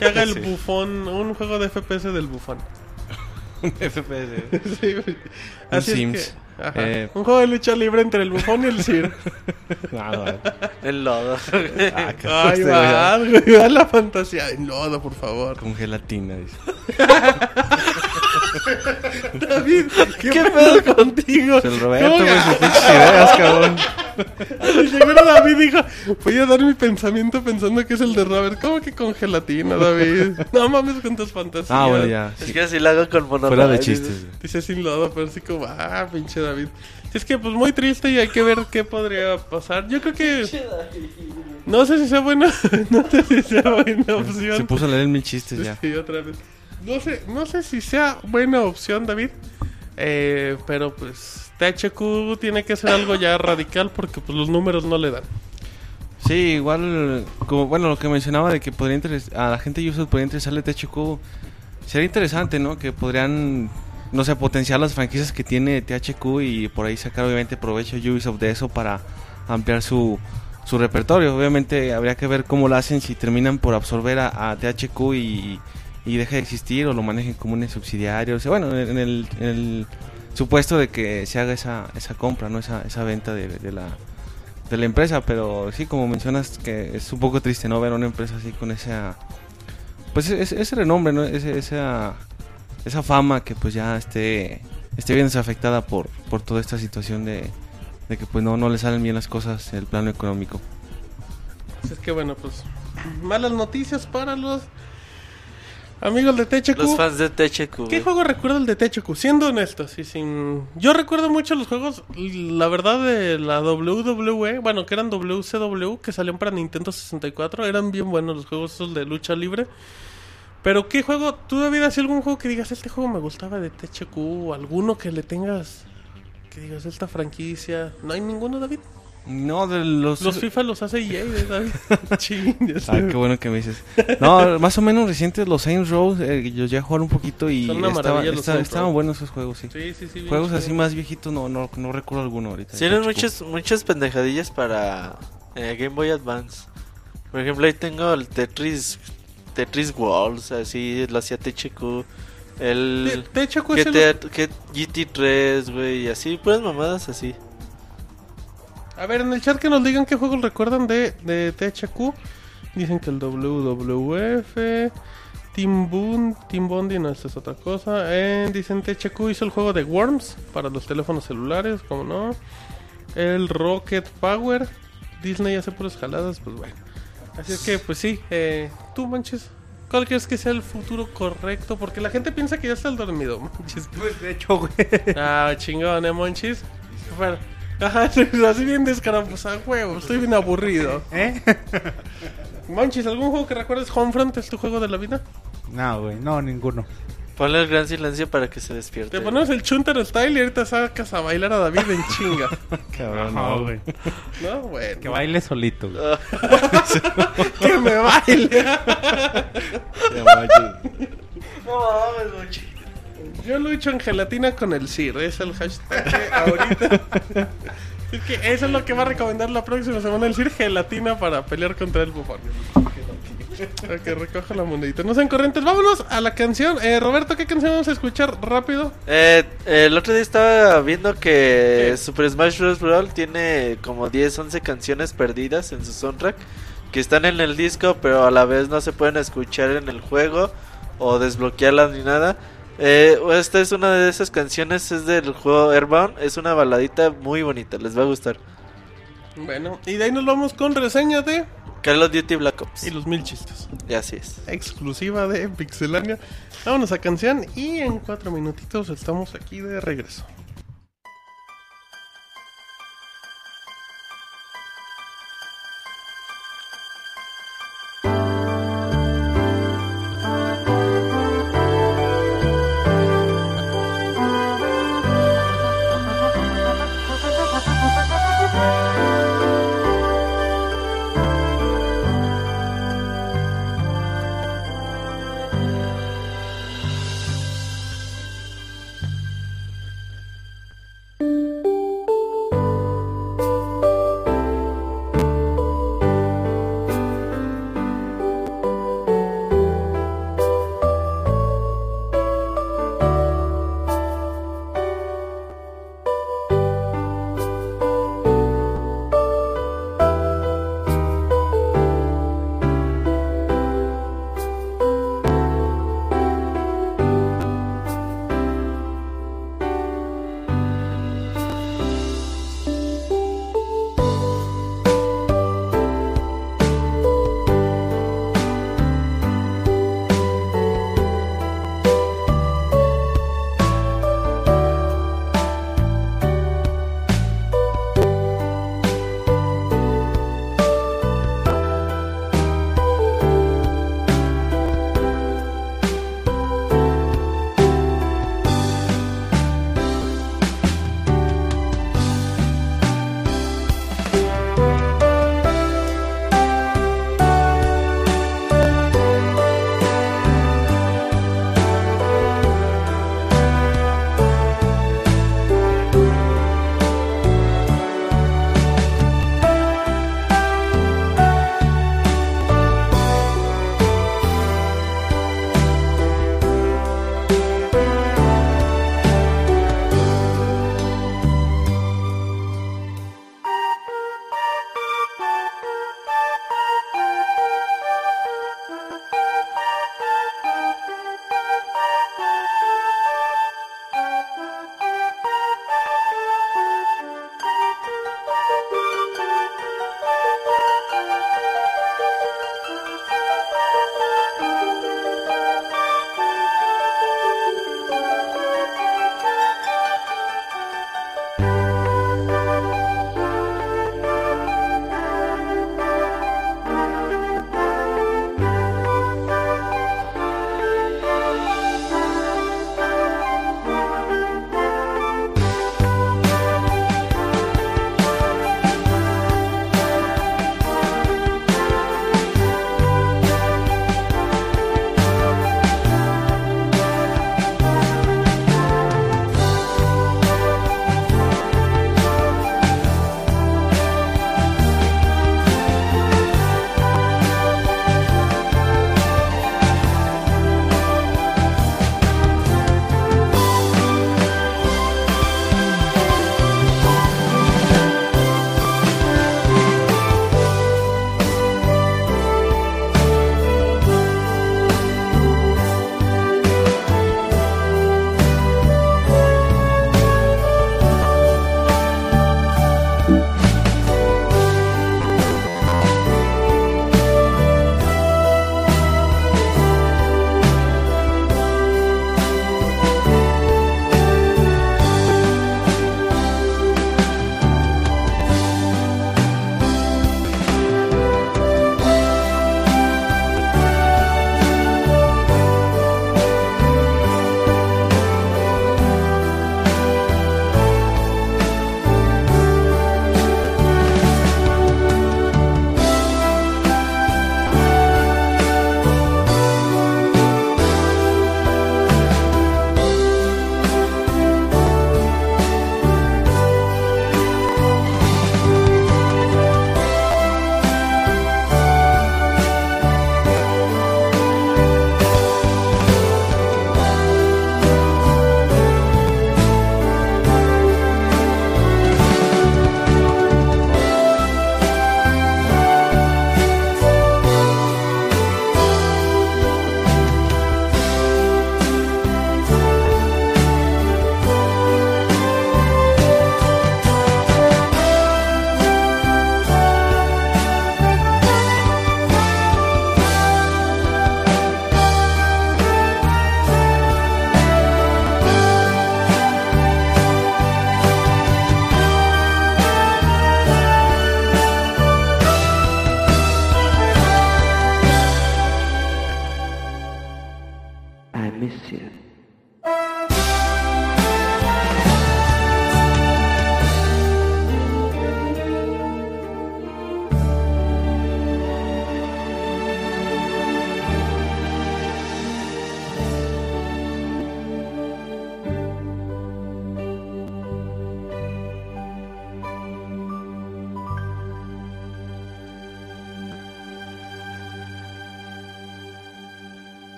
Que haga el <laughs> Sí. bufón, un juego de FPS del bufón. FPS. <laughs> Sí. Así es Sims. que- ajá. Eh. Un juego de lucha libre entre el bufón y el CIR. <laughs> El lodo. Ah, Ay, va, güey, va la fantasía. En lodo, por favor. Con gelatina, dice. <laughs> David, ¿qué, pedo contigo? Es el Roberto, ¿Cómo güey, que- sus pinches ideas, cabrón. Y seguro David dijo, voy a dar mi pensamiento pensando que es el de Robert. ¿Cómo que con gelatina, David? No mames con tus fantasías. Ah, bueno, ya. Es sí. que así lo hago con mono. Fuera de chistes. Dice sin lodo, pero así como, ah, pinche David. Es que pues muy triste y hay que ver qué podría pasar. Yo creo que... No sé si sea buena, <laughs> no sé si sea buena opción. Se puso a leer mil chistes ya. Sí, otra vez. No sé, no sé si sea buena opción, David. Eh, pero pues THQ tiene que hacer algo ya radical porque pues los números no le dan. Sí, igual, como bueno, lo que mencionaba de que podría a la gente de Ubisoft podría interesarle THQ, sería interesante, ¿no? Que podrían, no sé, potenciar las franquicias que tiene THQ y por ahí sacar obviamente provecho Ubisoft de eso para ampliar su, su repertorio. Obviamente habría que ver cómo lo hacen, si terminan por absorber a, a THQ y, y deja de existir o lo manejen como un subsidiario. O sea, bueno, en el, en el supuesto de que se haga esa, esa compra, no esa, esa venta de, la, de la empresa. Pero sí, como mencionas, que es un poco triste no ver una empresa así con esa, pues ese, renombre, ¿no? Ese- esa, esa fama que pues ya esté, esté bien desafectada por, por toda esta situación de, de que pues no, no le salen bien las cosas en el plano económico. Pues es que bueno, pues malas noticias para los amigos de THQ. Los fans de THQ. ¿Qué juego recuerdo el de THQ? Siendo honestos y sin... Yo recuerdo mucho los juegos, la verdad, de la WWE, bueno, que eran WCW, que salían para Nintendo 64. Eran bien buenos los juegos esos de lucha libre. Pero ¿qué juego? ¿Tú David así algún juego que digas, este juego me gustaba de THQ? O alguno que le tengas... Que digas, esta franquicia... ¿No hay ninguno, David? No, de los... Los FIFA los hace EA, ¿eh. Ching, sé. Ah, qué bueno que me dices. No, más o menos recientes los Saints Row, eh, yo ya jugué un poquito y Son una estaba- estaban buenos esos juegos, sí. Sí, sí, sí. Juegos chido. así más viejitos no, no, no recuerdo alguno ahorita. Tienen muchas, muchas pendejadillas para eh, Game Boy Advance. Por ejemplo, ahí tengo el Tetris Tetris Worlds, así lo hacía THQ. El Te- THQ es el- GTA, que- GT3, güey, y así, puras mamadas así. A ver, en el chat que nos digan qué juegos recuerdan de, de THQ. Dicen que el WWF, Team Boon, Team Bondi, no, esta es otra cosa. Eh, dicen THQ hizo el juego de Worms para los teléfonos celulares, como no. El Rocket Power. Disney hace puras jaladas, pues bueno. Así es que, pues sí, eh, tú manches. ¿Cuál crees que sea el futuro correcto? Porque la gente piensa que ya está el dormido, manches. Pues de hecho, güey. Ah, chingón, ¿eh, monchis? Bueno, ajá, <laughs> así bien descaramuzado, huevo, estoy bien aburrido. ¿Eh? <laughs> Monchis, ¿algún juego que recuerdes Homefront es tu juego de la vida? No, güey, no, ninguno. Ponle el gran silencio para que se despierte. Te ponemos el Chunter Style y ahorita sacas a bailar a David en chinga. <laughs> Cabrón, No, güey. ¿No? Bueno. Que baile solito, güey. Que me baile. No mames, Monchi. Yo lucho en gelatina con el CIR, es el hashtag ahorita. <laughs> Es que eso es lo que va a recomendar la próxima semana el CIR gelatina para pelear contra el bufón. <laughs> Para que recoja la monedita. No sean corrientes, vámonos a la canción. Eh, Roberto, ¿qué canción vamos a escuchar rápido? Eh, el otro día estaba viendo que ¿Qué? Super Smash Bros. Brawl tiene como 10, 11 canciones perdidas en su soundtrack que están en el disco, pero a la vez no se pueden escuchar en el juego o desbloquearlas ni nada. Eh, esta es una de esas canciones, es del juego Airbound, es una baladita muy bonita, les va a gustar. Bueno, y de ahí nos vamos con reseña de. Call of Duty Black Ops. Y los mil chistes. Y así es. Exclusiva de Pixelania. Vámonos a canción y en cuatro minutitos estamos aquí de regreso.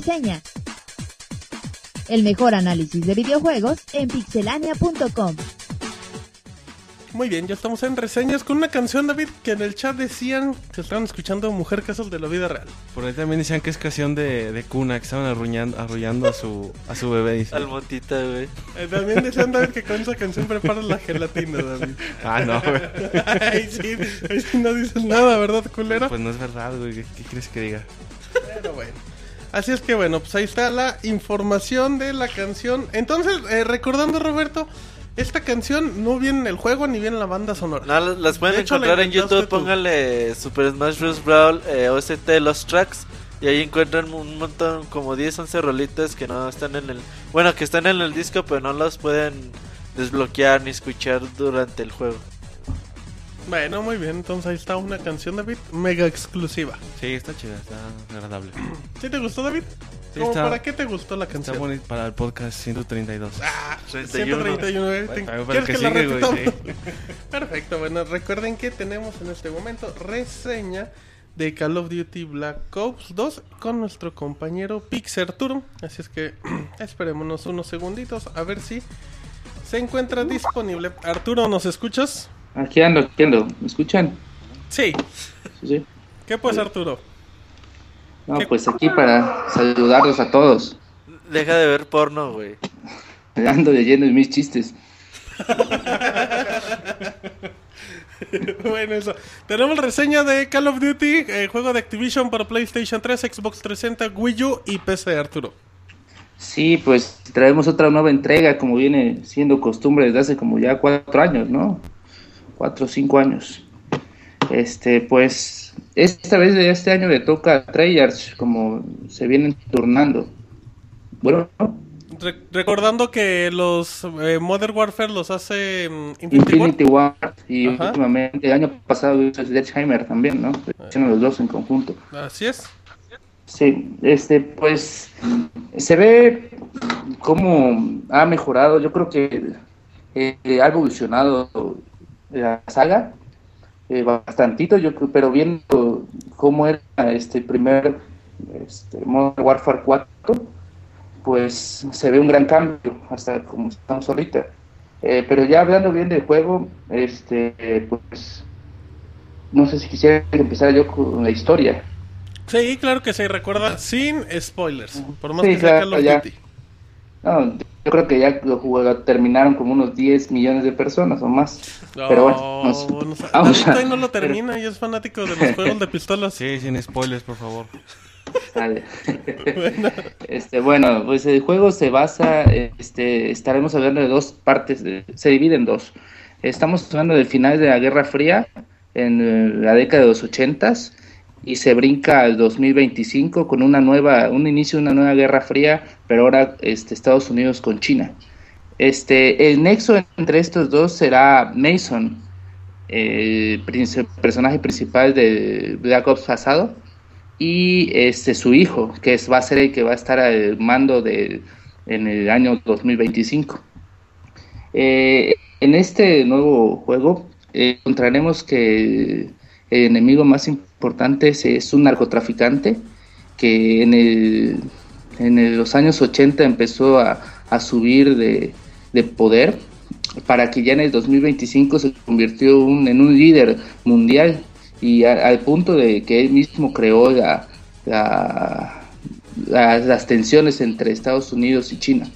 Reseña. El mejor análisis de videojuegos en pixelania.com. Muy bien, ya estamos en reseñas con una canción, David, que en el chat decían que estaban escuchando Mujer Casos de la Vida Real. Por ahí también decían que es canción de, de cuna, que estaban arruñando, arrullando a su, a su bebé. Dice. Al motita, güey. Eh, también decían, David, que con esa canción preparas la gelatina, David. Ah, no, güey. <laughs> Ay, sí, ahí sí no dices nada, ¿verdad, culero? Pues no es verdad, güey. ¿Qué, qué quieres que diga? Pero bueno. Así es que bueno, pues ahí está la información de la canción. Entonces, eh, recordando Roberto, esta canción no viene en el juego ni viene en la banda sonora. No, las pueden hecho, encontrar en YouTube. Pónganle Super Smash Bros. Brawl eh, OST Los Tracks. Y ahí encuentran un montón, como 10, 11 rolitas que no están en el. Bueno, que están en el disco, pero no las pueden desbloquear ni escuchar durante el juego. Bueno, muy bien, entonces ahí está una canción, David, mega exclusiva. Sí, está chida, está agradable. <clears throat> ¿Sí te gustó, David? Sí, ¿Cómo está- ¿Para qué te gustó la Está canción? bonito para el podcast 132. Ah, 31. 131. ¿eh? Bueno, para ¿Quieres que que la sigue, güey, repitamos? sí. <laughs> Perfecto, bueno, recuerden que tenemos en este momento reseña de Call of Duty Black Ops 2 con nuestro compañero Pixel Arturo. Así es que <clears throat> esperémonos unos segunditos a ver si se encuentra disponible. Arturo, ¿nos escuchas? Aquí ando, aquí ando. ¿Me escuchan? Sí. Sí, sí. ¿Qué pues, Arturo? No, ¿Qué? pues aquí para saludarlos a todos. Deja de ver porno, güey. <laughs> Ando leyendo mis chistes. <laughs> bueno, eso. Tenemos reseña de Call of Duty, eh, juego de Activision para PlayStation 3, Xbox 360, Wii U y PC, Arturo. Sí, pues traemos otra nueva entrega, como viene siendo costumbre desde hace como ya cuatro años, ¿no? Cuatro o cinco años. Este, pues, esta vez de este año le toca a Treyarch, como se vienen turnando. Bueno, ¿no? Re- recordando que los eh, Modern Warfare los hace mm, Infinity, War. Infinity War y Ajá. últimamente, el año pasado hizo Sledgehammer también, ¿no? Hicieron los dos en conjunto. Así es. Sí, este, pues se ve cómo ha mejorado. Yo creo que eh, ha evolucionado la saga eh, bastantito, yo pero viendo cómo era este primer este, Modern Warfare 4, pues se ve un gran cambio hasta como estamos ahorita. Eh, pero ya hablando bien del juego, este, pues no sé si quisiera empezar yo con la historia. Sí, claro que sí, recuerda, sin spoilers. Por más Sí, que sea claro, Call of ya. No, yo creo que ya lo jugó- terminaron como unos 10 millones de personas o más. Pero bueno, No, nos- no vamos a- no lo termina y es fanático de los juegos de <laughs> pistolas. Sí, sin spoilers, por favor. Vale. <laughs> Este, bueno, pues el juego se basa, este, estaremos hablando de dos partes, de- se divide en dos. Estamos hablando del final de la Guerra Fría en eh, la década de los ochentas y se brinca al 2025 con una nueva, un inicio de una nueva Guerra Fría, pero ahora este, Estados Unidos con China. Este, el nexo entre estos dos será Mason, el personaje principal de Black Ops pasado, y este su hijo, que es, va a ser el que va a estar al mando de, en el año 2025. Eh, en este nuevo juego eh, encontraremos que el enemigo más importante es, es un narcotraficante que en, el, en los años 80 empezó a, a subir de, de poder para que ya en el 2025 se convirtió en un líder mundial y al punto de que él mismo creó la- la- la- las tensiones entre Estados Unidos y China.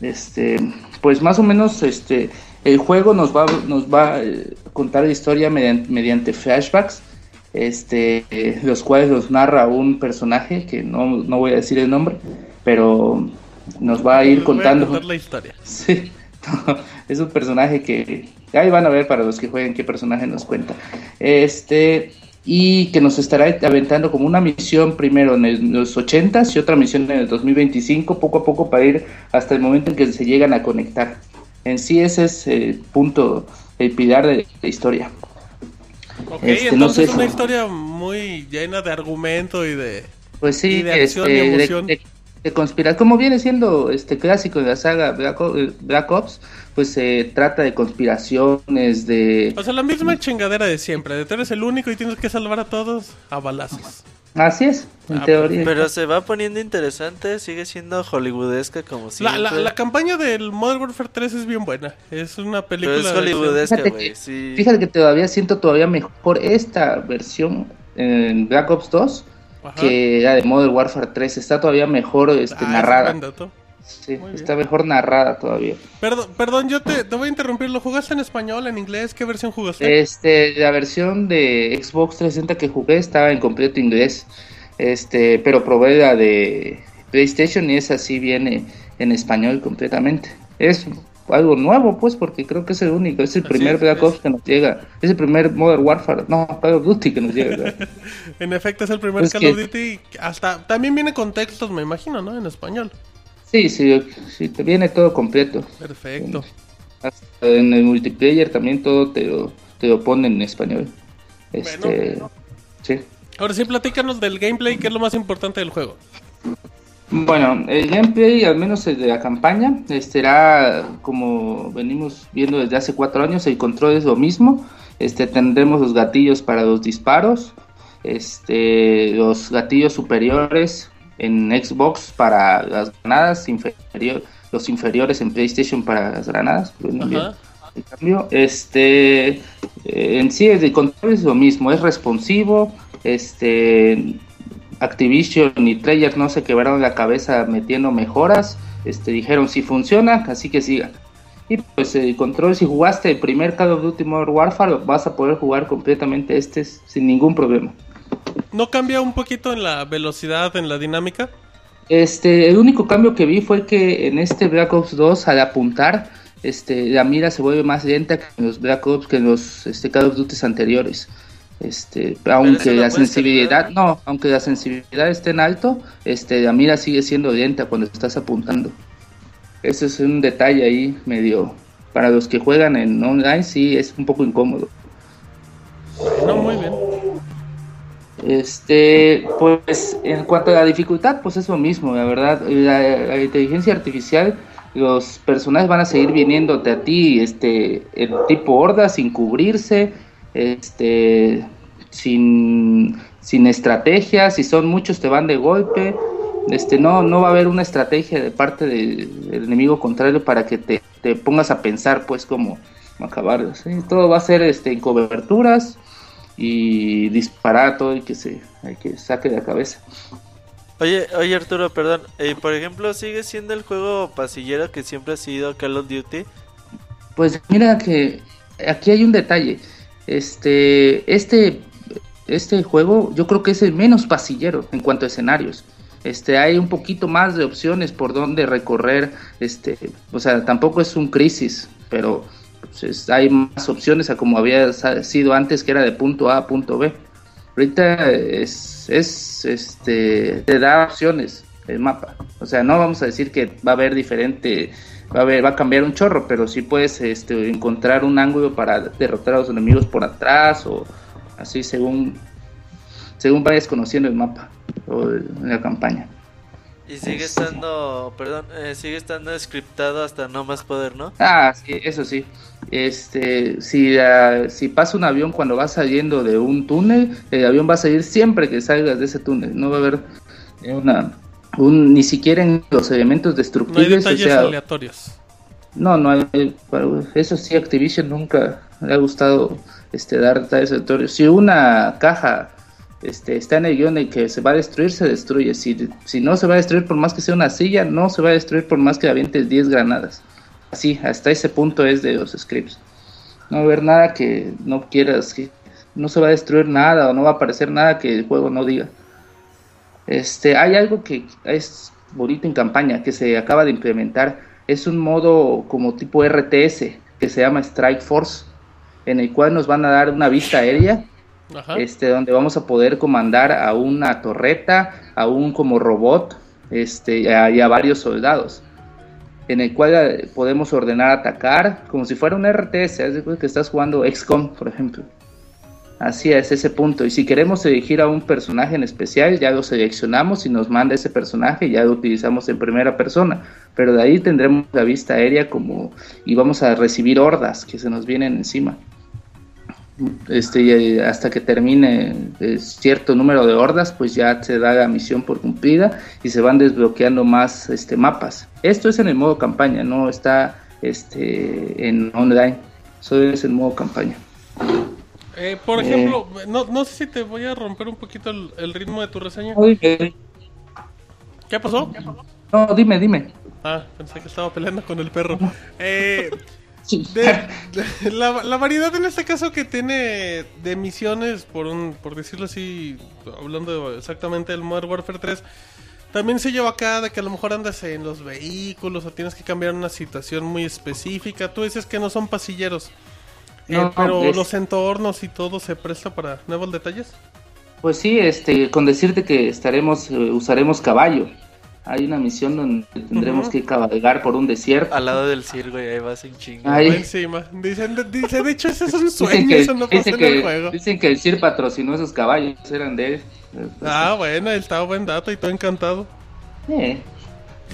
Este, pues más o menos este, el juego nos va, nos va a eh, contar la historia mediante, mediante flashbacks, este, eh, los cuales nos narra un personaje que no, no voy a decir el nombre, pero nos va a ir Les voy a contando. la historia. <laughs> Sí, es un personaje que, Ahí van a ver para los que jueguen qué personaje nos cuenta. Este, y que nos estará aventando como una misión primero en los 80 y otra misión en el 2025, poco a poco para ir hasta el momento en que se llegan a conectar. En sí ese es el punto, el pilar de la historia. Ok, este, entonces es una historia muy llena de argumento y de, pues sí, de acción y este, emoción. De, conspirar, como viene siendo este clásico de la saga Black Ops, pues se trata de conspiraciones, de... O sea, la misma chingadera de siempre, de tú eres el único y tienes que salvar a todos a balazos. Así es, en ah, teoría. Pero se va poniendo interesante, sigue siendo hollywoodesca como siempre. La, la, campaña del Modern Warfare 3 es bien buena, es una película... Pero es hollywoodesca, güey, Fíjate que todavía siento todavía mejor esta versión en Black Ops 2 que la de Modern Warfare 3, está todavía mejor este, ah, narrada. Sí, está mejor narrada todavía. Perdón, perdón yo te, voy a interrumpir. ¿Lo jugaste en español, en inglés? ¿Qué versión jugaste? Este, la versión de Xbox 360 que jugué estaba en completo inglés. Este, pero probé la de PlayStation y esa sí viene en español completamente. Es algo nuevo, pues, porque creo que es el único. Es el primer Black Ops que nos llega. Es el primer Modern Warfare. No, Call of Duty que nos llega. <laughs> en efecto, es el primer Call of Duty. Hasta también viene con textos, me imagino, ¿no? En español. Sí, sí, sí, te viene todo completo. Perfecto. En, el multiplayer también todo te lo, te lo ponen en español. Este, sí. Ahora sí, platícanos del gameplay, que es lo más importante del juego. Bueno, el gameplay, al menos el de la campaña, será como venimos viendo desde hace cuatro años, el control es lo mismo. Este, tendremos los gatillos para los disparos, este, los gatillos superiores en Xbox para las granadas, inferior, los inferiores en PlayStation para las granadas. En cambio, este, eh, en sí el control es lo mismo, es responsivo, este, Activision y Treyarch no se quebraron la cabeza metiendo mejoras, este, dijeron si funciona, así que sigan. Y pues el control, si jugaste el primer Call of Duty Modern Warfare, vas a poder jugar completamente este sin ningún problema. ¿No cambia un poquito en la velocidad, en la dinámica? Este, el único cambio que vi fue que en este Black Ops 2 al apuntar, este, la mira se vuelve más lenta que en los Black Ops, que en los este, Call of Duty anteriores. Este, aunque la sensibilidad, no, aunque la sensibilidad esté en alto, este, la mira sigue siendo lenta cuando estás apuntando. Ese es un detalle ahí medio, para los que juegan en online sí es un poco incómodo. No, muy bien. Este, pues en cuanto a la dificultad, pues es lo mismo, la verdad, la, inteligencia artificial, los personajes van a seguir viniéndote a ti, este, en tipo horda, sin cubrirse, este, sin, sin estrategia, si son muchos te van de golpe, este, no, no va a haber una estrategia de parte del enemigo contrario para que te, pongas a pensar pues cómo acabar, todo va a ser este, en coberturas, y disparar todo el que se hay que saque de la cabeza. Oye, oye Arturo, perdón, eh, por ejemplo, ¿sigue siendo el juego pasillero que siempre ha sido Call of Duty? Pues mira que aquí hay un detalle. Este, este, este juego yo creo que es el menos pasillero en cuanto a escenarios. Este, hay un poquito más de opciones por donde recorrer. Este, o sea, tampoco es un crisis, pero hay más opciones a como había sido antes, que era de punto A a punto B. Ahorita es, es, este, te da opciones el mapa. O sea, no vamos a decir que va a haber diferente, va a, haber, va a cambiar un chorro, pero sí puedes este, encontrar un ángulo para derrotar a los enemigos por atrás o así según, según vayas conociendo el mapa o la campaña. Y sigue estando, perdón, eh, sigue estando scriptado hasta no más poder, ¿no? Ah, sí, eso sí. Este, si, si pasa un avión cuando va saliendo de un túnel, el avión va a salir siempre que salgas de ese túnel. No va a haber una, un, ni siquiera en los elementos destructibles. No hay detalles aleatorios. No, no hay, eso sí, Activision nunca le ha gustado este, dar detalles aleatorios. Si una caja este, está en el guion de que se va a destruir, se destruye. Si, si no se va a destruir por más que sea una silla, no se va a destruir por más que avientes 10 granadas. Así, hasta ese punto es de los scripts. No va a haber nada que no quieras, que no se va a destruir nada o no va a aparecer nada que el juego no diga. Este, hay algo que es bonito en campaña, que se acaba de implementar. Es un modo como tipo RTS, que se llama Strike Force, en el cual nos van a dar una vista aérea, Ajá. este, donde vamos a poder comandar a una torreta, a un como robot, este, y a, varios soldados, en el cual eh, podemos ordenar atacar, como si fuera un RTS, cuenta que estás jugando XCOM, por ejemplo. Así es ese punto. Y si queremos elegir a un personaje en especial, ya lo seleccionamos y nos manda ese personaje, ya lo utilizamos en primera persona. Pero de ahí tendremos la vista aérea como y vamos a recibir hordas que se nos vienen encima. Este, y, eh, hasta que termine eh, cierto número de hordas, pues ya se da la misión por cumplida y se van desbloqueando más este, mapas. Esto es en el modo campaña, no está este, en online. Eso es en modo campaña. Eh, por ejemplo, no, no sé si te voy a romper un poquito el, el ritmo de tu reseña. ¿Qué pasó? no, dime, dime. Ah, pensé que estaba peleando con el perro. Eh, Sí. de- de- <laughs> la, la variedad en este caso que tiene de misiones, por un por decirlo así, hablando exactamente del Modern Warfare 3, también se lleva acá de que a lo mejor andas en los vehículos o tienes que cambiar una situación muy específica. Tú dices que no son pasilleros. Eh, pero es- los entornos y todo se presta para nuevos detalles. Pues sí, este, con decirte que estaremos, eh, usaremos caballo. Hay una misión donde tendremos que cabalgar por un desierto. Al lado del circo y ahí vas en chinga. Va encima. Dicen, dice, de hecho, ese es un Dicen sueño, que, eso no pasa dicen, en el que, juego. dicen que el CIR patrocinó esos caballos, eran de él. Ah, bueno, está buen dato y todo encantado. Eh,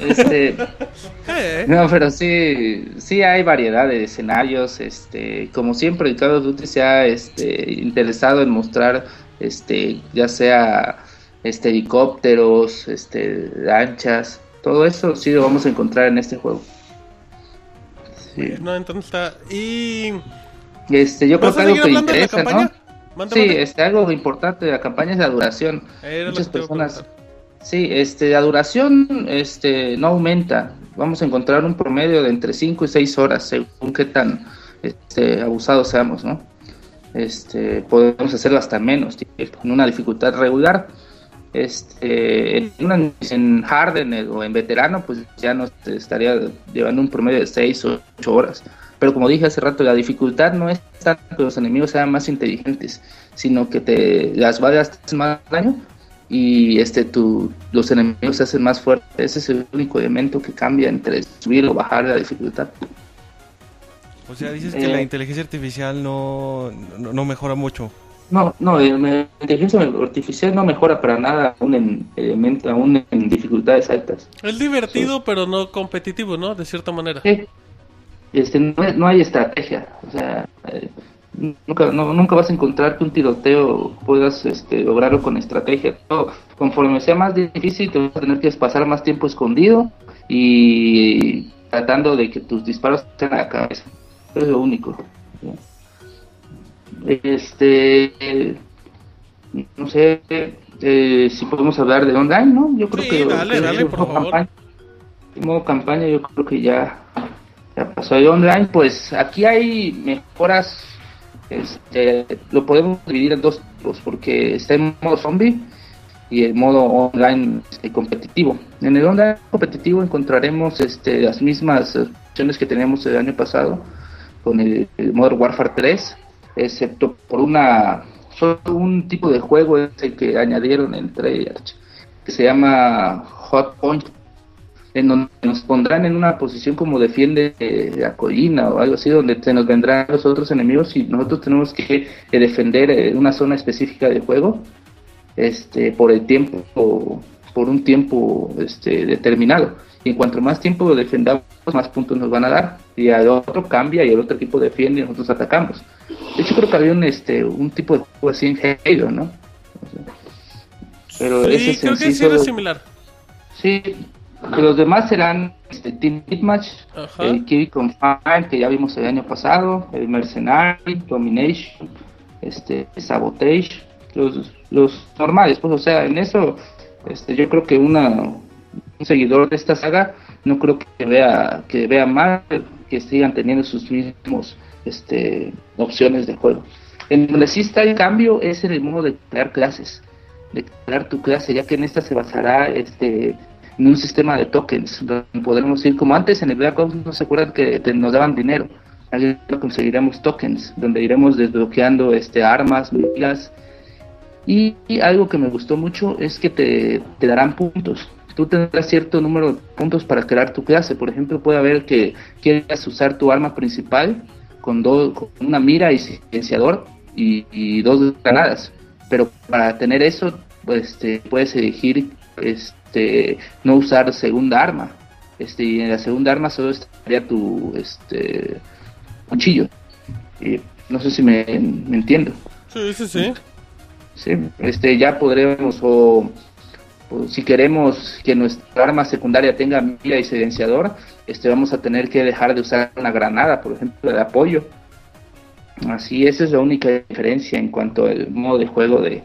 este, <laughs> Eh, no, pero sí, sí hay variedad de escenarios. Este, como siempre, el Call of Duty se ha este, interesado en mostrar, este, ya sea este, helicópteros, este, lanchas, todo eso sí lo vamos a encontrar en este juego. Sí. no, entonces está. Y. Este, yo creo ¿Vas que algo que interesa? ¿no? Manda, Sí, manda. este, algo importante de la campaña es la duración. Muchas personas, sí, este, la duración, este, no aumenta. Vamos a encontrar un promedio de entre 5 y 6 horas, según qué tan, este, abusados seamos, ¿no? Este, podemos hacerlo hasta menos, en una dificultad regular. Este, en, en hard en el- o en veterano, pues ya nos estaría llevando un promedio de 6 o 8 horas. Pero como dije hace rato, la dificultad no es tanto que los enemigos sean más inteligentes, sino que te las balas hacen más daño y este tu, los enemigos se hacen más fuertes. Ese es el único elemento que cambia entre subir o bajar la dificultad. O sea, dices que Eh. la inteligencia artificial no, no, no mejora mucho. No, no, eh, la inteligencia artificial no mejora para nada aún en elemento, aún en dificultades altas. Es divertido, pero no competitivo, ¿no? De cierta manera. Sí. Este, no, no hay estrategia, o sea, eh, nunca, no- nunca vas a encontrar que un tiroteo puedas este, lograrlo con estrategia. Todo, conforme sea más difícil, te vas a tener que pasar más tiempo escondido y tratando de que tus disparos sean a la cabeza. Eso es lo único. ¿sí? Este, no sé eh, si podemos hablar de online, ¿no? Yo creo Sí, que dale, que dale, el por modo favor. campaña- el modo campaña yo creo que ya ya pasó el online, pues aquí hay mejoras, este, lo podemos dividir en dos tipos, porque está el modo zombie y el modo online este, competitivo. En el online competitivo encontraremos este, las mismas opciones que teníamos el año pasado con el, el Modern Warfare 3, excepto por una solo un tipo de juego es el que añadieron entre ellas, que se llama Hot Point en donde nos pondrán en una posición como defiende eh, la colina o algo así, donde se nos vendrán los otros enemigos y nosotros tenemos que eh, defender eh, una zona específica del juego este, por el tiempo, por un tiempo este, determinado. Y en cuanto más tiempo defendamos, más puntos nos van a dar. Y al otro cambia y el otro equipo defiende y nosotros atacamos. De hecho, creo que había un, este, un tipo de juego así en Halo, ¿no? O sea, pero ese Sí, es creo que sí era similar. Sí, los demás serán este, Team Ajá. el Kill Confine, que ya vimos el año pasado, el Mercenary, Domination, este, Sabotage, los, los normales, pues, o sea, en eso, este, yo creo que una, un seguidor de esta saga no creo que vea que vea mal que sigan teniendo sus mismos este, opciones de juego. En donde sí está el cambio es en el modo de crear clases, de crear tu clase, ya que en esta se basará este en un sistema de tokens, donde podremos ir como antes en el Black Ops, no se acuerdan que nos daban dinero, ahí conseguiremos tokens, donde iremos desbloqueando este, armas, miras. Y, algo que me gustó mucho es que te, te darán puntos. Tú tendrás cierto número de puntos para crear tu clase. Por ejemplo, puede haber que quieras usar tu arma principal con, dos con una mira y silenciador y, dos granadas. Pero para tener eso, pues, este, puedes elegir este, no usar segunda arma. Este, y en la segunda arma solo estaría tu este, cuchillo. Y no sé si me, me entiendo. Sí, sí, sí. Sí, este, ya podremos, o, o si queremos que nuestra arma secundaria tenga mira y silenciador, este, vamos a tener que dejar de usar una granada, por ejemplo, de apoyo. Así, esa es la única diferencia en cuanto al modo de juego de,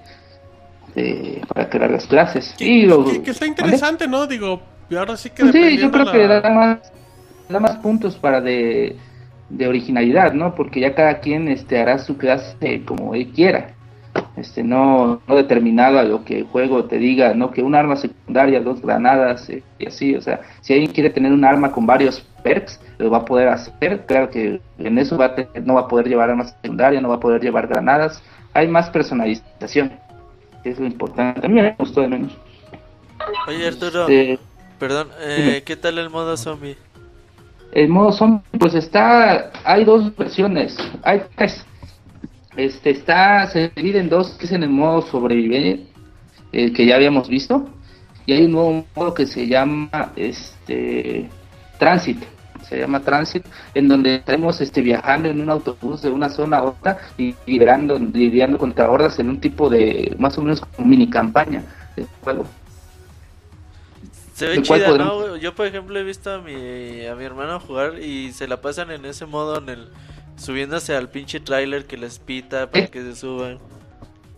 de para crear las clases. Que, Y lo- que- que está interesante, ¿no? Digo, ahora sí que sí, yo creo que da más, da más puntos para de, de originalidad, ¿no? Porque ya cada quien este, hará su clase como él quiera. Este, no, no determinado a lo que el juego te diga, no que un arma secundaria, dos granadas eh, y así, o sea, si alguien quiere tener un arma con varios perks, lo va a poder hacer, claro que en eso va a tener- no va a poder llevar armas secundarias, no va a poder llevar granadas, hay más personalización, que es lo importante, a mí me gustó de menos. Oye, Arturo, Este, perdón, eh. ¿qué tal el modo zombie? El modo zombie, pues está, hay dos versiones, hay tres. Este está, se divide en dos, que es en el modo sobrevivir, el que ya habíamos visto, y hay un nuevo modo que se llama este Transit, se llama Transit, en donde estaremos este viajando en un autobús de una zona a otra y liderando, lidiando contra hordas en un tipo de más o menos como mini campaña de juego. Se ve ¿De cuál chida, güey? Yo, por ejemplo, he visto a mi, a mi hermano jugar y se la pasan en ese modo, en el subiéndose al pinche trailer que les pita para ¿Eh? que se suban.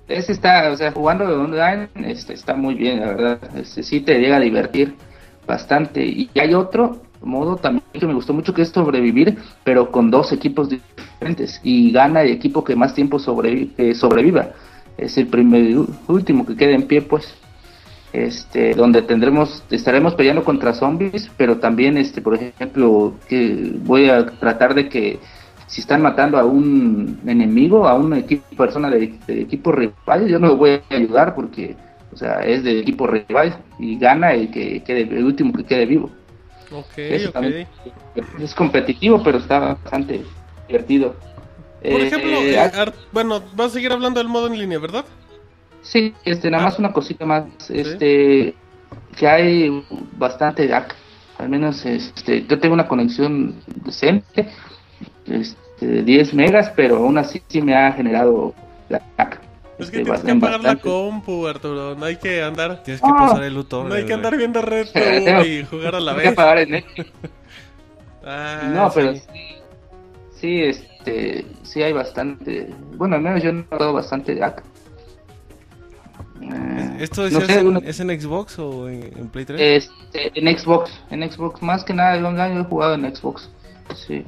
Ese está, o sea, jugando online, este, está muy bien, la verdad. Este, sí te llega a divertir bastante. Y hay otro modo también que me gustó mucho que es sobrevivir, pero con dos equipos diferentes. Y gana el equipo que más tiempo sobrevi- eh, sobreviva. Es el primer último que quede en pie, pues. Este, donde tendremos, estaremos peleando contra zombies, pero también, este, por ejemplo, que voy a tratar de que si están matando a un enemigo, a un equipo persona de, de equipo rival, yo no lo voy a ayudar porque, o sea, es de equipo rival y gana el que quede, el último que quede vivo. Ok, Eso. Es competitivo, pero está bastante divertido. Por Eh, ejemplo, eh, eh, ah, Ar- bueno, vas a seguir hablando del modo en línea, ¿verdad? sí, este, nada ah. más una cosita más, este, que hay bastante lag, al menos, este, yo tengo una conexión decente, este, de 10 megas, pero aún así sí me ha generado lag. Es que Este, tienes que en apagar la compu, Arturo. No hay que andar. Tienes que Ah. pasar el luto. No hay que andar viendo Red <laughs> Bull y jugar a la que vez. <laughs> Ah, No, pero sí. sí, este, sí hay bastante, bueno, al menos yo he notado bastante lag. Eh, ¿Esto no decías sé, en- uno- es en Xbox o en, en Play 3? este, en Xbox, en Xbox, más que nada el online lo he jugado en Xbox, sí.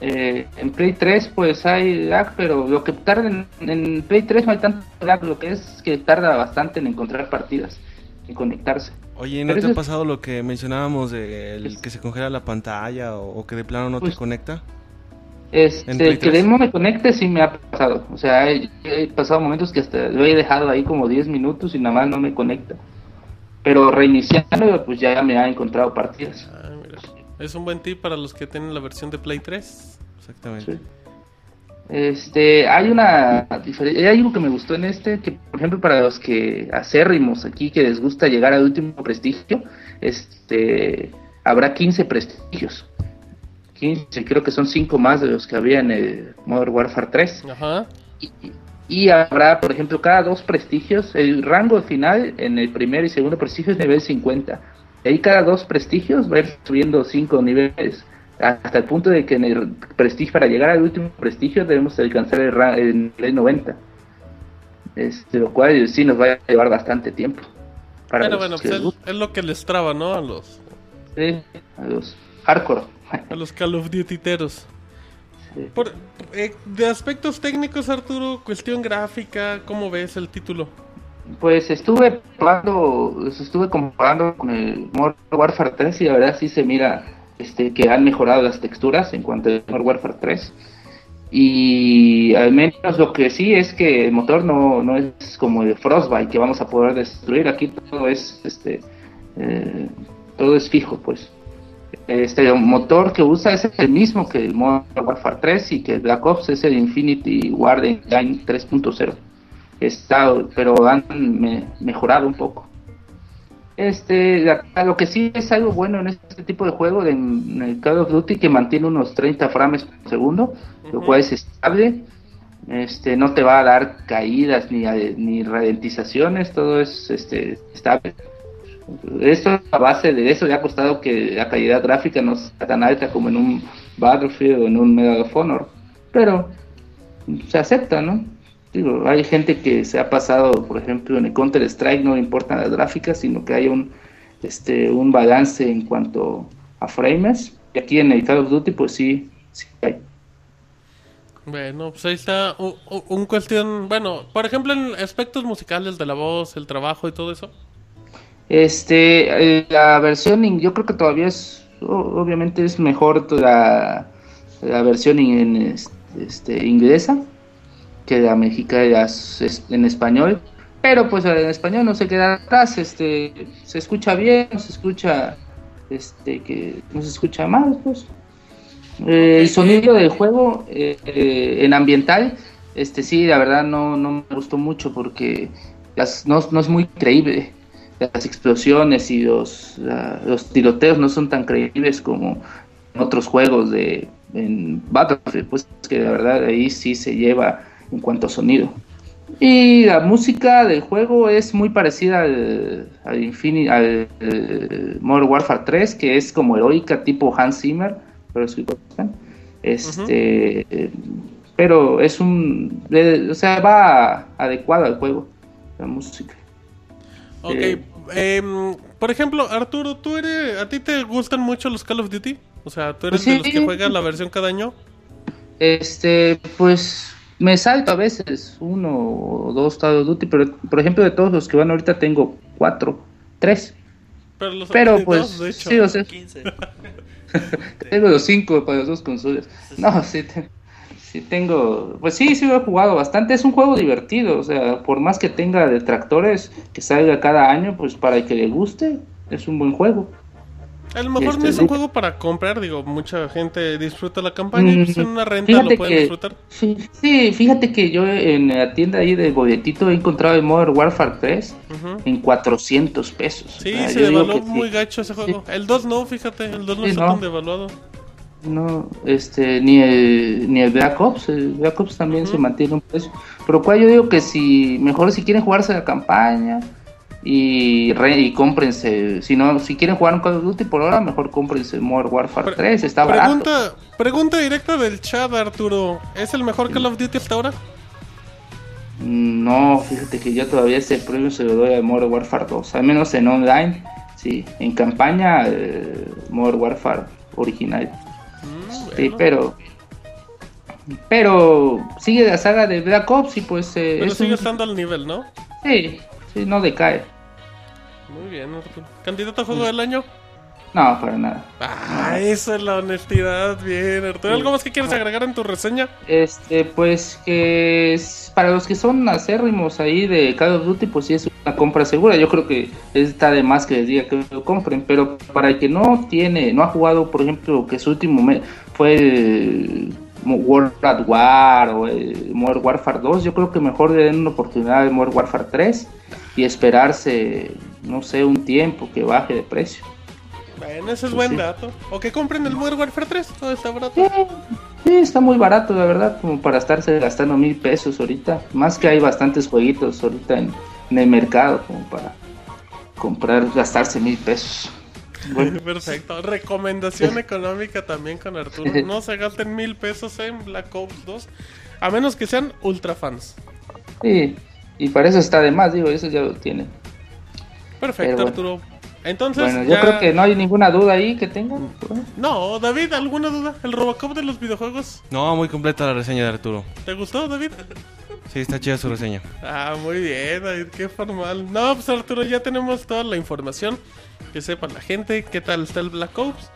Eh, en Play 3 pues hay lag, pero lo que tarda en, en Play 3 no hay tanto lag, lo que es que tarda bastante en encontrar partidas y conectarse. Oye, ¿no pero te ha pasado lo que mencionábamos de el que se congela la pantalla o, o que de plano no Pues- te conecta? Este, ¿En Play que 3? no me conecte sí me ha pasado. O sea, he, he pasado momentos que hasta lo he dejado ahí como 10 minutos y nada más no me conecta. Pero reiniciando, pues ya me ha encontrado partidas. Ah. Es un buen tip para los que tienen la versión de Play 3. Exactamente. Sí. Este, hay una diferencia, hay algo que me gustó en este, que por ejemplo para los que acérrimos aquí, que les gusta llegar al último prestigio, este, habrá 15 prestigios. 15, creo que son 5 más de los que había en el Modern Warfare 3. Ajá. Y, y habrá, por ejemplo, cada dos prestigios, el rango final en el primer y segundo prestigio es nivel 50. Y ahí cada dos prestigios va a ir subiendo 5 niveles. Hasta el punto de que en el prestigio, para llegar al último prestigio, debemos alcanzar el, nivel 90. Este, lo cual sí nos va a llevar bastante tiempo. Para Pero bueno, pues es, lo que les traba, ¿no? A los, a los hardcore. a los Call of Duty-teros. Sí. Por, eh, de aspectos técnicos, Arturo, cuestión gráfica, ¿cómo ves el título? Pues estuve probando, estuve comparando con el Modern Warfare 3 y la verdad sí se mira este, que han mejorado las texturas en cuanto a Modern Warfare 3. Y al menos lo que sí es que el motor no, no es como el Frostbite que vamos a poder destruir. Aquí todo es este eh, todo es fijo, pues. Este motor que usa es el mismo que el Modern Warfare 3 y que el Black Ops es el Infinity Engine 3.0. Está, pero han mejorado un poco. Este, lo que sí es algo bueno en este tipo de juego, en, el Call of Duty, que mantiene unos 30 frames por segundo, lo cual es estable. Este, no te va a dar caídas ni, ni ralentizaciones, todo es este, estable. Esto a base de eso le ha costado que la calidad gráfica no sea tan alta como en un Battlefield o en un Medal of Honor, pero se acepta, ¿no? Digo, hay gente que se ha pasado, por ejemplo, en el Counter Strike no le importan las gráficas, sino que hay un este un balance en cuanto a frames. Y aquí en el Call of Duty, pues sí, sí hay. Bueno, pues ahí está un, cuestión, bueno, por ejemplo, en aspectos musicales de la voz, el trabajo y todo eso. Este, eh, la versión, yo creo que todavía es, obviamente es mejor la, la versión en, este, inglesa que la mexicana en español, pero pues en español no se queda atrás, este, se escucha bien, se escucha, este, que no se escucha mal, pues. Eh, el sonido del juego eh, en ambiental, este sí, la verdad no, no me gustó mucho porque no, no es muy creíble las explosiones y los, los tiroteos no son tan creíbles como en otros juegos de en Battlefield, pues que la verdad ahí sí se lleva en cuanto a sonido. Y la música del juego es muy parecida al, al, Infinity, al, Modern Warfare 3, que es como heroica tipo Hans Zimmer, pero es este, pero es un, o sea, va adecuado al juego la música. Ok, em, por ejemplo, Arturo, ¿tú eres, ¿a ti te gustan mucho los Call of Duty? O sea, ¿tú eres de los que juegan la versión cada año? Este, pues me salto a veces uno o dos Call of Duty, pero por ejemplo de todos los que van ahorita tengo cuatro, tres. Pero, los pero pues, sí, o sea, <laughs> tengo los cinco para los dos consolas. No, sí, tengo, pues sí, sí lo he jugado bastante, es un juego divertido, o sea, por más que tenga detractores que salga cada año, pues para el que le guste, es un buen juego. A lo mejor no es un juego para comprar, digo, mucha gente disfruta la campaña y pues en una renta lo pueden disfrutar. Sí, fíjate que yo en la tienda ahí de bolletito he encontrado el Modern Warfare 3 en 400 pesos. Sí, se devaluó muy gacho ese juego. El 2 no, fíjate, el 2 no está tan devaluado. No, este, ni el, ni el Black Ops, el Black Ops también se mantiene un precio. Pero cual yo digo que si, mejor si quieren jugarse la campaña y, re, y cómprense, si no, si quieren jugar un Call of Duty por ahora, mejor cómprense Modern Warfare 3, está pregunta, barato. Pregunta directa del chat, Arturo, ¿es el mejor Call of Duty hasta ahora? No, fíjate que yo todavía ese premio se lo doy a Modern Warfare 2, al menos en online, sí, en campaña eh, Modern Warfare original. Sí, pero. Pero sigue la saga de Black Ops y pues. Eh, pero sigue estando al nivel, ¿no? Sí, sí, no decae. Muy bien, ¿Candidato a juego del año? No, para nada. Ah, eso es la honestidad, bien, Arturo. ¿Algo más que quieres agregar en tu reseña? Este, pues que para los que son acérrimos ahí de Call of Duty, pues sí es una compra segura. Yo creo que está de más que les diga que lo compren, pero para el que no tiene, no ha jugado, por ejemplo, que su último mes fue el World at War o el Modern Warfare 2, yo creo que mejor le den una oportunidad al Modern Warfare 3 y esperarse, no sé, un tiempo que baje de precio. Bueno, ese es buen dato. O que compren el Modern Warfare 3, todo está barato. Sí, está muy barato, la verdad, como para estarse gastando mil pesos ahorita. Más que hay bastantes jueguitos ahorita en, el mercado, como para comprar, gastarse mil pesos. <laughs> Perfecto. Recomendación <laughs> económica también con Arturo. <laughs> No se gasten mil pesos en Black Ops 2, a menos que sean ultra fans. Sí, y para eso está de más, digo, eso ya lo tienen. Perfecto, Arturo. Entonces, bueno, yo creo que no hay ninguna duda ahí que tengan. No, David, ¿alguna duda? ¿El Robocop de los videojuegos? No, muy completa la reseña de Arturo. ¿Te gustó, David? Sí, está chida su reseña. Ah, muy bien, David, qué formal. No, pues Arturo, ya tenemos toda la información. Que sepa la gente qué tal está el Black Ops.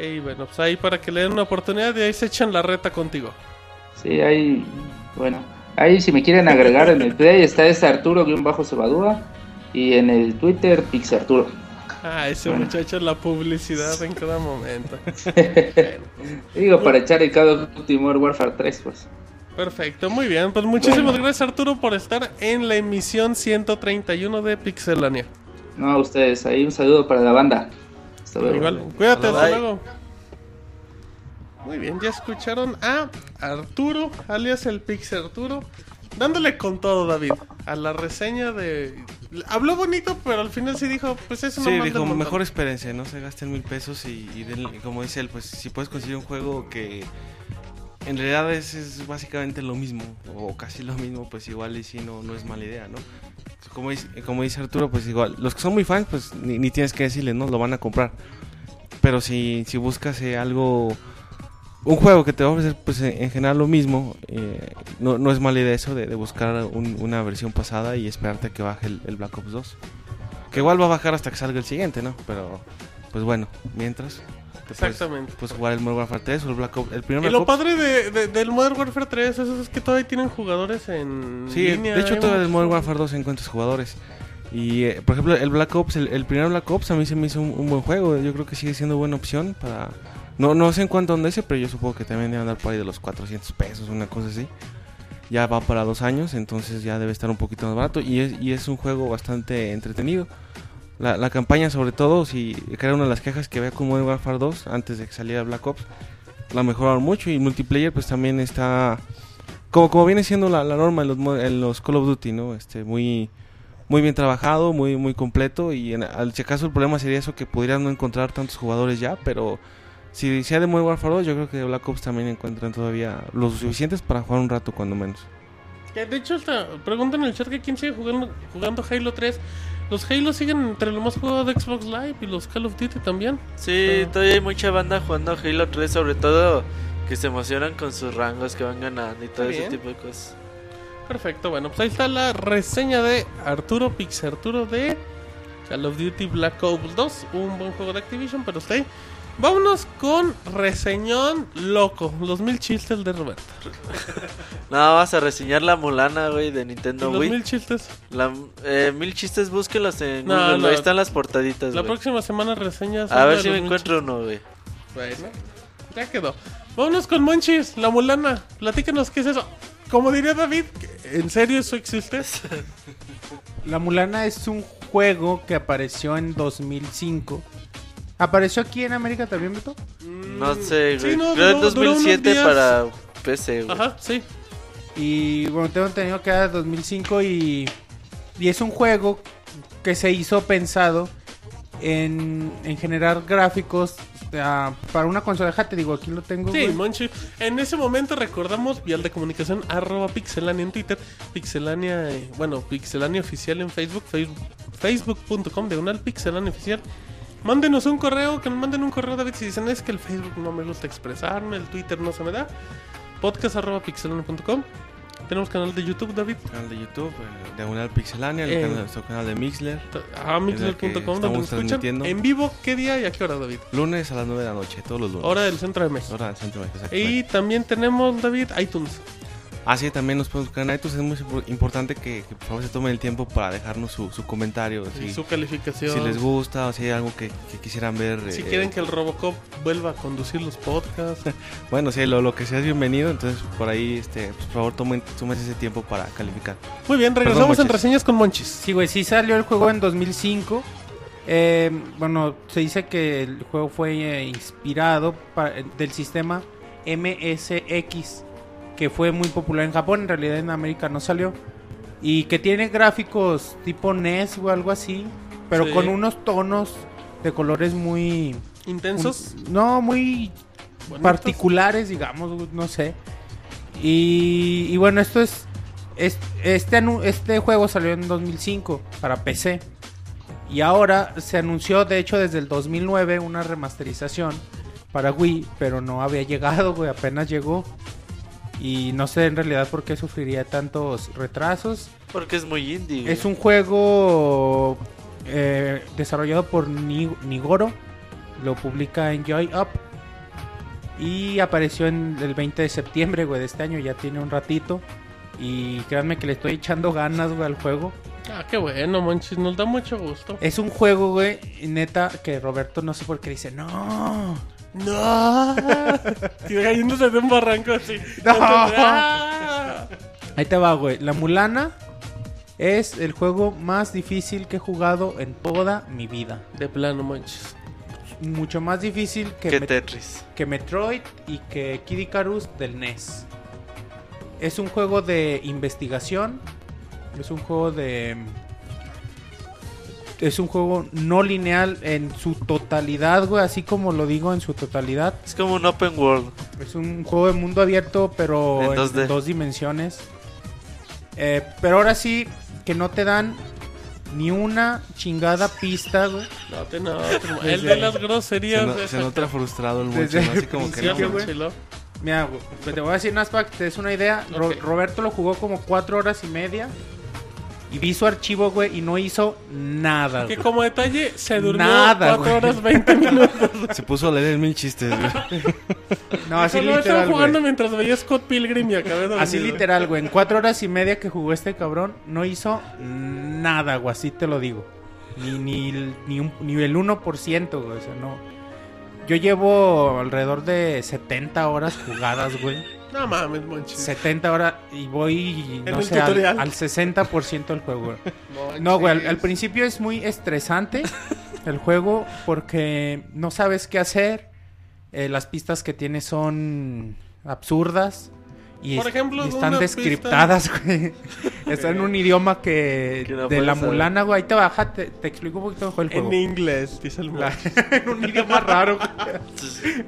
Y bueno, pues ahí para que le den una oportunidad y ahí se echan la reta contigo. Sí, ahí, bueno, ahí si me quieren agregar en el Play está ese Arturo-Cebadúa y en el Twitter Pixarturo. Ah, ese muchacho la publicidad en cada momento. <laughs> Digo, para echar el Call of Duty Modern Warfare 3, pues. Perfecto, muy bien. Pues muchísimas gracias Arturo por estar en la emisión 131 de Pixelania. No, a ustedes. Ahí un saludo para la banda. Hasta luego. Igual, cuídate, hasta luego. Muy bien, ya escucharon a Arturo, alias el Pixel Arturo, dándole con todo, David, a la reseña de... Habló bonito, pero al final sí dijo, pues es una Sí, dijo, mejor experiencia, no se gasten mil pesos y, como dice él, pues si puedes conseguir un juego que en realidad es, básicamente lo mismo, o casi lo mismo, pues igual y si no, no es mala idea, ¿no? Como dice, como dice Arturo, pues igual, los que son muy fans, pues ni, tienes que decirles, ¿no? Lo van a comprar. Pero si, si buscas eh, algo, un juego que te va a ofrecer, pues en, general lo mismo, eh, no, no, es mala idea eso de, buscar una versión pasada y esperarte a que baje el, el Black Ops 2. Que igual va a bajar hasta que salga el siguiente, ¿no? Pero, pues bueno, mientras... Exactamente. Pues, jugar el Modern Warfare 3 o el Black Ops. El primer y lo padre de, del Modern Warfare 3 es, que todavía tienen jugadores en. Sí, de hecho, todavía el Modern Warfare 2 encuentras jugadores. Y eh, por ejemplo, el Black Ops, el, primer Black Ops a mí se me hizo un, buen juego. Yo creo que sigue siendo buena opción para. No, no sé en cuánto ande ese, pero yo supongo que también debe andar por ahí de los 400 pesos, una cosa así. Ya va para dos años, entonces ya debe estar un poquito más barato. Y es, y es un juego bastante entretenido. La, campaña, sobre todo, si era una de las quejas que había con Modern Warfare 2 antes de que saliera Black Ops, la mejoraron mucho y multiplayer pues también está como como viene siendo la, norma en los, en los Call of Duty, ¿no? Este muy muy bien trabajado, muy muy completo y en, al si el problema sería eso que pudieran no encontrar tantos jugadores ya, pero si sea de Modern Warfare 2, yo creo que Black Ops también encuentran todavía los suficientes para jugar un rato cuando menos. De hecho, hasta preguntan en el chat que quién sigue jugando, jugando Halo 3. Los Halo siguen entre los más jugados de Xbox Live y los Call of Duty también. Sí, todavía hay mucha banda jugando Halo 3, sobre todo que se emocionan con sus rangos que van ganando y todo ese tipo de cosas. Perfecto, bueno, pues ahí está la reseña de Arturo Pix Arturo de Call of Duty Black Ops 2, un buen juego de Activision, pero está ahí. Vámonos con reseñón loco, los mil chistes de Roberto. <laughs> no, vas a reseñar la mulana, güey, de Nintendo ¿Y los mil chistes? La, eh, mil chistes, búsquelos en Google, ahí están las portaditas, La próxima semana reseñas... A ver si me encuentro uno, güey. Bueno, ya quedó. Vámonos con Monchis, la mulana. Platícanos qué es eso. Como diría David, ¿en serio eso existe? <laughs> la mulana es un juego que apareció en 2005 ¿Apareció aquí en América también, Beto? No sé, güey. Creo en 2007 para PC, güey. Ajá, sí. Y bueno, tengo entendido que era 2005 y, y es un juego que se hizo pensado en, en generar gráficos para una consola. te digo, aquí lo tengo. Sí, Monchi. En ese momento recordamos Vial de Comunicación, arroba Pixelania en Twitter, Pixelania, eh, bueno, Pixelania Oficial en Facebook, Facebook.com, diagonal Pixelania Oficial. Mándenos un correo, que nos manden un correo, David, si dicen es que el Facebook no me gusta expresarme, el Twitter no se me da. Podcast.pixelania.com tenemos canal de YouTube, David. Canal de YouTube, eh, Diagonal Pixelania, el eh, canal, nuestro canal de Mixler. Ah, Mixler.com, donde nos escuchan. ¿En vivo qué día y a qué hora, David? Lunes a las 9 de la noche, todos los lunes. Hora del centro de México. Hora del centro de México, Y también tenemos, David, iTunes. Así ah, también nos podemos buscar en iTunes. Es muy importante que, por favor se tomen el tiempo para dejarnos su, comentario. Si, su calificación. Si les gusta o si hay algo que, quisieran ver. Si quieren eh, que el Robocop vuelva a conducir los podcasts. <laughs> bueno, si lo, lo, que sea es bienvenido. Entonces, por ahí, este, pues, por favor, tomen, tomen ese tiempo para calificar. Muy bien, regresamos en reseñas con Monchis. Sí, güey, sí salió el juego en 2005. Eh, bueno, se dice que el juego fue eh, inspirado del sistema MSX que fue muy popular en Japón, en realidad en América no salió. Y que tiene gráficos tipo NES o algo así, pero con unos tonos de colores muy... ¿Intensos? no, muy particulares, digamos, no sé. Y, bueno, esto es, este, este juego salió en 2005 para PC. Y ahora se anunció, de hecho, desde el 2009 una remasterización para Wii, pero no había <laughs> llegado, güey, apenas llegó. Y no sé en realidad por qué sufriría tantos retrasos. Porque es muy indie. Es un juego eh, desarrollado por Nigoro. Lo publica en Joy Up. Y apareció en el 20 de septiembre, güey, de este año. Ya tiene un ratito. Y créanme que le estoy echando ganas, güey, al juego. Ah, qué bueno, manches, nos da mucho gusto. Es un juego, güey, neta, que Roberto no sé por qué dice, no. No. <laughs> Y cayéndose de un barranco así. No. Ah. Ahí te va, güey. La Mulana es el juego más difícil que he jugado en toda mi vida. De plano, manches. Mucho más difícil que, Que Met- Tetris. que Metroid y que Kid Icarus del NES. Es un juego de investigación. Es un juego de. Es un juego no lineal en su totalidad, güey. Así como lo digo en su totalidad. Es como un open world. Es un juego de mundo abierto, pero En en, 2D. dos dimensiones. Eh, pero ahora sí que no te dan ni una chingada pista, güey. No te no, te- <laughs> El de las Se, groserías. no- de se nota frustrado el ¿no? así como que no. güey. Mira, güey, pues te voy a decir más para que te des una idea. Ro-. Roberto lo jugó como cuatro horas y media. Y vi su archivo, güey, y no hizo nada, Que güey. como detalle se durmió Nada, 4 güey. horas 20 minutos. <laughs> Se puso a leer mil chistes, güey. No, así Solo estaba literal, jugando güey. mientras veía Scott Pilgrim y acabé dormido. Así literal, güey. En cuatro horas y media que jugó este cabrón, no hizo nada, güey. Así te lo digo. Ni, ni, el- ni, un- ni el 1%, güey. O sea, no. Yo llevo alrededor de 70 horas jugadas, güey. No mames, manches. 70 horas y voy, no el sé, al, al 60% del juego. <laughs> No, güey, al, al principio es muy estresante <laughs> el juego porque no sabes qué hacer. Eh, las pistas que tiene son absurdas. Y, Por es- ejemplo, y están descriptadas, güey. <laughs> Están en un idioma que... Que no de la saber. mulana, güey. Ahí te baja, te, te explico un poquito mejor el juego. En inglés, dice el La- en un idioma raro, güey.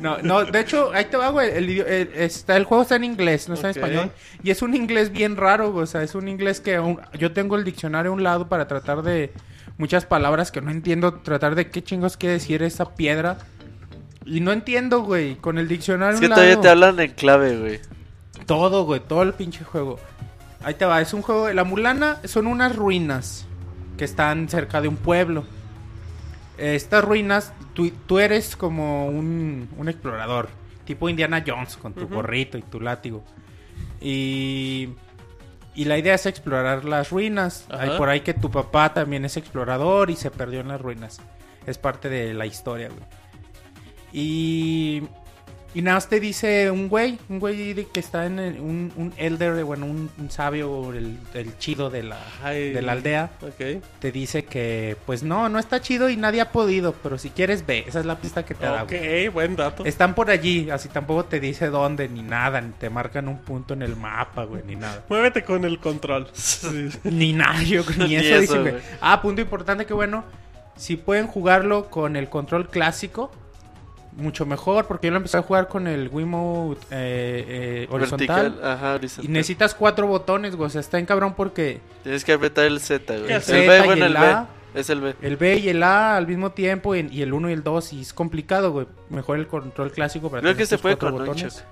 No, no, de hecho, ahí te va, güey. El, el- está, el juego está en inglés, no está en español. Y es un inglés bien raro, güey. O sea, es un inglés que aún- yo tengo el diccionario a un lado para tratar de muchas palabras que no entiendo. Tratar de qué chingos quiere decir esa piedra. Y no entiendo, güey. Con el diccionario Es a que un todavía lado. te hablan en clave, güey. Todo, güey, todo el pinche juego. Ahí te va, es un juego. La Mulana son unas ruinas que están cerca de un pueblo. Estas ruinas, tú, tú eres como un, un explorador, tipo Indiana Jones, con tu gorrito y tu látigo. Y, y la idea es explorar las ruinas. Ajá. Hay por ahí que tu papá también es explorador y se perdió en las ruinas. Es parte de la historia, güey. Y y nada más te dice un güey, un güey que está en el- un, un elder, bueno, un, un sabio, el, el chido de la, Ay. de la aldea, te dice que, pues no, no está chido y nadie ha podido, pero si quieres ve, esa es la pista que te da. Ok, güey. buen dato. Están por allí, así tampoco te dice dónde ni nada, ni te marcan un punto en el mapa, güey, ni nada. Muévete con el control. <laughs> Ni nada, yo ni eso, eso, güey. Ah, punto importante que bueno, si pueden jugarlo con el control clásico, mucho mejor, porque yo lo empecé a jugar con el Wiimote eh, eh, horizontal. Vertical, ajá, Y horizontal. necesitas cuatro botones, güey. O sea, está en cabrón porque Tienes que apretar el Z, güey. ¿Qué El hace? B, y bueno, el el B. A. Es el B. el B y el A al mismo tiempo y, y el 1 y el 2 y es complicado, güey. Mejor el control clásico para Creo tener que se puede cuatro con botones.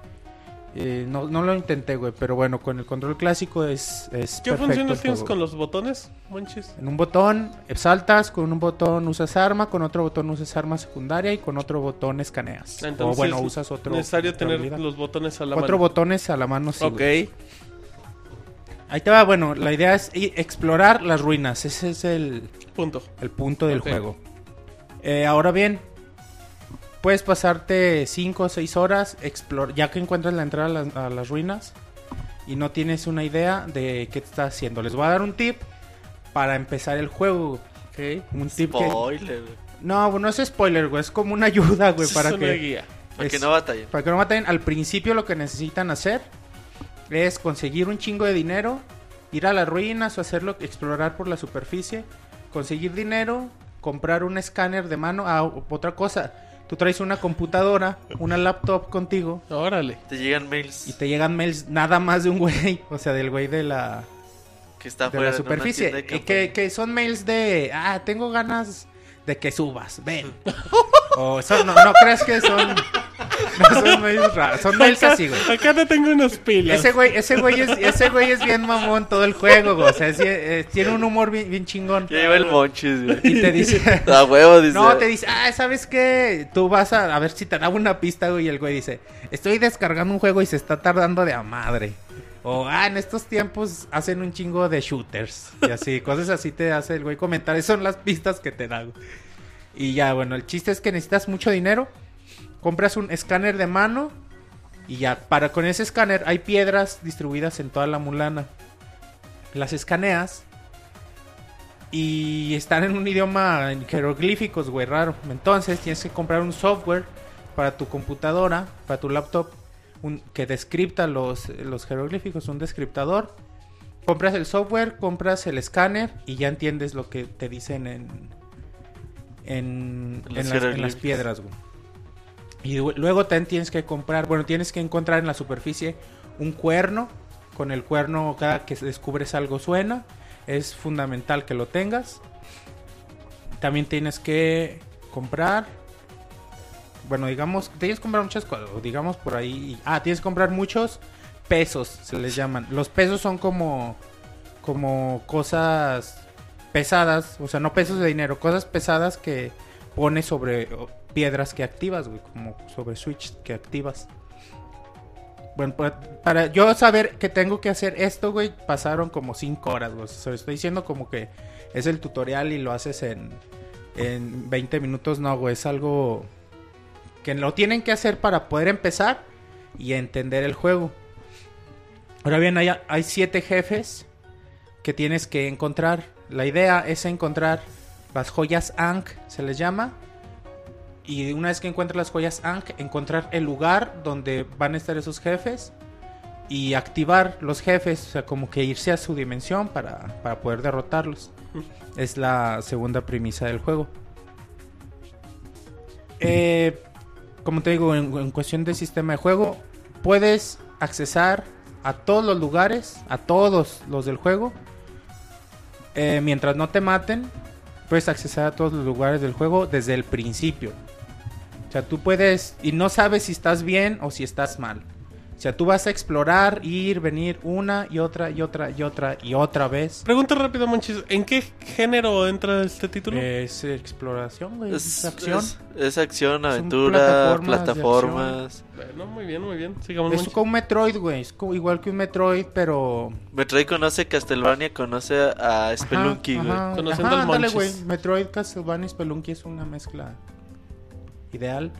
Eh, no, no lo intenté, güey, pero bueno, con el control clásico es, es ¿Qué funciones tienes con los botones, Monchis? En un botón saltas, con un botón usas arma, con otro botón usas arma secundaria y con otro botón escaneas. Entonces, o bueno, usas otro. Necesario tener habilidad. los botones a la Cuatro mano. botones a la mano, sí, Ok. güey. Ahí te va, bueno, la idea es explorar las ruinas. Ese es el, Punto. el punto del juego. Eh, ahora bien, puedes pasarte 5 o 6 horas explor ya que encuentras la entrada a las, a las ruinas y no tienes una idea de qué te está haciendo. Les voy a dar un tip para empezar el juego. Ok. Un tip que... Spoiler, güey. No, no es spoiler, güey. Es como una ayuda, güey, Es para una que... guía. Para que no batallen. Para que no maten, al principio lo que necesitan hacer es conseguir un chingo de dinero, ir a las ruinas o hacerlo, explorar por la superficie, conseguir dinero, comprar un escáner de mano. Ah, otra cosa, tú traes una computadora, una laptop contigo Órale. Te llegan mails y te llegan mails nada más de un güey, <laughs> o sea, del güey de la, que está de fuera la superficie. de Y que, que son mails de, ah, tengo ganas de que subas, ven. <laughs> o son, no, no creas que son... <laughs> son mails raros. Son mails Acá, así, güey. acá te tengo unos pilas. Ese güey, ese güey es, ese güey es bien mamón todo el juego, güey. O sea, eh, tiene un humor bien, bien chingón. Ya lleva el monchis, güey. Y te dice, <laughs> A huevo, dice. no, te dice, ah, ¿sabes qué? Tú vas a, a ver si te da una pista, güey. Y el güey dice, estoy descargando un juego y se está tardando de a madre. O, ah, en estos tiempos hacen un chingo de shooters. Y así, cosas así te hace el güey comentar. Esas son las pistas que te da, güey. Y ya, bueno, el chiste es que necesitas mucho dinero. Compras un escáner de mano. Y ya, para con ese escáner hay piedras distribuidas en toda la mulana. Las escaneas. Y están en un idioma en jeroglíficos, güey, raro. Entonces tienes que comprar un software para tu computadora, para tu laptop, un, que descripta los, los jeroglíficos, un descriptador. Compras el software, compras el escáner y ya entiendes lo que te dicen en, en, Los en las, en las piedras, güey. Y lu- luego también tienes que comprar, bueno, tienes que encontrar en la superficie un cuerno. Con el cuerno, cada que descubres algo suena. Es fundamental que lo tengas. También tienes que comprar. Bueno, digamos, tienes que comprar muchas cosas. Digamos por ahí. Ah, tienes que comprar muchos pesos, se les llaman. Los pesos son como. Como cosas pesadas. O sea, no pesos de dinero, cosas pesadas que pones sobre piedras que activas, güey. Como sobre switch que activas. Bueno, para, yo saber que tengo que hacer esto, güey, pasaron como 5 horas, güey. O sea, estoy diciendo como que es el tutorial y lo haces en, en 20 minutos. No, güey, es algo que lo tienen que hacer para poder empezar y entender el juego. Ahora bien, hay, hay siete jefes que tienes que encontrar. La idea es encontrar las joyas Ankh, se les llama. Y una vez que encuentres las joyas Ankh, encontrar el lugar donde van a estar esos jefes y activar los jefes, o sea, como que irse a su dimensión para, para poder derrotarlos. Es la segunda premisa del juego. Eh, como te digo, en, en cuestión de sistema de juego, puedes accesar a todos los lugares, a todos los del juego. Eh, mientras no te maten, puedes accesar a todos los lugares del juego desde el principio. O sea, tú puedes y no sabes si estás bien o si estás mal. O sea, tú vas a explorar, ir, venir una y otra y otra y otra y otra vez. Pregunta rápida, Monchis. ¿En qué género entra este título? Es exploración, güey. Es, Es acción. Es, es acción, aventura, plataformas plataformas. Bueno, muy bien, muy bien. Sigamos, Es Monchis. como un Metroid, güey. Es como- igual que un Metroid, pero. Metroid conoce Castlevania, conoce a Spelunky, güey. Conociendo ajá, al Monchis. güey. Metroid, Castlevania y Spelunky es una mezcla ideal.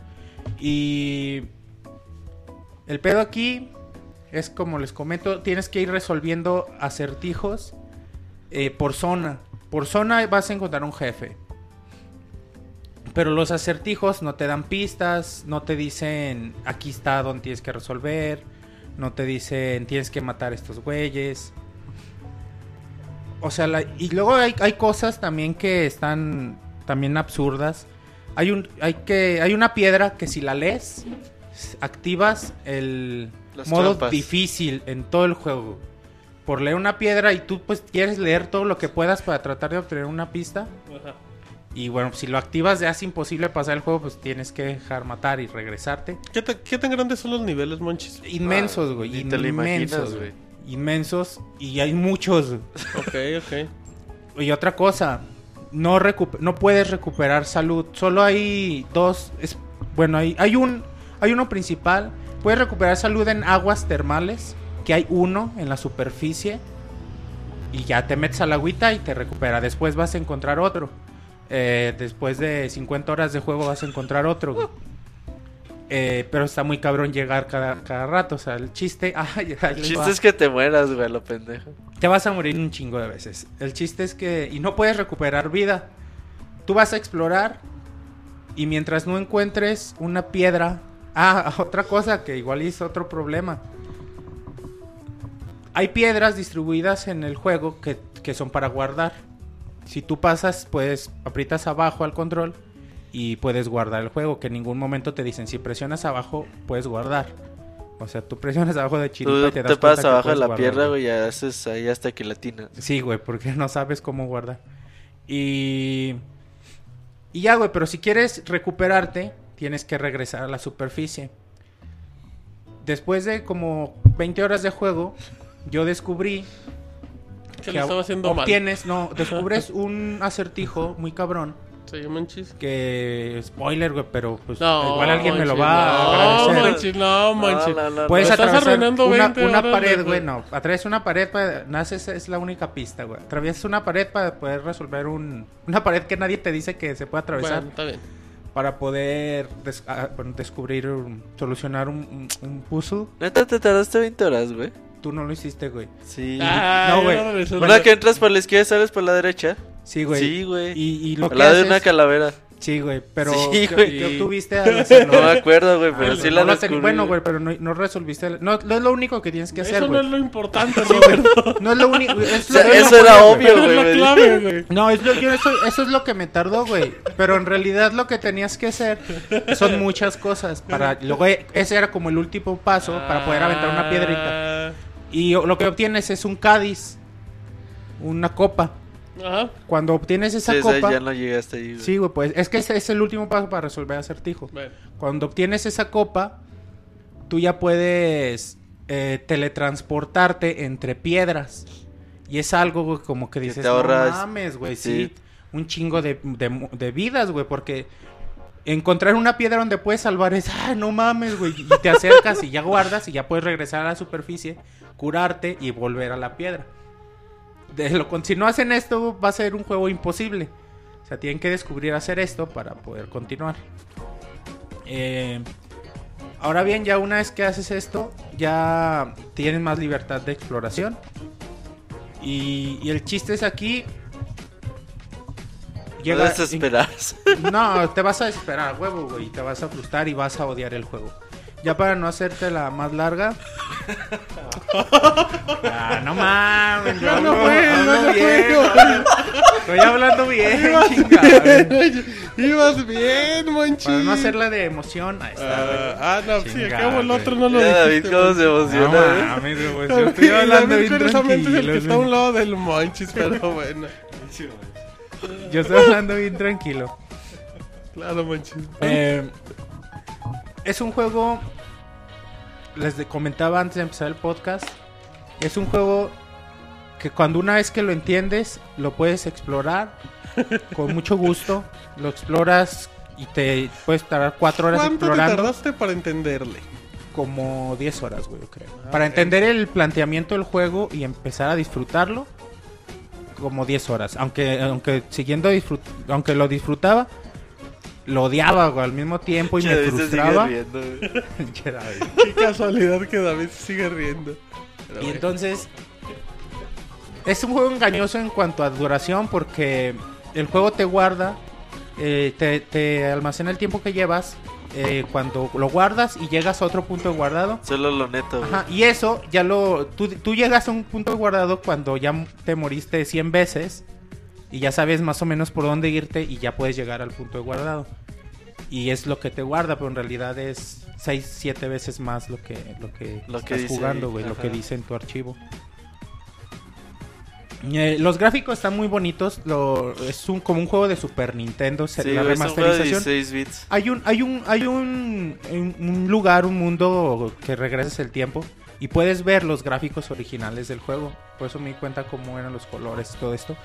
Y el pedo aquí es como les comento, tienes que ir resolviendo acertijos eh, por zona. Por zona vas a encontrar un jefe. Pero los acertijos no te dan pistas, no te dicen aquí está donde tienes que resolver, no te dicen tienes que matar a estos güeyes. O sea, y luego hay, hay cosas también que están también absurdas. Hay un hay que hay una piedra que si la lees activas el Las modo trampas. difícil en todo el juego. Por leer una piedra y tú pues quieres leer todo lo que puedas para tratar de obtener una pista. Ajá. Y bueno, si lo activas ya es imposible pasar el juego, pues tienes que dejar matar y regresarte. ¿Qué, ta- qué tan grandes son los niveles, Monchis? Inmensos, Ah, güey. imaginas, inmensos, güey. Inmensos. Y hay muchos. Ok, ok. Y otra cosa, no, no puedes recuperar salud. Solo hay dos. Es, bueno, hay, hay un hay uno principal. Puedes recuperar salud en aguas termales. Que hay uno en la superficie. Y ya te metes al agüita y te recupera. Después vas a encontrar otro. Eh, después de 50 horas de juego vas a encontrar otro. Eh, pero está muy cabrón llegar cada, cada rato. O sea, el chiste. <laughs> ay, El chiste va. es que te mueras, güey, lo pendejo. Te vas a morir un chingo de veces. El chiste es que... Y no puedes recuperar vida. Tú vas a explorar y mientras no encuentres una piedra... <laughs> Ah, otra cosa que igual es otro problema. Hay piedras distribuidas en el juego que, que son para guardar. Si tú pasas, pues aprietas abajo al control y puedes guardar el juego. Que en ningún momento te dicen, si presionas abajo, puedes guardar. O sea, tú presionas <laughs> abajo de chiripa Tú y te te, das pasas cuenta que abajo de la pierna, güey, y haces ahí hasta que latinas. Sí, güey, porque <laughs> no sabes cómo guardar. Y. Y ya, güey, pero si quieres recuperarte, tienes que regresar a la superficie. después de como 20 horas de juego, yo descubrí Que lo estaba haciendo mal. obtienes, no, <laughs> descubres un acertijo muy cabrón Sí, manches. que spoiler, güey, pero pues No, igual alguien me lo va a No, agradecer. manches, no, manches. No, no, no, Puedes atravesar arruinando una, 20 una horas, pared, güey. no, atraviesas una pared para naces es la única pista, güey. Atraviesas una pared para poder resolver un una pared que nadie te dice que se puede atravesar Bueno, está bien. para poder des- ah, bueno, descubrir un- solucionar un, un- un puzzle. Neta, te tardaste 20 horas, güey. Tú no lo hiciste, güey. Sí. Ah, no, güey. Una que entras por la izquierda y sales por la derecha. Sí, güey. Sí, güey. Y, y lo Al que lado de una calavera. Sí, güey, pero Sí, ¿qué, güey. qué obtuviste al hacerlo? No me acuerdo, güey, pero Ah, sí no la ten- descubrí. Bueno, güey, pero no, no resolviste. el- No, no es lo único que tienes que hacer, Eso no güey. es lo importante, Roberto. No es lo único. Es <laughs> O sea, eso no era güey. obvio, Pero es güey. la clave, <laughs> güey. No, es lo- yo- eso, eso es lo que me tardó, güey. Pero en realidad lo que tenías que hacer son muchas cosas. Para luego eh, ese era como el último paso para poder aventar una piedrita. Ah, Y lo que obtienes es un cádiz, una copa. Ajá. Cuando obtienes esa Sí, copa, ya no llegaste ahí, güey. sí, güey, pues es que ese es el último paso para resolver acertijo. Bueno. Cuando obtienes esa copa, tú ya puedes eh, teletransportarte entre piedras. Y es algo, güey, como que Que dices, te ahorras- no mames, güey, Sí. sí. Un chingo de, de- de vidas, güey, porque encontrar una piedra donde puedes salvar es, ah, no mames, güey. Y te acercas y ya guardas y ya puedes regresar a la superficie, curarte y volver a la piedra. De lo, si no hacen esto, va a ser un juego imposible. O sea, tienen que descubrir hacer esto para poder continuar. Eh, ahora bien, ya una vez que haces esto, ya tienes más libertad de exploración. Y, y el chiste es aquí. No llega- desesperarse. <laughs> no, te vas a desesperar, huevo, güey. y Te vas a frustrar y vas a odiar el juego. Ya para no hacerte la más larga. Ah, no mames, yo Ya no fue, no, no bien, güey. Estoy hablando bien, Ibas chingada. bien, ibas bien, manches. Para no hacerla de emoción. Ahí está, güey. Ah, ah, no, sí, Chingada, acabo el otro, no lo Mira, David, dijiste. cómo se No emociona, güey. mames, güey, güey. yo estoy hablando David, bien curiosamente, es el que tranquilo. está a un güey. lado del Monchis, <laughs> pero bueno. Yo estoy hablando bien tranquilo. Claro, Monchis. Eh, es un juego. Les comentaba antes de empezar el podcast. Es un juego que cuando una vez que lo entiendes, lo puedes explorar <laughs> con mucho gusto. Lo exploras y te puedes tardar cuatro horas ¿Cuánto te explorando. tardaste para entenderle? Como 10 horas, güey, yo creo. Ah, Para entender el planteamiento del juego y empezar a disfrutarlo, como 10 horas. Aunque, aunque siguiendo disfrut aunque lo disfrutaba, lo odiaba, güey, al mismo tiempo y me David se sigue frustraba. riendo, güey. <laughs> Pinche David. Qué casualidad que David se sigue riendo. Pero Y bueno. entonces es un juego engañoso en cuanto a duración porque el juego te guarda, eh, te, te almacena el tiempo que llevas eh, cuando lo guardas y llegas a otro punto de guardado. Solo lo neto. Ajá, y eso ya lo... Tú, tú llegas a un punto de guardado cuando ya te moriste 100 veces y ya sabes más o menos por dónde irte y ya puedes llegar al punto de guardado. Y es lo que te guarda, pero en realidad es 6, 7 veces más lo que, lo que Lo que estás dice jugando, güey, lo que dice en tu archivo. Eh, los gráficos están muy bonitos, lo, es un, como un juego de Super Nintendo, Sí, la remasterización. 16 bits. Hay un, hay un, hay un, un- un lugar, un mundo que regresas el tiempo y puedes ver los gráficos originales del juego. Por eso me di cuenta cómo eran los colores y todo esto.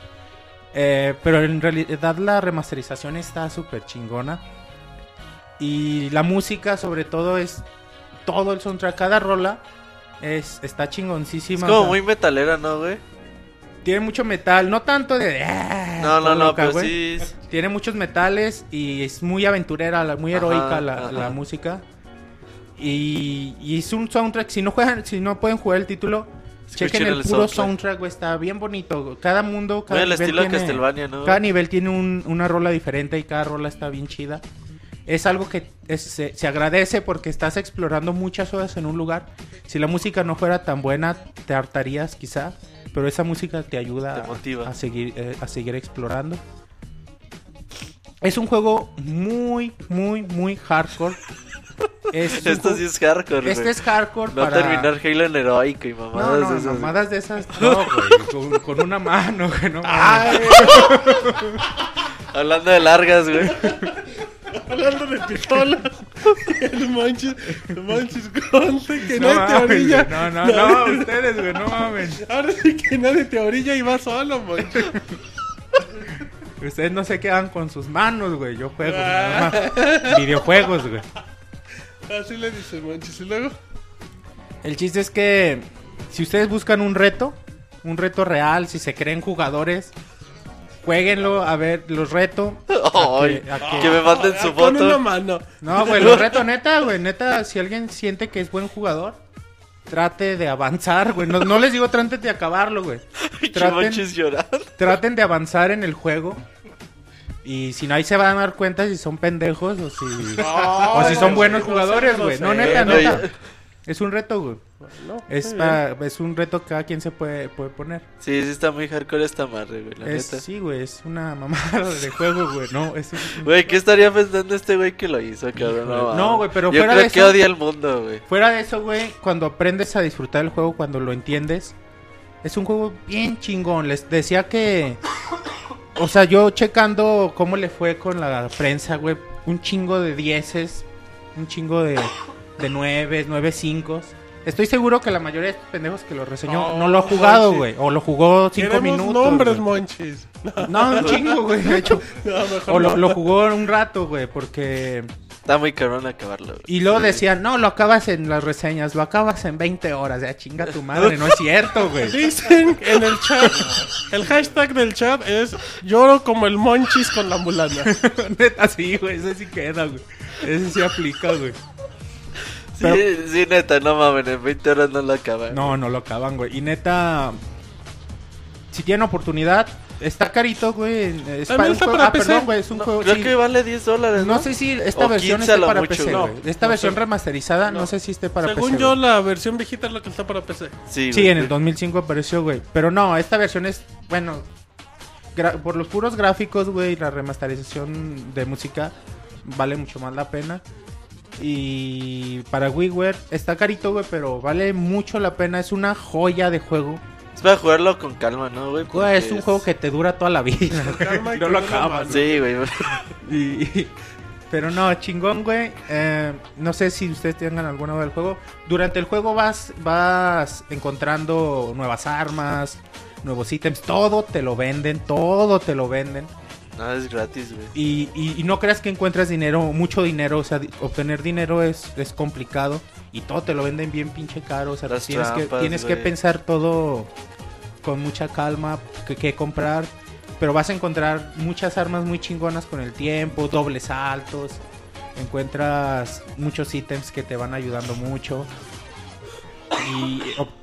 Eh, pero en realidad la remasterización está súper chingona. Y la música, sobre todo, es todo el soundtrack. Cada rola es, está Es chingoncísima. como o sea, muy metalera, ¿no, güey? Tiene mucho metal, no tanto de... "Ah", No, no, no, loca, pero güey. sí. es- Tiene muchos metales y es muy aventurera, muy Ajá, heroica la, ajá. la música. Y, y es un soundtrack, si no juegan, si no pueden jugar el título, chequen el, el puro soundtrack. soundtrack, güey, está bien bonito. Cada mundo, cada nivel estilo tiene, Castlevania, ¿no? cada nivel tiene un- una rola diferente y cada rola está bien chida. Es algo que es- se, se agradece porque estás explorando muchas horas en un lugar. Si la música no fuera tan buena, te hartarías quizá. Pero esa música te ayuda Te motiva. a, a seguir, eh, a seguir explorando. Es un juego muy, muy, muy hardcore. Es <laughs> Esto sí es hardcore, güey. Este es hardcore No para... terminar Halo en heroico y No, mamadas no, de esas. mamadas de esas. <laughs> No, güey. Con, con una mano, güey. No, mames. Hablando de largas, güey. Hablando de pistolas. El Monchis, el Monchis, conte que No nadie te orilla. güey, no, no, no, ustedes, güey, no mames. Ahora sí que nadie te orilla y vas solo, Monchis. Ustedes no se quedan con sus manos, güey. Yo juego, Ah. nada más. Videojuegos, güey. Así le dices, Monchis. Y luego, El chiste es que si ustedes buscan un reto, un reto real, si se creen jugadores, jueguenlo, a ver, los reto. a Ay, que- a que- que me manden su ah, con una foto. mano. No, güey, los reto <laughs> neta, güey, neta, si alguien siente que es buen jugador, trate de avanzar, güey. No, no les digo traten de acabarlo, güey. <laughs> Traten, manches llorar. traten de avanzar en el juego. Y si no, ahí se van a dar cuenta si son pendejos o si, o si son buenos jugadores, güey. No, neta, neta. Es un reto, güey. No, Es, para, es un reto que cada quien se puede, puede poner. Sí, sí está muy hardcore esta madre, güey, la Es, neta. sí, güey, es una mamada <laughs> de juego, güey. No, es un- Güey, ¿qué estaría pensando este güey que lo hizo, cabrón? No, No, güey, pero Yo fuera creo de que eso- odia el mundo, güey. Fuera de eso, güey, cuando aprendes a disfrutar el juego, cuando lo entiendes, es un juego bien chingón. Les decía que. O sea, yo checando cómo le fue con la prensa, güey, un chingo de dieces, un chingo de, de nueves, nueve cinco. Estoy seguro que la mayoría de estos pendejos que lo reseñó No, no lo ha jugado, güey. O lo jugó cinco Queremos minutos. nombres, güey. Monchis. No, un chingo, güey. De hecho. <laughs> No, mejor O lo, no. lo jugó un rato, güey, porque... Está muy cabrón acabarlo, güey. Y luego Sí. decían, no, lo acabas en las reseñas, lo acabas en 20 horas. Ya chinga tu madre, no es cierto, güey. Dicen <laughs> en el chat, el hashtag del chat es lloro como el Monchis con la mulana. <laughs> Neta, sí, güey, ese sí queda, güey. Ese sí aplica, güey. Sí, Pero- sí, neta, no mames, en 20 horas no lo acaban. No, no lo acaban, güey. Y neta, si tienen oportunidad, está carito, güey. Es También está juego- para ah, PC. perdón, güey, es un No, juego... creo sí. que vale 10 dólares, ¿no? No sé si esta O versión 15 a esté lo para mucho, PC, no. güey. Esta No versión sé. remasterizada, no. No. sé si esté para Según PC. yo, güey. la versión viejita es la que está para PC. Sí, Sí, en el 2005 apareció, güey. Pero no, esta versión es, bueno, por los puros gráficos, güey, la remasterización de música vale mucho más la pena. Y para WiiWare está carito, güey, pero vale mucho la pena. Es una joya de juego. Es para jugarlo con calma, ¿no, güey? Es un juego que te dura toda la vida. calma y no lo acabas. Sí, güey. Y- pero no, chingón, güey. Eh, no sé si ustedes tengan alguna del juego. Durante el juego vas, vas encontrando nuevas armas, nuevos ítems. Todo te lo venden, todo te lo venden. Nada es gratis, güey. Y, y- y no creas que encuentras dinero, mucho dinero. O sea, obtener dinero es, es complicado. Y todo te lo venden bien pinche caro. O sea, Las tienes, que, tienes que pensar todo con mucha calma. Que comprar. Pero vas a encontrar muchas armas muy chingonas con el tiempo. Dobles saltos. Encuentras muchos ítems que te van ayudando mucho. Y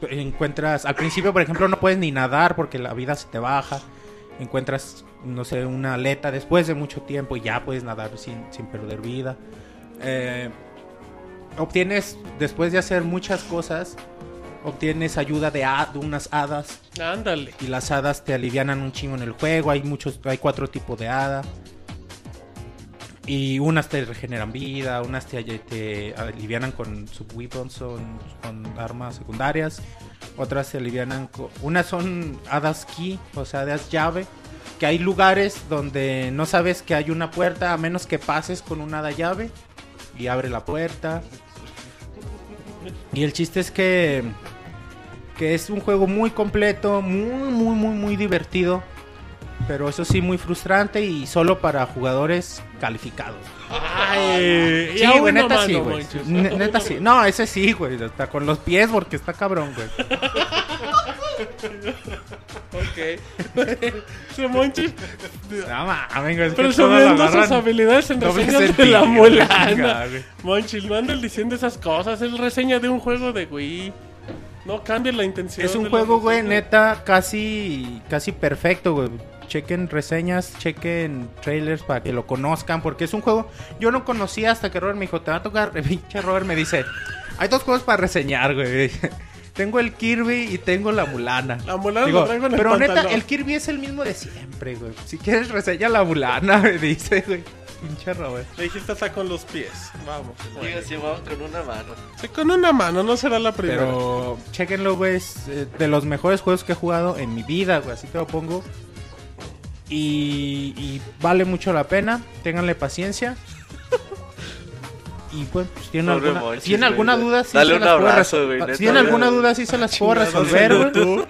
encuentras. Al principio, por ejemplo, no puedes ni nadar porque la vida se te baja. Encuentras, no sé, una aleta después de mucho tiempo y ya puedes nadar sin, sin perder vida. Eh, obtienes, después de hacer muchas cosas, obtienes ayuda de, unas hadas. Ándale. Y las hadas te alivianan un chingo en el juego. Hay muchos, hay cuatro tipos de hada. Y unas te regeneran vida, unas te, te alivianan con sub-weapons, son, con armas secundarias. Otras te alivianan con... Unas son hadas key, o sea, hadas llave. Que hay lugares donde no sabes que hay una puerta a menos que pases con una hada llave. Y abre la puerta. Y el chiste es que... Que es un juego muy completo, muy, muy, muy, muy divertido. Pero eso sí, muy frustrante y solo para jugadores calificados. Ay, Sí, y a güey, neta sí, güey. Neta sí. No, ese sí, güey. Hasta con los pies porque está cabrón, güey. Ok. <laughs> Ese Monchis No mames, güey. Presumiendo sus habilidades en doble reseñas de la mulana. Monchis, no andes diciendo esas cosas. Es reseña de un juego de Wii. No cambien la intención. Es un juego, güey, neta, casi, casi perfecto, güey. Chequen reseñas, chequen trailers para que lo conozcan, porque es un juego. Yo no conocía hasta que Robert me dijo, te va a tocar. <laughs> Pinche Robert me dice, hay dos juegos para reseñar, güey. <laughs> tengo el Kirby y tengo la Mulana. La mulana Digo, lo traigo en el pero neta, el Kirby es el mismo de siempre, güey. Si quieres reseña la Mulana, <laughs> me dice, güey. Pinche Robert. Le dijiste hasta con los pies. Vamos. Digo, sí, vamos con una mano. Sí, con una mano, no será la primera. Pero chequenlo, güey. Es eh, de los mejores juegos que he jugado en mi vida, güey. Así te lo pongo. Y, y vale mucho la pena. Ténganle paciencia. Y pues, pues, tienen Pobre alguna, Monchis, tienen alguna duda, sí Dale se un las puedo abrazo, güey, Si tienen alguna duda, sí se las puedo resolver, güey.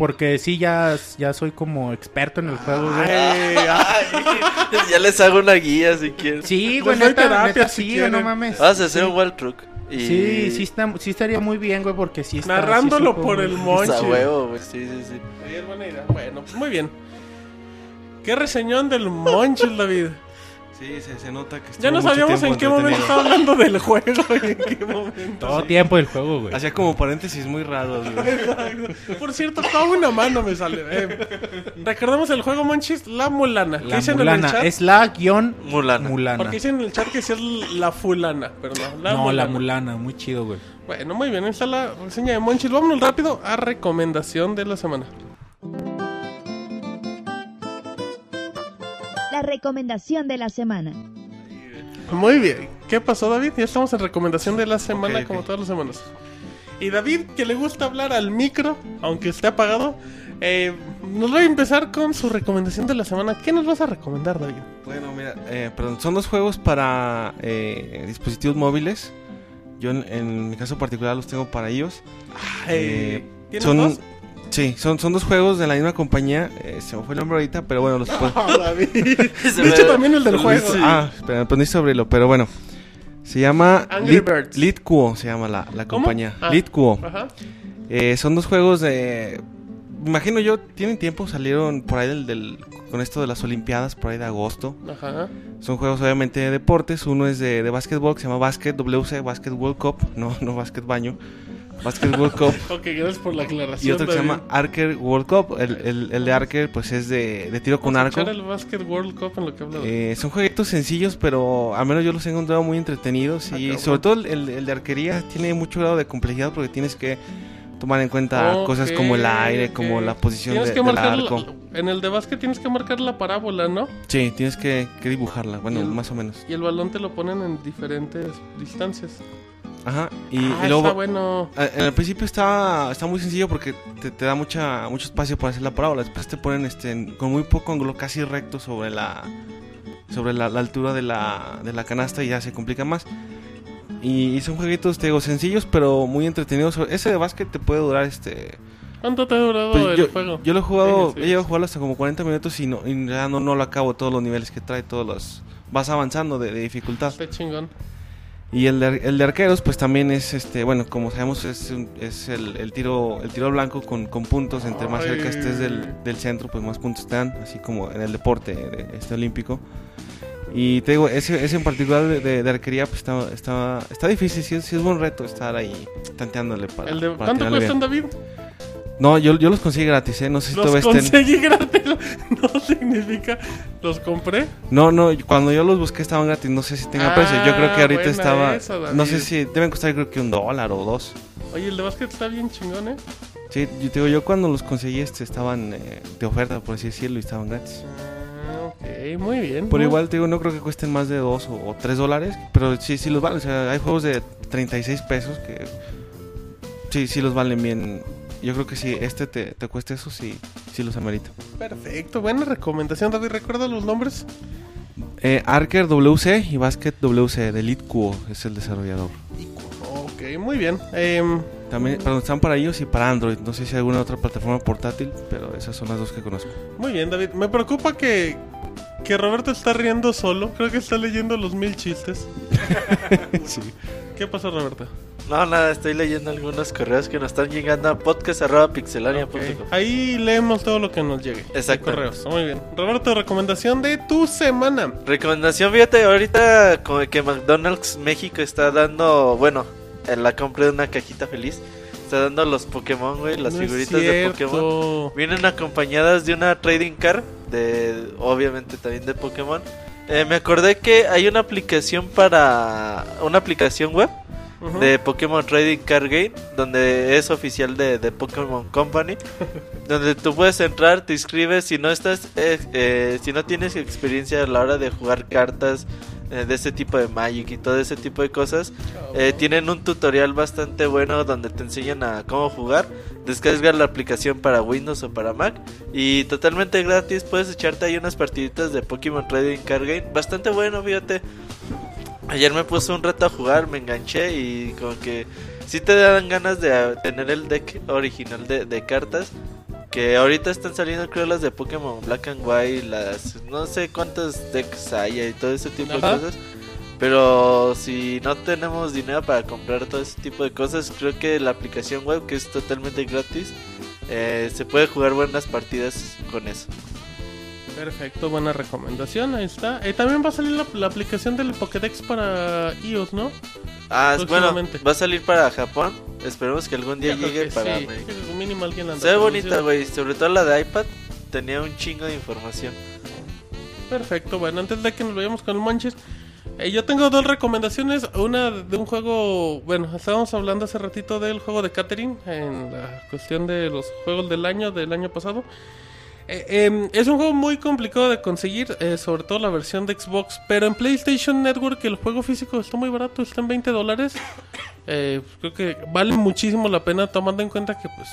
Porque sí, ya, ya soy como experto en el juego, güey. Ay, ay, ya les hago una guía si quieren. Sí, güey, Les doy neta, terapia neta, si sí, güey, no mames. Vamos a hacer un wall truck. Y... Sí, sí, está, sí estaría muy bien, güey, porque sí está... Narrándolo sí supo por el Pues monchi. a huevo, güey. Sí, sí, sí. Sí, es buena idea. Bueno, pues muy bien. ¿Qué reseñón del Monchis, David? Sí, se, se nota que Ya no sabíamos en qué momento estaba hablando del juego y <laughs> en qué momento. Todo tiempo del juego, güey. Hacía como paréntesis muy raros, güey. Exacto. Por cierto, toda una mano me sale. Eh, recordemos el juego Monchis, la mulana. ¿Qué La dicen en el chat? es la guion Mulana. mulana. Porque dicen en el chat que sí es la fulana, pero no, la no, mulana. la mulana, muy chido, güey. Bueno, muy bien, ahí está la reseña de Monchis. Vámonos rápido a recomendación de la semana. La recomendación de la semana. Muy bien. ¿Qué pasó, David? Ya estamos en recomendación de la semana, como todas las semanas. Y David, que le gusta hablar al micro, aunque esté apagado, eh, nos va a empezar con su recomendación de la semana. ¿Qué nos vas a recomendar, David? Bueno, mira, eh, perdón, son dos juegos para eh, dispositivos móviles. Yo en, en mi caso particular los tengo para ellos. Eh, ¿Tienes son, dos? Sí, son, son dos juegos de la misma compañía. eh, se me fue el nombre ahorita, pero bueno, los <laughs> puedo... Ah, <laughs> De hecho, me- también el del juego. Sí. Ah, espera, aprendí sobre lo, pero bueno. Se llama Angry Lit, Birds. Litquo, se llama la, la compañía. Ah. Litquo. Ajá. Eh, son dos juegos de... Imagino yo, tienen tiempo, salieron por ahí del, del- con esto de las Olimpiadas, por ahí de agosto. Ajá. Son juegos obviamente de deportes. Uno es de, de básquetbol, que se llama Basket WC, Basket World Cup. No, <laughs> no Basket Baño. Basket World Cup. <laughs> Ok, gracias por la aclaración. Y otro que se llama Archer World Cup. El, el- el de Archer pues es de, de tiro con arco. el Basket World Cup en lo que habla David. Eh, son jueguitos sencillos, pero al menos yo los he encontrado muy entretenidos. Ah, Y sobre todo el, el- de arquería tiene mucho grado de complejidad porque tienes que tomar en cuenta cosas como el aire, como la posición Tienes de- que del la- arco. en el de básquet tienes que marcar la parábola, ¿no? Sí, tienes que, que dibujarla, bueno, el- más o menos. Y el balón te lo ponen en diferentes distancias. Ajá, y, ah, y luego... está bueno. En el principio está, está muy sencillo porque te, te da mucha, mucho espacio para hacer la parábola. Después te ponen este, con muy poco ángulo, casi recto sobre la sobre la, la altura de la, de la canasta y ya se complica más. Y, y son jueguitos, te digo, sencillos pero muy entretenidos. Ese de básquet te puede durar este... ¿Cuánto te ha durado pues, el yo, juego? yo lo he jugado, Sí, sí, he llegado a jugarlo hasta como 40 minutos y, no, y ya no, no lo acabo todos los niveles que trae, todos los... Vas avanzando de, de dificultad. Está chingón. Y el de, el de arqueros, pues también es este, bueno, como sabemos, es, un- es el, el tiro el tiro blanco con, con puntos. Entre más cerca estés del, del centro, pues más puntos te dan, así como en el deporte de- este olímpico. Y te digo, ese, ese en particular de, de- de arquería, pues está, está, está difícil, sí, es- sí es buen reto estar ahí tanteándole para. El de, para ¿Cuánto bien. David? No, yo, yo los conseguí gratis, ¿eh? No sé si Los todavía estén. conseguí gratis. <laughs> No significa. Los compré. No, no, cuando yo los busqué estaban gratis, no sé si tenga Ah, precio. Yo creo que ahorita buena estaba. esa, David. no sé si deben costar, creo que un dólar o dos. Oye, el de básquet está bien chingón, ¿eh? Sí, yo, te digo, yo cuando los conseguí este, estaban eh, de oferta, por así decirlo, y estaban gratis. Ah, ok, muy bien. Por muy- igual, te digo, no creo que cuesten más de 2 o, o 3 dólares, pero sí, sí los valen. O sea, hay juegos de 36 pesos que sí, sí los valen bien. Yo creo que si este te, te cuesta eso, sí, sí los amerita. Perfecto, buena recomendación, David. ¿Recuerda los nombres? Eh, Arker WC y Basket WC de Elite Cuo es el desarrollador. Ok, muy bien. Em, También, perdón, están para iOS y para Android. No sé si hay alguna otra plataforma portátil, pero esas son las dos que conozco. muy bien, David. Me preocupa que, que Roberto está riendo solo. Creo que está leyendo los mil chistes. <laughs> sí. ¿Qué pasó, Roberto? No, nada, estoy leyendo algunos correos que nos están llegando a podcast.pixelania.com. Ok, Ahí leemos todo lo que nos llegue. Exacto. Correos. Muy bien. Roberto, recomendación de tu semana. Recomendación, fíjate, ahorita como que McDonald's México está dando, bueno, en la compra de una cajita feliz, está dando los Pokémon, güey, las No figuritas de Pokémon. Vienen acompañadas de una trading card, de, obviamente también de Pokémon. Eh, me acordé que hay una aplicación para, una aplicación web Ujú. de Pokémon Trading Card Game, donde es oficial de, de Pokémon Company, <laughs> donde tú puedes entrar, te inscribes, si no estás, eh, eh, si no tienes experiencia a la hora de jugar cartas eh, de este tipo de Magic y todo ese tipo de cosas, eh, tienen un tutorial bastante bueno donde te enseñan a cómo jugar. Descargas la aplicación para Windows o para Mac y totalmente gratis puedes echarte ahí unas partiditas de Pokémon Trading Card Game, bastante bueno, fíjate. Ayer me puse un reto a jugar, me enganché y como que sí te dan ganas de tener el deck original de, de cartas. Que ahorita están saliendo creo las de Pokémon Black and White, las no sé cuántos decks hay y todo ese tipo Ajá. de cosas. Pero si no tenemos dinero para comprar todo ese tipo de cosas, creo que la aplicación web, que es totalmente gratis, eh, se puede jugar buenas partidas con eso. Perfecto, buena recomendación, ahí está. Eh, también va a salir la, la aplicación del Pokédex para iOS, ¿no? Ah, bueno, va a salir para Japón. Esperemos que algún día llegue para sí, que mínimo alguien la anda Se ve bonita, güey. Sobre todo la de iPad. Tenía un chingo de información. Perfecto, bueno, antes de que nos vayamos con el Monches, eh, yo tengo dos recomendaciones. Una de un juego, bueno, estábamos hablando hace ratito del juego de Catherine en la cuestión de los juegos del año, del año pasado. Eh, em, es un juego muy complicado de conseguir, eh, sobre todo la versión de Xbox, pero en PlayStation Network el juego físico está muy barato, está en 20 dólares. Eh, creo que vale muchísimo la pena tomando en cuenta que pues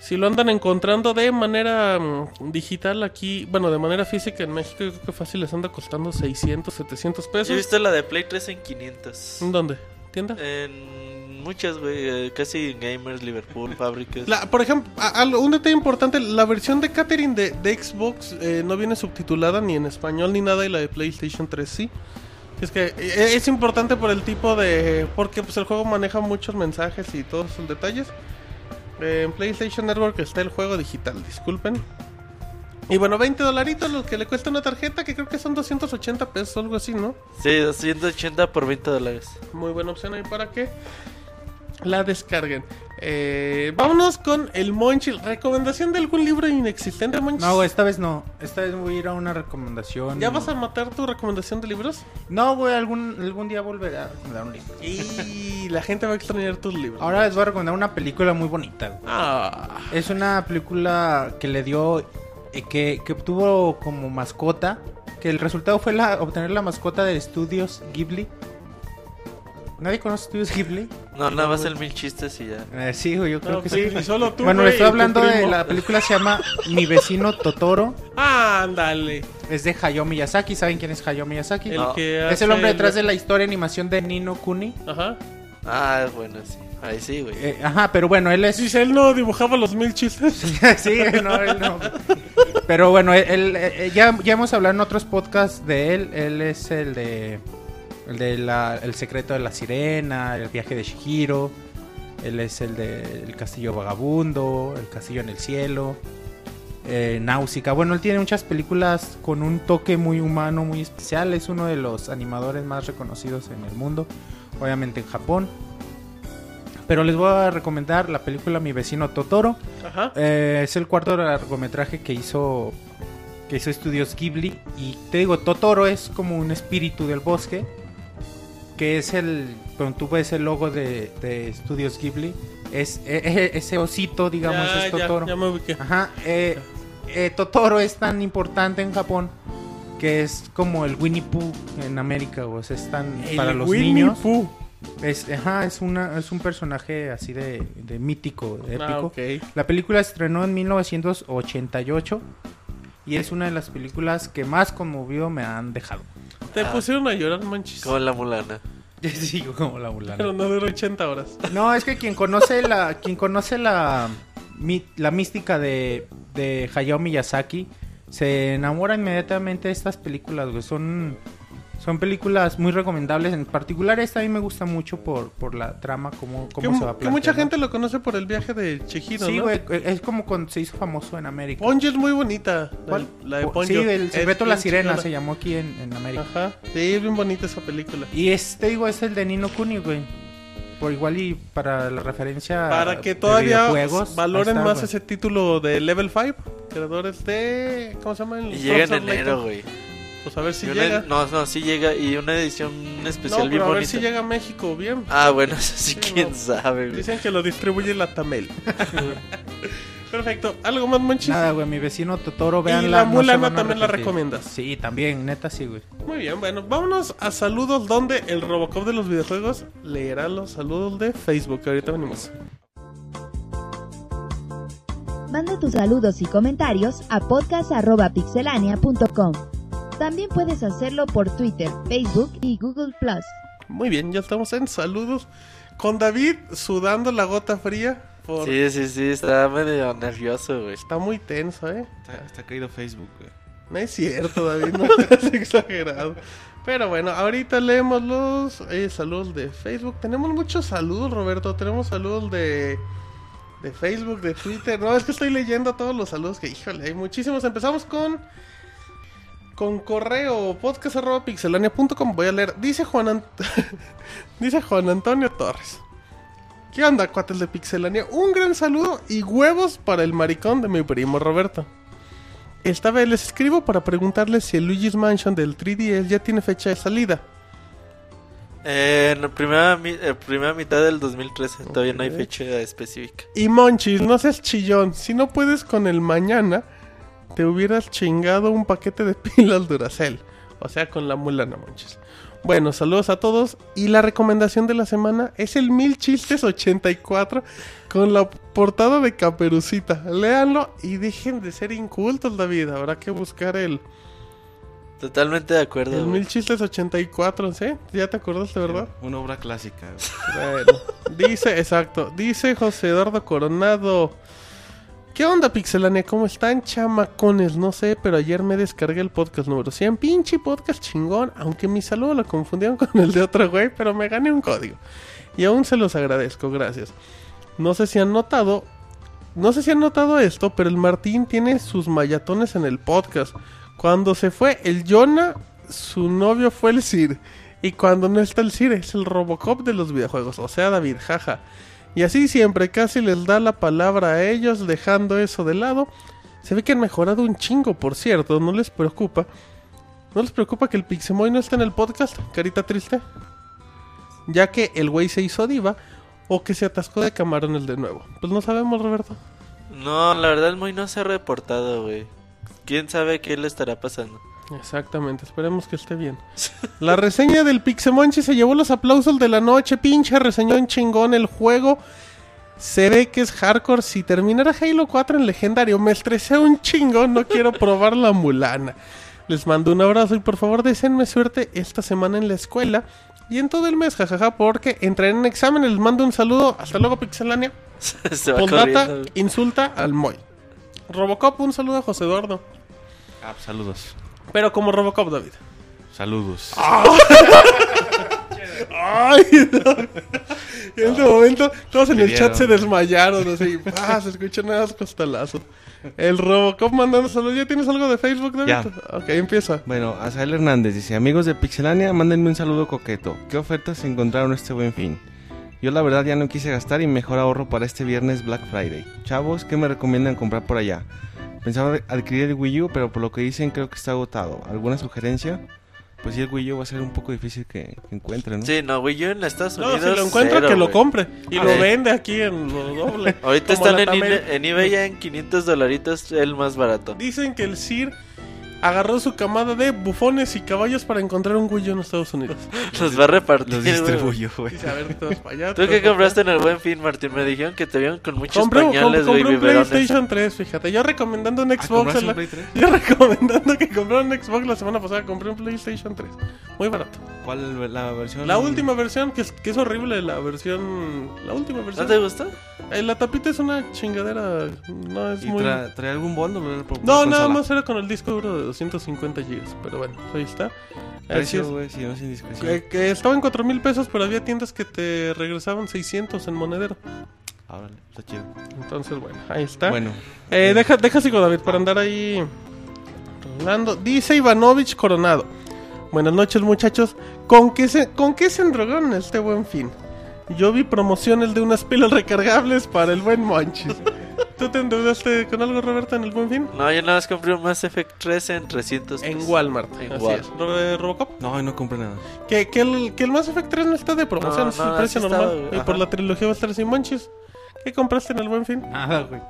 si lo andan encontrando de manera mm, digital aquí, bueno, de manera física en México, yo creo que fácil les anda costando 600, 700 Yo he pesos. visto la de Play 3 en 500. ¿En dónde? ¿Tienda? En muchas, güey. eh, casi en Gamers, Liverpool, <laughs> fábricas. La- por ejemplo, a- un detalle importante, la versión de Catherine de, de Xbox eh, no viene subtitulada ni en español ni nada y la de PlayStation 3 sí. Es que eh, es importante por el tipo de... porque pues el juego maneja muchos mensajes y todos sus detalles. En PlayStation Network está el juego digital, disculpen. Y bueno, 20 dolaritos lo que le cuesta una tarjeta que creo que son 280 pesos, algo así, ¿no? Sí, 280 por 20 dólares. Muy buena opción ahí para que la descarguen. Eh, vámonos con el Monchil. ¿Recomendación de algún libro inexistente, Monchil? No, esta vez no. Esta vez voy a ir a una recomendación. ¿Ya vas a matar tu recomendación de libros? No, güey, algún, algún día volveré a recomendar un libro. Y la gente va a extrañar tus libros. Ahora les voy a recomendar una película muy bonita. Ah, Es una película que le dio. eh, que, que obtuvo como mascota. Que el resultado fue la, obtener la mascota de estudios Ghibli. ¿Nadie conoce estudios Ghibli? No, nada más el mil chistes y ya. Eh, sí, güey, yo creo no, que sí, sí. y solo tú, Bueno, le estoy hablando de la película se llama Mi vecino Totoro. Ándale. Es de Hayao Miyazaki. ¿Saben quién es Hayao Miyazaki? El No. que Es el hombre detrás de la historia animación de Nino Kuni. Ajá. Ah, bueno, sí. Ahí sí, güey. Eh, ajá, pero bueno, él es... Dice, él no dibujaba los mil chistes. <laughs> sí, no, él no. Pero bueno, él, él, eh, ya, ya hemos hablado en otros podcasts de él. Él es el de. El de la, El secreto de la sirena, el viaje de Shihiro. Él es el de El castillo vagabundo, El castillo en el cielo, eh, Náusica. Bueno, él tiene muchas películas con un toque muy humano, muy especial. Es uno de los animadores más reconocidos en el mundo, obviamente en Japón. Pero les voy a recomendar la película Mi vecino Totoro. Ajá. Eh, es el cuarto largometraje que hizo que hizo Estudios Ghibli y te digo Totoro es como un espíritu del bosque que es el cuando tú ves el logo de, de Estudios Ghibli es eh, ese osito digamos ya, es Totoro ya me ubiqué. Ajá, eh, eh, Totoro es tan importante en Japón que es como el Winnie Pooh en América, o sea, es tan El para los Winnie niños. Pooh. Es, ajá, es, una, es un personaje así de, de mítico, de épico. Ah, ok. La película estrenó en 1988 y es una de las películas que más conmovido me han dejado. Te pusieron a llorar, manches. Como la mulana. <laughs> Sí, como la mulana. Pero no duró 80 horas. No, es que quien conoce la, quien conoce la, mi- la mística de, de Hayao Miyazaki se enamora inmediatamente de estas películas, güey. Son, son películas muy recomendables. En particular esta a mí me gusta mucho por, por la trama, cómo, Que, cómo se va que mucha gente lo conoce por el viaje de Chihiro, Sí, ¿no? güey, es como cuando se hizo famoso en América. Ponyo es muy bonita. La, ¿Cuál? la de Po- Ponyo. Sí, el Es secreto de la sirena se llamó aquí en, en América. Ajá. Sí, es bien bonita esa película. Y este, digo, es el de Nino Kuni, güey. Por igual y para la referencia Para que todavía valoren está, más güey. ese título de Level 5, creadores de... ¿Cómo se llama? El Y llega en enero, güey. Pues a ver si Y una- llega. No, no, sí llega. Y una edición especial No, bien pero a ver si llega a México bien. Ah, bueno, <laughs> eso sí, Sí, quién no. sabe, güey. Dicen que lo distribuye la Tamel. <laughs> Perfecto. ¿Algo más, Monchis? Nada, güey, mi vecino Totoro, veanla. la no Mulana también la recomiendas. Sí, también, neta sí, güey. Muy bien, bueno, vámonos a saludos donde el Robocop de los videojuegos leerá los saludos de Facebook. Ahorita venimos. Manda tus saludos y comentarios a podcast.pixelania.com. También puedes hacerlo por Twitter, Facebook y Google Plus. Muy bien, ya estamos en saludos con David sudando la gota fría. Por... Sí, sí, sí, está medio nervioso, güey. Está muy tenso, ¿eh? Está, está caído Facebook, güey. No es cierto, David, no <laughs> seas exagerado. Pero bueno, ahorita leemos los eh, saludos de Facebook. Tenemos muchos saludos, Roberto. Tenemos saludos de, de Facebook, de Twitter. No, es que estoy leyendo todos los saludos que, híjole, hay muchísimos. Empezamos con con correo podcast.pixelania.com. Voy a leer. Dice Juan, Ant- <laughs> Dice Juan Antonio Torres. ¿Qué onda, cuates de Pixelania? Un gran saludo y huevos para el maricón de mi primo Roberto. Esta vez les escribo para preguntarles si el Luigi's Mansion del 3DS ya tiene fecha de salida. Eh, en la primera, eh, primera mitad del 2013, todavía no hay fecha específica. Y Monchis, no seas chillón. Si no puedes con el mañana, te hubieras chingado un paquete de <laughs> pilas Duracell. O sea, con la mulana, Monchis. Bueno, saludos a todos. Y la recomendación de la semana es el Mil Chistes 84 con la portada de Caperucita. Léanlo y dejen de ser incultos, David. Habrá que buscar el, Totalmente de acuerdo. el. Mil Chistes 84, ¿sí? ¿Ya te acordaste, verdad? Una obra clásica. Bueno, dice, <laughs> exacto, dice José Eduardo Coronado. ¿Qué onda, Pixelania? ¿Cómo están, chamacones? No sé, pero ayer me descargué el podcast número 100. Pinche podcast chingón, aunque mi saludo lo confundieron con el de otro güey, pero me gané un código. Y aún se los agradezco, gracias. No sé si han notado, no sé si han notado esto, pero el Martín tiene sus mayatones en el podcast. Cuando se fue el Jonah, su novio fue el Sir. Y cuando no está el Sir, es el Robocop de los videojuegos. O sea, David, jaja. Y así siempre, casi les da la palabra a ellos, dejando eso de lado. Se ve que han mejorado un chingo, por cierto, no les preocupa. ¿No les preocupa que el Pixemoy no esté en el podcast? Carita triste. Ya que el güey se hizo diva o que se atascó de camarones de nuevo. Pues no sabemos, Roberto. No, la verdad el Moy no se ha reportado, güey. ¿Quién sabe qué le estará pasando? Exactamente, esperemos que esté bien. <laughs> La reseña del Pixemonchi se llevó los aplausos de la noche, pinche reseñó en chingón el juego. Se ve que es hardcore. Si terminara Halo 4 en legendario, me estresé un chingón, no quiero probar la mulana. Les mando un abrazo y por favor deseenme suerte esta semana en la escuela y en todo el mes, jajaja, porque entraré en examen. Les mando un saludo. Hasta luego, Pixelania. <laughs> güey. insulta al Moy. Robocop, un saludo a José Eduardo. Ah, saludos. Pero como Robocop, David. Saludos. <laughs> Ay, no. En ese momento, todos en el chat se desmayaron. Así, ah, se escuchan nuevos costalazos. El Robocop mandando saludos. ¿Ya tienes algo de Facebook, David? Ya. Ok, empieza. Bueno, Azael Hernández dice, amigos de Pixelania, mándenme un saludo coqueto. ¿Qué ofertas encontraron este buen fin? Yo la verdad ya no quise gastar y mejor ahorro para este viernes Black Friday. Chavos, ¿qué me recomiendan comprar por allá? Pensaba adquirir el Wii U, pero por lo que dicen creo que está agotado. ¿Alguna sugerencia? Pues sí, el Wii U va a ser un poco difícil que, que encuentre, ¿no? Sí, no, güey, yo en Estados No, Unidos. si lo encuentra, cero, que lo compre. Y Ah, lo sí. vende aquí en lo doble. Ahorita están en, en eBay ya en 500 dolaritos el más barato. Dicen que el Sir agarró su camada de bufones y caballos para encontrar un Wii U en Estados Unidos. <laughs> Los va a repartir. Los güey. distribuyo, güey. Dice, a ver, todos para allá. ¿Tú qué compraste en el buen fin, Martín? Me dijeron que te vieron con muchos Compré, un- pañales, compré güey, un biberones. PlayStation 3, fíjate. Yo recomendando un Ah, Xbox. ¿compraste en la- un Play 3? <laughs> Yo recomendando que compraran un Xbox la semana pasada. Compré un PlayStation 3. Muy barato. ¿Cuál la versión? La última versión, que es, que es horrible, la versión. La última ¿No versión. te gustó? Eh, la tapita es una chingadera. No es ¿Y muy. tra- trae algún bundle? No, nada más era con el disco duro de 250 GB. Pero bueno, ahí está. Precio, güey, si no es indiscreción. Que, que estaba en 4 mil pesos, pero había tiendas que te regresaban 600 en monedero. Órale, está chido. Entonces, bueno, ahí está. Bueno, Eh, deja, deja sigo, David, para andar ahí rolando. Dice Ivanovich Coronado. Buenas noches, muchachos. ¿Con qué se, con qué se endrogaron este buen fin? Yo vi promociones de unas pilas recargables para el buen Monchis. ¿Tú te endeudaste con algo, Roberta, en el buen fin? No, yo nada más compré un Mass Effect 3 en 300 En pesos. Walmart. En así Walmart. es. Ro- eh, Robocop. no, no compré nada. Que, que, el, que el Mass Effect 3 no está de promoción, No, es no, el precio normal. y por la trilogía va a estar sin Monchis. ¿Qué compraste en el buen fin? Nada, güey.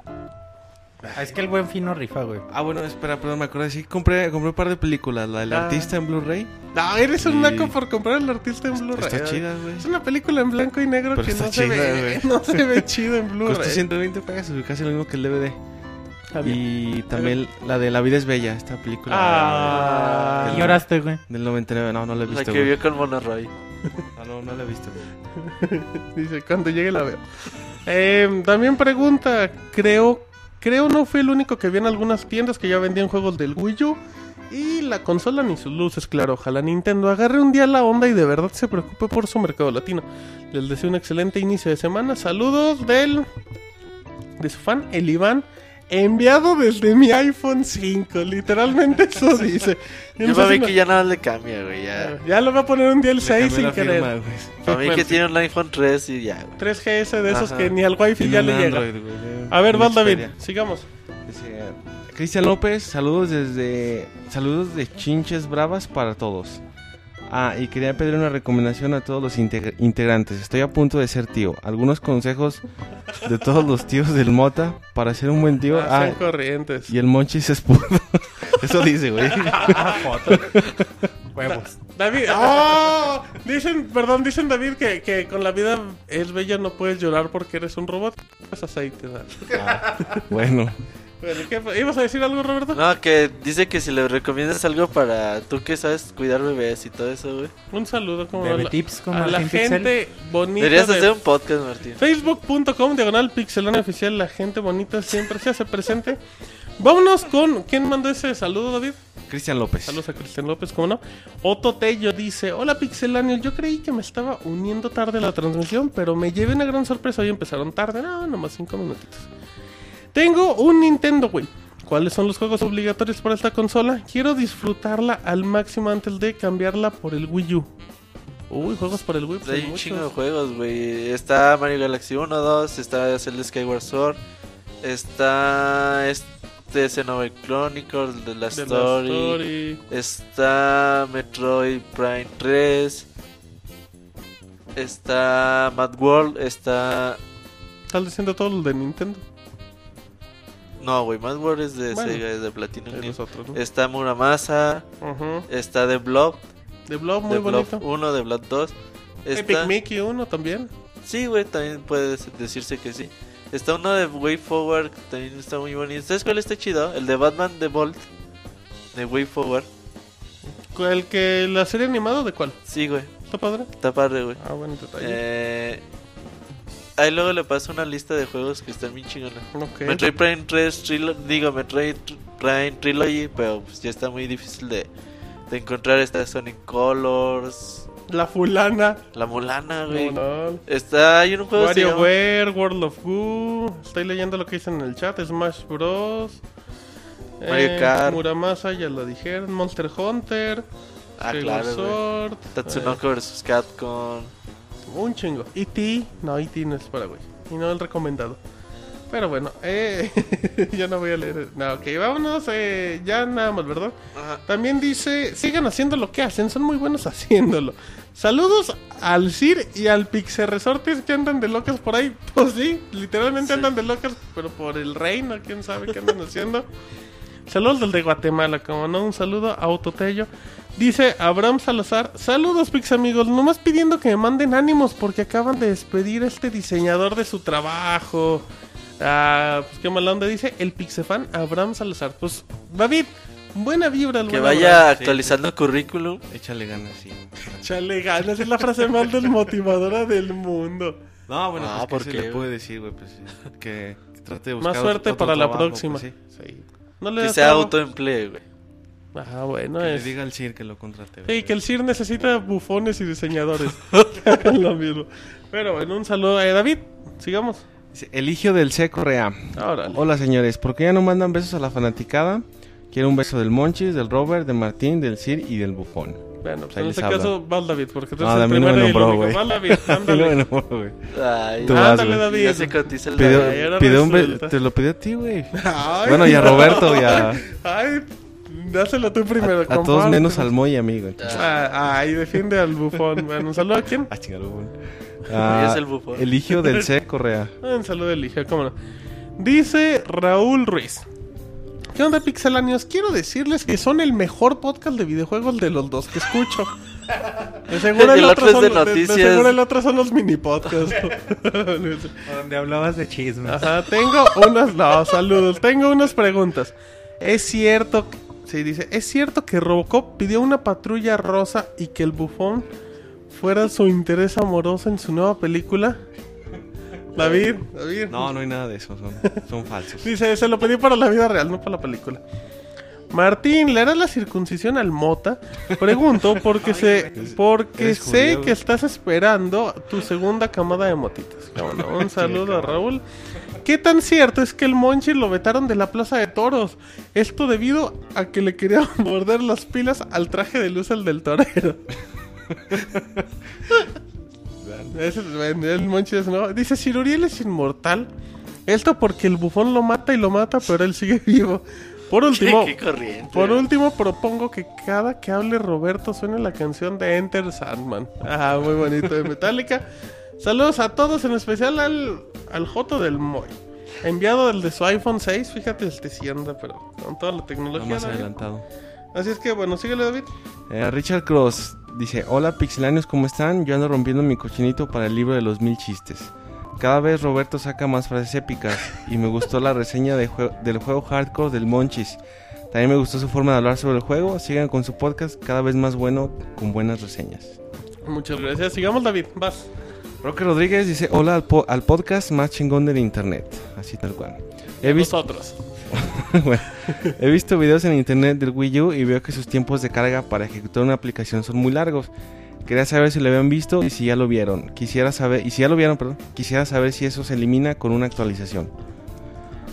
Ah, Es que el buen fino rifa, güey. Ah, bueno, espera, perdón, me acordé. Sí, compré, compré un par de películas. La del Ah. artista en Blu-ray. No, eres un Sí. naco por comprar el artista en Blu-ray. Está chida, güey. Es una película en blanco y negro Pero que está no se, ve, <laughs> no se ve chido en Costó Blu-ray. 120 pesos, casi lo mismo que el DVD. Y también la de La vida es bella, esta película Ah. del- Y lloraste, güey. del 99. No, no la he La visto. que güey. vio con Monoroy. No, no, no la he visto. <laughs> Dice, cuando llegue la veo. Eh, también pregunta, creo, creo no fui el único que vi en algunas tiendas que ya vendían juegos del Wii U. Y la consola ni sus luces, claro. Ojalá Nintendo agarre un día la onda y de verdad se preocupe por su mercado latino. Les deseo un excelente inicio de semana. Saludos del... De su fan, el Iván. Enviado desde mi iPhone 5. Literalmente eso <laughs> dice. Yo para mí que ya nada le cambia, güey. Ya. Ya lo voy a poner un día el Le 6 cambié sin querer. firma. Para mí que tiene un iPhone 3 y ya, güey. 3GS de esos Ajá. que ni al wifi Tiene ya le llega. Android, güey, de- A ver, vas David, sigamos. Cristian López, saludos desde saludos de Chinches Bravas para todos. Ah, y quería pedir una recomendación a todos los integ- integrantes. Estoy a punto de ser tío. Algunos consejos de todos los tíos del Mota para ser un buen tío. Ah, Ah, corrientes. y el Monchis es puto. <laughs> Eso dice, güey. <laughs> Huevos. David, ¡oh! <laughs> Dicen, perdón, dicen David que, que con la vida es bella no puedes llorar porque eres un robot. Es aceite, ¿no? Bueno, Bueno, ¿qué- ¿Ibas a decir algo, Roberto? No, que dice que si le recomiendas algo para tú que sabes cuidar bebés y todo eso, güey. Un saludo como Bebe a la, tips a la Pixel. gente bonita Deberías de hacer un podcast, Martín. Facebook.com, diagonal pixelania oficial, la gente bonita siempre se hace presente. Vámonos con. ¿Quién mandó ese saludo, David? Cristian López. Saludos a Cristian López, ¿cómo no? Otto Tello dice: Hola Pixelania, yo creí que me estaba uniendo tarde a la transmisión, pero me llevé una gran sorpresa. Hoy empezaron tarde, no, nomás cinco minutitos. Tengo un Nintendo Wii. ¿Cuáles son los juegos obligatorios para esta consola? Quiero disfrutarla al máximo antes de cambiarla por el Wii U. Uy, juegos por el Wii. pues Hay un chingo de juegos, güey. Está Mario Galaxy 1, 2, está Zelda Skyward Sword, está este Xenoblade Chronicles de la De la Story, Story. está Metroid Prime 3, está Mad World, está... Estás diciendo todos los de Nintendo. No, güey, Mad World es de Bueno, Sega, es de Platinum. De Games. los otros, ¿no? Está Muramasa, está The Blob, De Blob, muy The Blob bonito. 1, The Blob 2. Epic Está... Mickey 1 también. Sí, güey, también puede decirse que sí. Está uno de Way Forward, que también está muy bonito. ¿Sabes cuál está chido? El de Batman de Bolt. De Way Forward. ¿El que la serie animada de cuál? Sí, güey. ¿Está padre? Está padre, güey. Ah, bueno, detalle. Eh, ahí luego le paso una lista de juegos que están bien chingones. Metroid Prime 3 Trilo- digo Metroid Prime Trilogy, pero pues ya está muy difícil de, de encontrar. Está Sonic Colors, La fulana. La Mulana, güey. No, no. Está, hay un juego se llama- WarioWare, World of Goo. Estoy leyendo lo que dicen en el chat. Smash Bros. Mario Kart. Muramasa, ya lo dijeron. Monster Hunter. Ah, claro. Sword, Tatsunoko vs Capcom. Un chingo. E.T. No, E.T. no es para güey. Y no el recomendado. Pero bueno, eh, <laughs> yo no voy a leer. No, ok, vámonos. Eh, ya nada más, ¿verdad? Ajá. También dice, sigan haciendo lo que hacen, son muy buenos <laughs> haciéndolo. Saludos al Sir y al Pixel Resortes que andan de locas por ahí. <laughs> Pues sí, literalmente Sí. andan de locas, pero por el reino, quién sabe qué andan haciendo. Saludos del de Guatemala, como no, un saludo a Autotello. Dice Abraham Salazar, saludos Pix amigos, nomás pidiendo que me manden ánimos porque acaban de despedir a este diseñador de su trabajo. Ah, pues qué mala onda dice el Pixefan Abraham Salazar. Pues David, buena vibra Que vaya Abraham. actualizando currículum. Échale ganas, sí. Chale ganas, es la frase más <laughs> desmotivadora del mundo. No, bueno, Ah, pues ¿por ¿qué se le puede decir, güey? Pues sí, que, que trate de buscar Más suerte otro para la trabajo, próxima. pues, sí. Sí. No le Que sea trabajo. autoemplee, güey. Ah, bueno, Que es. le diga al CIR que lo contrate. Sí, que el CIR necesita bufones y diseñadores. que <laughs> hagan <laughs> lo mismo. Pero bueno, un saludo a David. Sigamos. Eligio del C. Correa. Ahora. Hola, señores. ¿Por qué ya no mandan besos a la fanaticada? Quiero un beso del Monchis, del Robert, del Martín, del CIR y del Bufón. Bueno, pues Ahí en este habla. caso, vas David, porque tú No, eres a el mí no me primero y el nombró, único. güey. Vas David, <laughs> ándale. No, no, güey. Ay, Tú vas, Ándale, güey. David. ya se cotiza el Pidió, pidió un te lo pidió a ti, güey. Bueno, y a Roberto y a, Ay, dáselo tú a, primero. a todos compártelo. menos al Moy, amigo. entonces. Ah, ay, defiende al bufón. Bueno, un saludo a quién. Ah, chingado, güey. <laughs> es el Bufón. Eligio del <laughs> C. Correa. Un saludo Elige, cómo no. Dice Raúl Ruiz. ¿Qué onda, pixelanios? Quiero decirles que son el mejor podcast de videojuegos de los dos que escucho. De seguro <laughs> el, El otro, otro es son, de de- de noticias. seguro el otro son los mini podcasts. Donde hablabas de chismes. Ajá, tengo unas. No, saludos. Tengo unas preguntas. Es cierto. Sí, dice. ¿Es cierto que Robocop pidió una patrulla rosa y que el bufón fuera su interés amoroso en su nueva película? <laughs> David, David. No, no hay nada de eso, son, son falsos. Dice, se lo pedí para la vida real, no para la película. Martín, ¿le harás la circuncisión al Mota? Pregunto <laughs> porque sé, porque sé que estás esperando tu segunda camada de motitas. Un <laughs> saludo a Raúl. ¿Qué tan cierto es que el Monchi lo vetaron de la Plaza de Toros? Esto debido a que le querían <laughs> morder las pilas al traje de luz al del torero. <laughs> Es- el Monchi es nuevo. Dice, si Uriel es inmortal, esto porque el bufón lo mata y lo mata, pero él sigue <laughs> vivo. Por último, Qué por último propongo que cada que hable Roberto suene la canción de Enter Sandman. Ah, muy bonito de Metallica. Saludos a todos, en especial al, al Joto del Moy. Enviado del de su iPhone 6, fíjate, este sí anda, pero con toda la Lo tecnología. más David. adelantado. Así es que bueno, síguele David. Eh, Richard Cross dice, hola pixelanios, ¿cómo están? Yo ando rompiendo mi cochinito para el libro de los mil chistes. Cada vez Roberto saca más frases épicas y me gustó la reseña de jue- del juego hardcore del Monchis. También me gustó su forma de hablar sobre el juego. Sigan con su podcast cada vez más bueno con buenas reseñas. Muchas gracias. Sigamos David, vas. Roque Rodríguez dice, hola al, po- al podcast más chingón del internet. Así tal cual. He visto, Nosotros. <laughs> Bueno, he visto videos en internet del Wii U y veo que sus tiempos de carga para ejecutar una aplicación son muy largos. Quería saber si lo habían visto y si ya lo vieron. Quisiera saber, y si ya lo vieron, perdón, quisiera saber si eso se elimina con una actualización.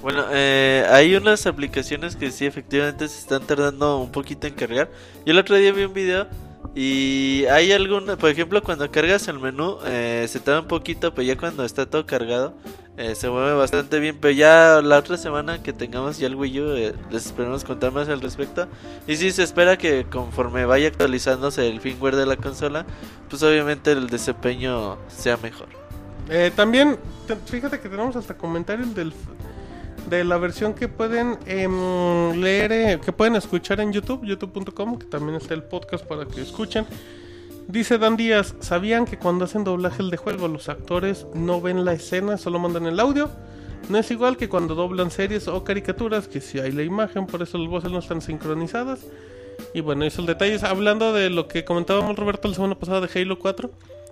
Bueno, eh, hay unas aplicaciones que sí efectivamente se están tardando un poquito en cargar. Yo el otro día vi un video y hay alguna, por ejemplo, cuando cargas el menú eh, se tarda un poquito, pero ya cuando está todo cargado eh, se mueve bastante bien. Pero ya la otra semana que tengamos ya el Wii U, eh, les esperamos contar más al respecto. Y sí se espera que conforme vaya actualizándose el firmware de la consola, pues obviamente el desempeño sea mejor. Eh, también, te- fíjate que tenemos hasta comentarios del, de la versión que pueden em, leer, eh, que pueden escuchar en YouTube, youtube.com, que también está el podcast para que escuchen. Dice Dan Díaz, ¿sabían que cuando hacen doblaje de juego los actores no ven la escena, solo mandan el audio? No es igual que cuando doblan series o caricaturas, que si hay la imagen, por eso las voces no están sincronizadas. Y bueno, eso el detalle es hablando de lo que comentábamos Roberto la semana pasada de Halo 4.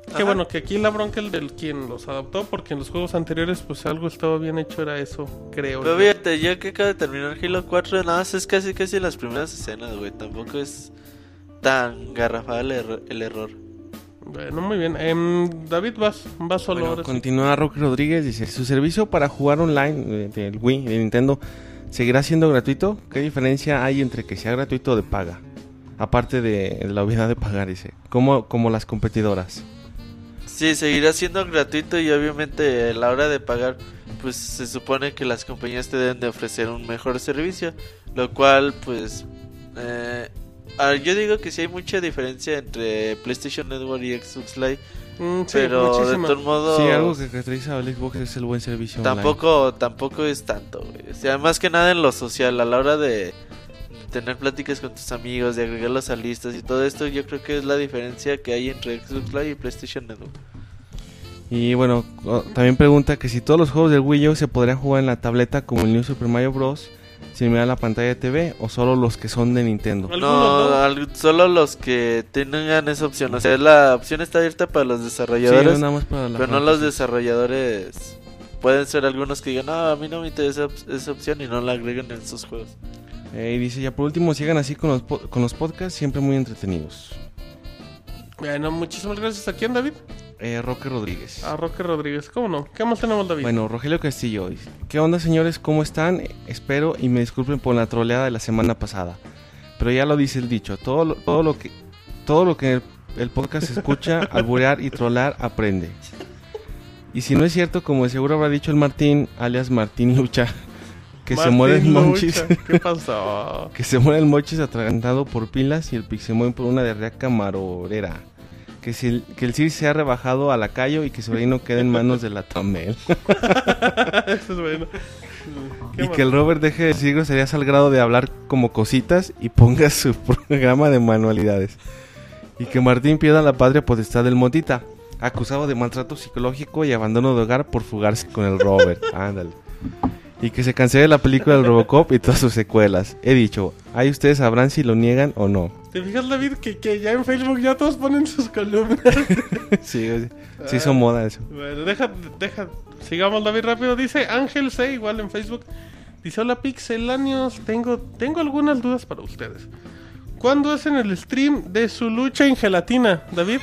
Que Ajá. bueno, que aquí la bronca el del quien los adaptó, porque en los juegos anteriores pues algo estaba bien hecho, era eso, creo. Pero fíjate, yo que acabo de terminar Halo 4, nada más es casi casi las primeras escenas, güey. Tampoco es tan garrafal el, el error. Bueno, muy bien. Em, David, vas, vas solo Bueno, ahora sí. continúa Roque Rodríguez, dice, ¿su servicio para jugar online eh, del Wii, de Nintendo, seguirá siendo gratuito? ¿Qué diferencia hay entre que sea gratuito o de paga? Aparte de, de la obviedad de pagar, dice, como, como las competidoras. Sí, seguirá siendo gratuito y obviamente a la hora de pagar, pues se supone que las compañías te deben de ofrecer un mejor servicio, lo cual pues eh, ah, yo digo que sí hay mucha diferencia entre PlayStation Network y Xbox Live, Mm, sí, pero de todos modos Sí, algo que caracteriza al Xbox es el buen servicio online. tampoco tampoco es tanto, güey. O sea, más que nada en lo social, a la hora de tener pláticas con tus amigos, de agregarlos a listas y todo esto, yo creo que es la diferencia que hay entre Xbox Live y PlayStation Network. Y bueno, también pregunta que si todos los juegos del Wii U se podrían jugar en la tableta como el New Super Mario Bros. sin mirar la pantalla de TV o solo los que son de Nintendo. No, solo los que tengan esa opción. O sea, la opción está abierta para los Sí, desarrolladores, nada más para la pero no los desarrolladores. Pueden ser algunos que digan, no, a mí no me interesa esa opción y no la agreguen en sus juegos. Eh, y dice, ya por último, sigan así con los, con los podcasts, siempre muy entretenidos. Bueno, muchísimas gracias. ¿A quién, David? Eh, Roque Rodríguez. A Roque Rodríguez. ¿Cómo no? ¿Qué más tenemos, David? Bueno, Rogelio Castillo. dice, ¿Qué onda, señores? ¿Cómo están? Espero y me disculpen por la troleada de la semana pasada. Pero ya lo dice el dicho, todo lo, todo lo que todo lo que el, el podcast escucha, <laughs> alburear y trolar aprende. Y si no es cierto, como de seguro habrá dicho el Martín, alias Martín Lucha, que se Martín muere el monchis, ¿Qué pasó? <laughs> que se muere el monchis atragantado por pilas y el pixemoy por una diarrea camarorera. Que, si el, que el CIR se ha rebajado a la callo y que su reino quede en manos de la Tamel. <laughs> Eso es bueno. ¿Qué Y que el Robert deje de decir groserías al grado de hablar como cositas y ponga su <laughs> programa de manualidades. y que Martín pierda la patria potestad del Motita, acusado de maltrato psicológico y abandono de hogar por fugarse con el Robert. Ándale. Y que se cancele la película del Robocop y todas sus secuelas. He dicho, ahí ustedes sabrán si lo niegan o no. ¿Te fijas, David, que, que ya en Facebook ya todos ponen sus columnas? <laughs> sí, sí, sí hizo moda eso. Bueno, deja, deja, sigamos David rápido. Dice Ángel C, igual en Facebook. Dice, hola Pixelanios, tengo, tengo algunas dudas para ustedes. ¿Cuándo hacen el stream de su lucha en gelatina, David?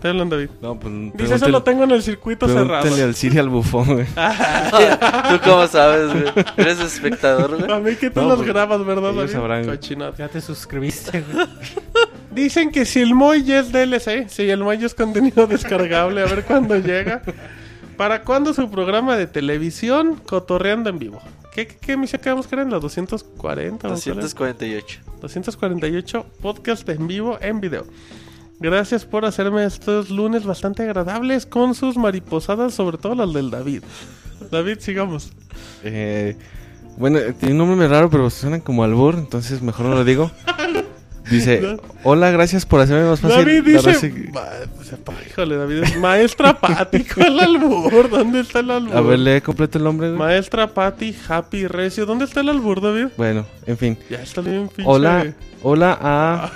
Te hablan, David. No, pues. Dice, eso lo tengo en el circuito cerrado. Pregúntale al Siri al bufón, güey. <laughs> ¿Tú cómo sabes, güey? ¿Eres espectador, güey? A mí que tú No, los pues, grabas, ¿verdad, David? sabrán. Ya te suscribiste, güey. <laughs> Dicen que si el Moy ya es DLC, si el Moy ya es contenido descargable, a ver cuándo llega. ¿Para cuándo su programa de televisión cotorreando en vivo? ¿Qué, qué, qué emisión quedamos que eran? ¿Las 240? o cuál era? 248. 248 podcast en vivo en video. Gracias por hacerme estos lunes bastante agradables con sus mariposadas, sobre todo las del David. David, sigamos. Eh, bueno, tiene un nombre muy raro, pero suenan como albur, entonces mejor no lo digo. Dice, <laughs> hola, gracias por hacerme más fácil. David dice... Ma- Híjole, David es maestra Pati. ¿Cuál albur? ¿Dónde está el albur? A ver, lee completo el nombre. güey. Maestra Pati, Happy Recio. ¿Dónde está el albur, David? Bueno, en fin. Ya está bien, pinche. Hola, hola a...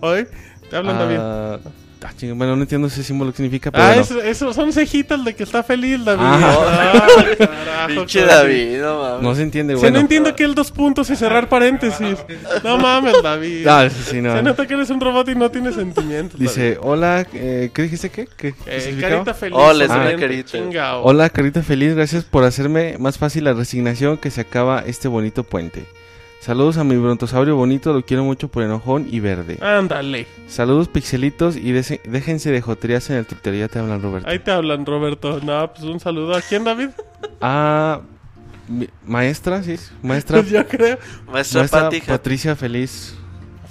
Hoy te hablan, David. a- ah, chinga, bueno, no entiendo ese símbolo que significa, pero Ah, bueno. eso, eso son cejitas de que está feliz, David. Ah. Ah, carajo, Pinche. David, no mames. No se entiende, Si bueno. no entiendo que el dos puntos y cerrar paréntesis. No mames, David. Ah, sí, sí, no. Se nota que eres un robot y no tienes sentimientos. Dice, hola, eh, ¿qué dijiste qué? ¿Qué, David. Eh, carita feliz. Hola, es una carita. chingao. Hola, carita feliz, gracias por hacerme más fácil la resignación que se acaba este bonito puente. Saludos a mi brontosaurio bonito, lo quiero mucho por enojón y verde. Ándale. Saludos pixelitos y dese- déjense de joterías en el Twitter, ya te hablan Roberto. Ahí te hablan, Roberto. No, pues un saludo. ¿A quién, David? <laughs> Ah, mi- maestra, sí, maestra, Pues <laughs> yo creo. Maestra, maestra Pati, Patricia Feliz,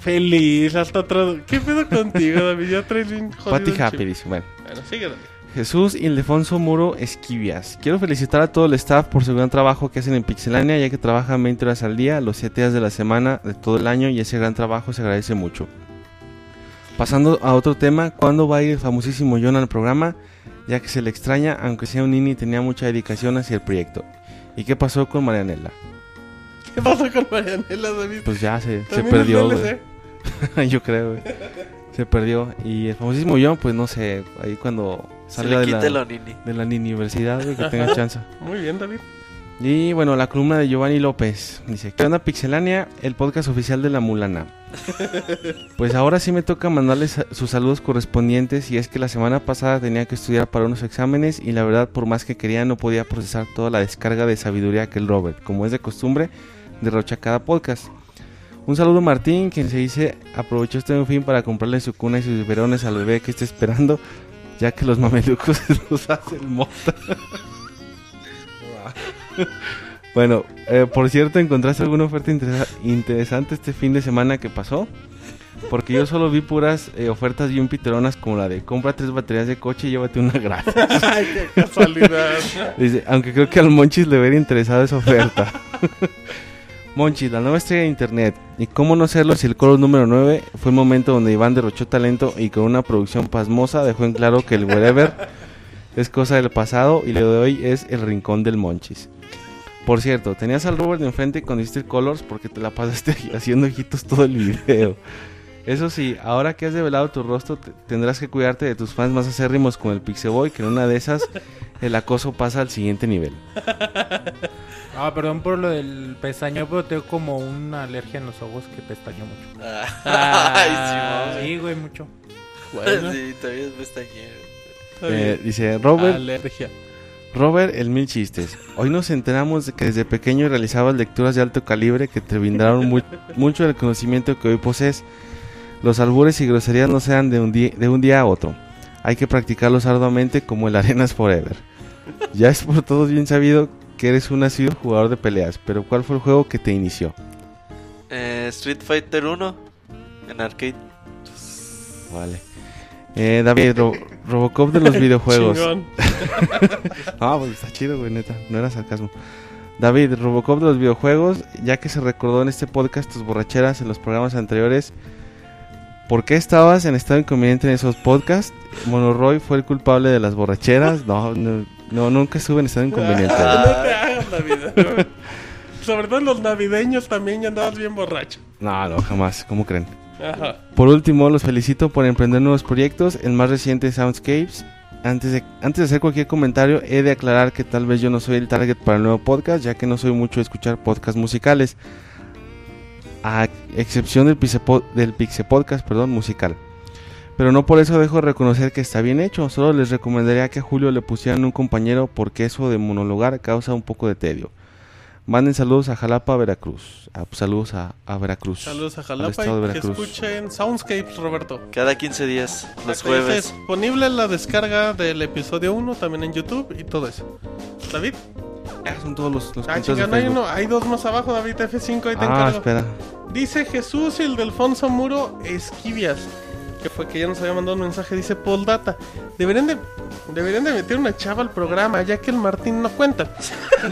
Feliz, hasta atrás. ¿Qué pedo contigo, David? Ya traes bien jodido Pati Happy, dice, bueno. Bueno, sigue, David. Jesús Ildefonso Muro Esquivias. Quiero felicitar a todo el staff por su gran trabajo que hacen en Pixelania, ya que trabajan 20 horas al día, los 7 días de la semana, de todo el año, y ese gran trabajo se agradece mucho. Pasando a otro tema, ¿cuándo va a ir el famosísimo John al programa? Ya que se le extraña, aunque sea un nini, tenía mucha dedicación hacia el proyecto. ¿Y qué pasó con Marianela? ¿Qué pasó con Marianela, David? Pues ya se, se perdió, güey. <laughs> Yo creo, güey. Se perdió. Y el famosísimo John, pues no sé, ahí cuando se salga le de la, nini. de la universidad, güey, que tenga <laughs> chance. Muy bien, David. Y bueno, la columna de Giovanni López. Dice, ¿qué onda Pixelania? El podcast oficial de la Mulana. <laughs> Pues ahora sí me toca mandarles a- sus saludos correspondientes y es que la semana pasada tenía que estudiar para unos exámenes y la verdad por más que quería no podía procesar toda la descarga de sabiduría que el Robert, como es de costumbre, derrocha cada podcast. Un saludo a Martín, quien se dice aprovechó este buen fin para comprarle su cuna y sus biberones al bebé que está esperando, ya que los mamelucos <laughs> los hacen mota. Bueno, eh, por cierto, ¿encontraste alguna oferta interesa- interesante este fin de semana que pasó? Porque yo solo vi puras eh, ofertas bien piteronas como la de compra tres baterías de coche y llévate una gratis. <laughs> Ay, qué casualidad. Dice, aunque creo que al Monchis le hubiera interesado esa oferta. <laughs> Monchis, la nueva estrella de internet. Y cómo no serlo si el coro número 9 fue el momento donde Iván derrochó talento y con una producción pasmosa dejó en claro que el wherever <laughs> es cosa del pasado y lo de hoy es el rincón del Monchis. Por cierto, tenías al Robert enfrente con Distill Colors porque te la pasaste <laughs> haciendo ojitos todo el video. Eso sí, ahora que has develado tu rostro, te- tendrás que cuidarte de tus fans más acérrimos con el Pixeboy, que en una de esas el acoso pasa al siguiente nivel. Ah, perdón por lo del pestañeo, pero tengo como una alergia en los ojos que pestañeo mucho. <laughs> Ay, sí, güey, mucho. Bueno, Sí, <laughs> también me estañé. está Eh, dice Robert, Alergia. Robert el mil chistes. Hoy nos enteramos de que desde pequeño realizabas lecturas de alto calibre que te brindaron mu- <laughs> mucho del conocimiento que hoy posees. Los albures y groserías no sean de un, de un día a otro. Hay que practicarlos arduamente como el Arenas Forever. Ya es por todos bien sabido que eres un nacido jugador de peleas, pero ¿cuál fue el juego que te inició? Eh, Street Fighter 1 en arcade. Vale. Eh, David, Ro- Robocop de los <laughs> videojuegos. Ah, <laughs> pues está chido, güey, neta. No era sarcasmo. David, Robocop de los videojuegos, ya que se recordó en este podcast tus borracheras en los programas anteriores, ¿Por qué estabas en estado inconveniente en esos podcasts? Monoroy fue el culpable de las borracheras. No, no, no, nunca estuve en estado inconveniente. Ah, no te hagas, David. Sobre todo en los navideños también ya andabas bien borracho. No, no, jamás. ¿Cómo creen? Ajá. Por último, los felicito por emprender nuevos proyectos. El más reciente Soundscapes. Antes de, antes de hacer cualquier comentario, he de aclarar que tal vez yo no soy el target para el nuevo podcast, ya que no soy mucho de escuchar podcasts musicales. A excepción del Pixe, del Pixe Podcast, perdón, musical. Pero no por eso dejo de reconocer que está bien hecho. Solo les recomendaría que a Julio le pusieran un compañero porque eso de monologar causa un poco de tedio. Manden saludos a Jalapa, Veracruz. Ah, pues saludos a, a Veracruz. Saludos a al Jalapa y que Veracruz. escuchen Soundscapes, Roberto. Cada 15 días, los Acá jueves. disponible la descarga del episodio 1 también en YouTube y todo eso. David, Ah, son todos los, los ah, cuentos de chinga, no hay uno, hay dos más abajo, David F5, ahí te Ah, encargo. espera. Dice Jesús y el de Alfonso Muro Esquivias, que fue que ya nos había mandado un mensaje, dice Paul Data. Deberían de, deberían de meter una chava al programa, ya que el Martín no cuenta.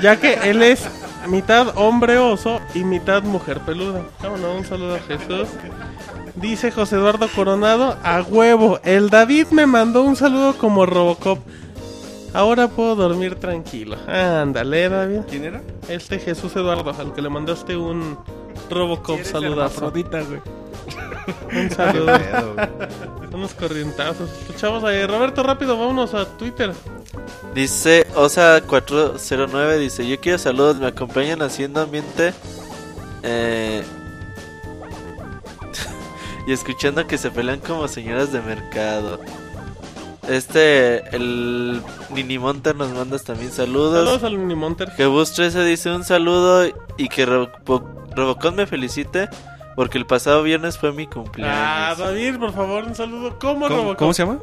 Ya que él es mitad hombre oso y mitad mujer peluda. Vámonos, un saludo a Jesús. Dice José Eduardo Coronado, a huevo, el David me mandó un saludo como Robocop. Ahora puedo dormir tranquilo. Ándale, David. ¿Quién era? Este Jesús Eduardo, al que le mandaste un Robocop saludazo. güey. Un saludo. Unos corrientazos. Escuchamos ahí. Roberto, rápido, vámonos a Twitter. Dice Osa409, dice, yo quiero saludos, me acompañan haciendo ambiente eh, <laughs> y escuchando que se pelean como señoras de mercado. Este, el Ninimonter nos manda también saludos. Saludos al Unimonter. Jebus 13 dice un saludo y que Robo- Robocop me felicite porque el pasado viernes fue mi Ah, cumpleaños. David, por favor, un saludo. ¿Cómo, ¿Cómo, Robocop? cómo se llama?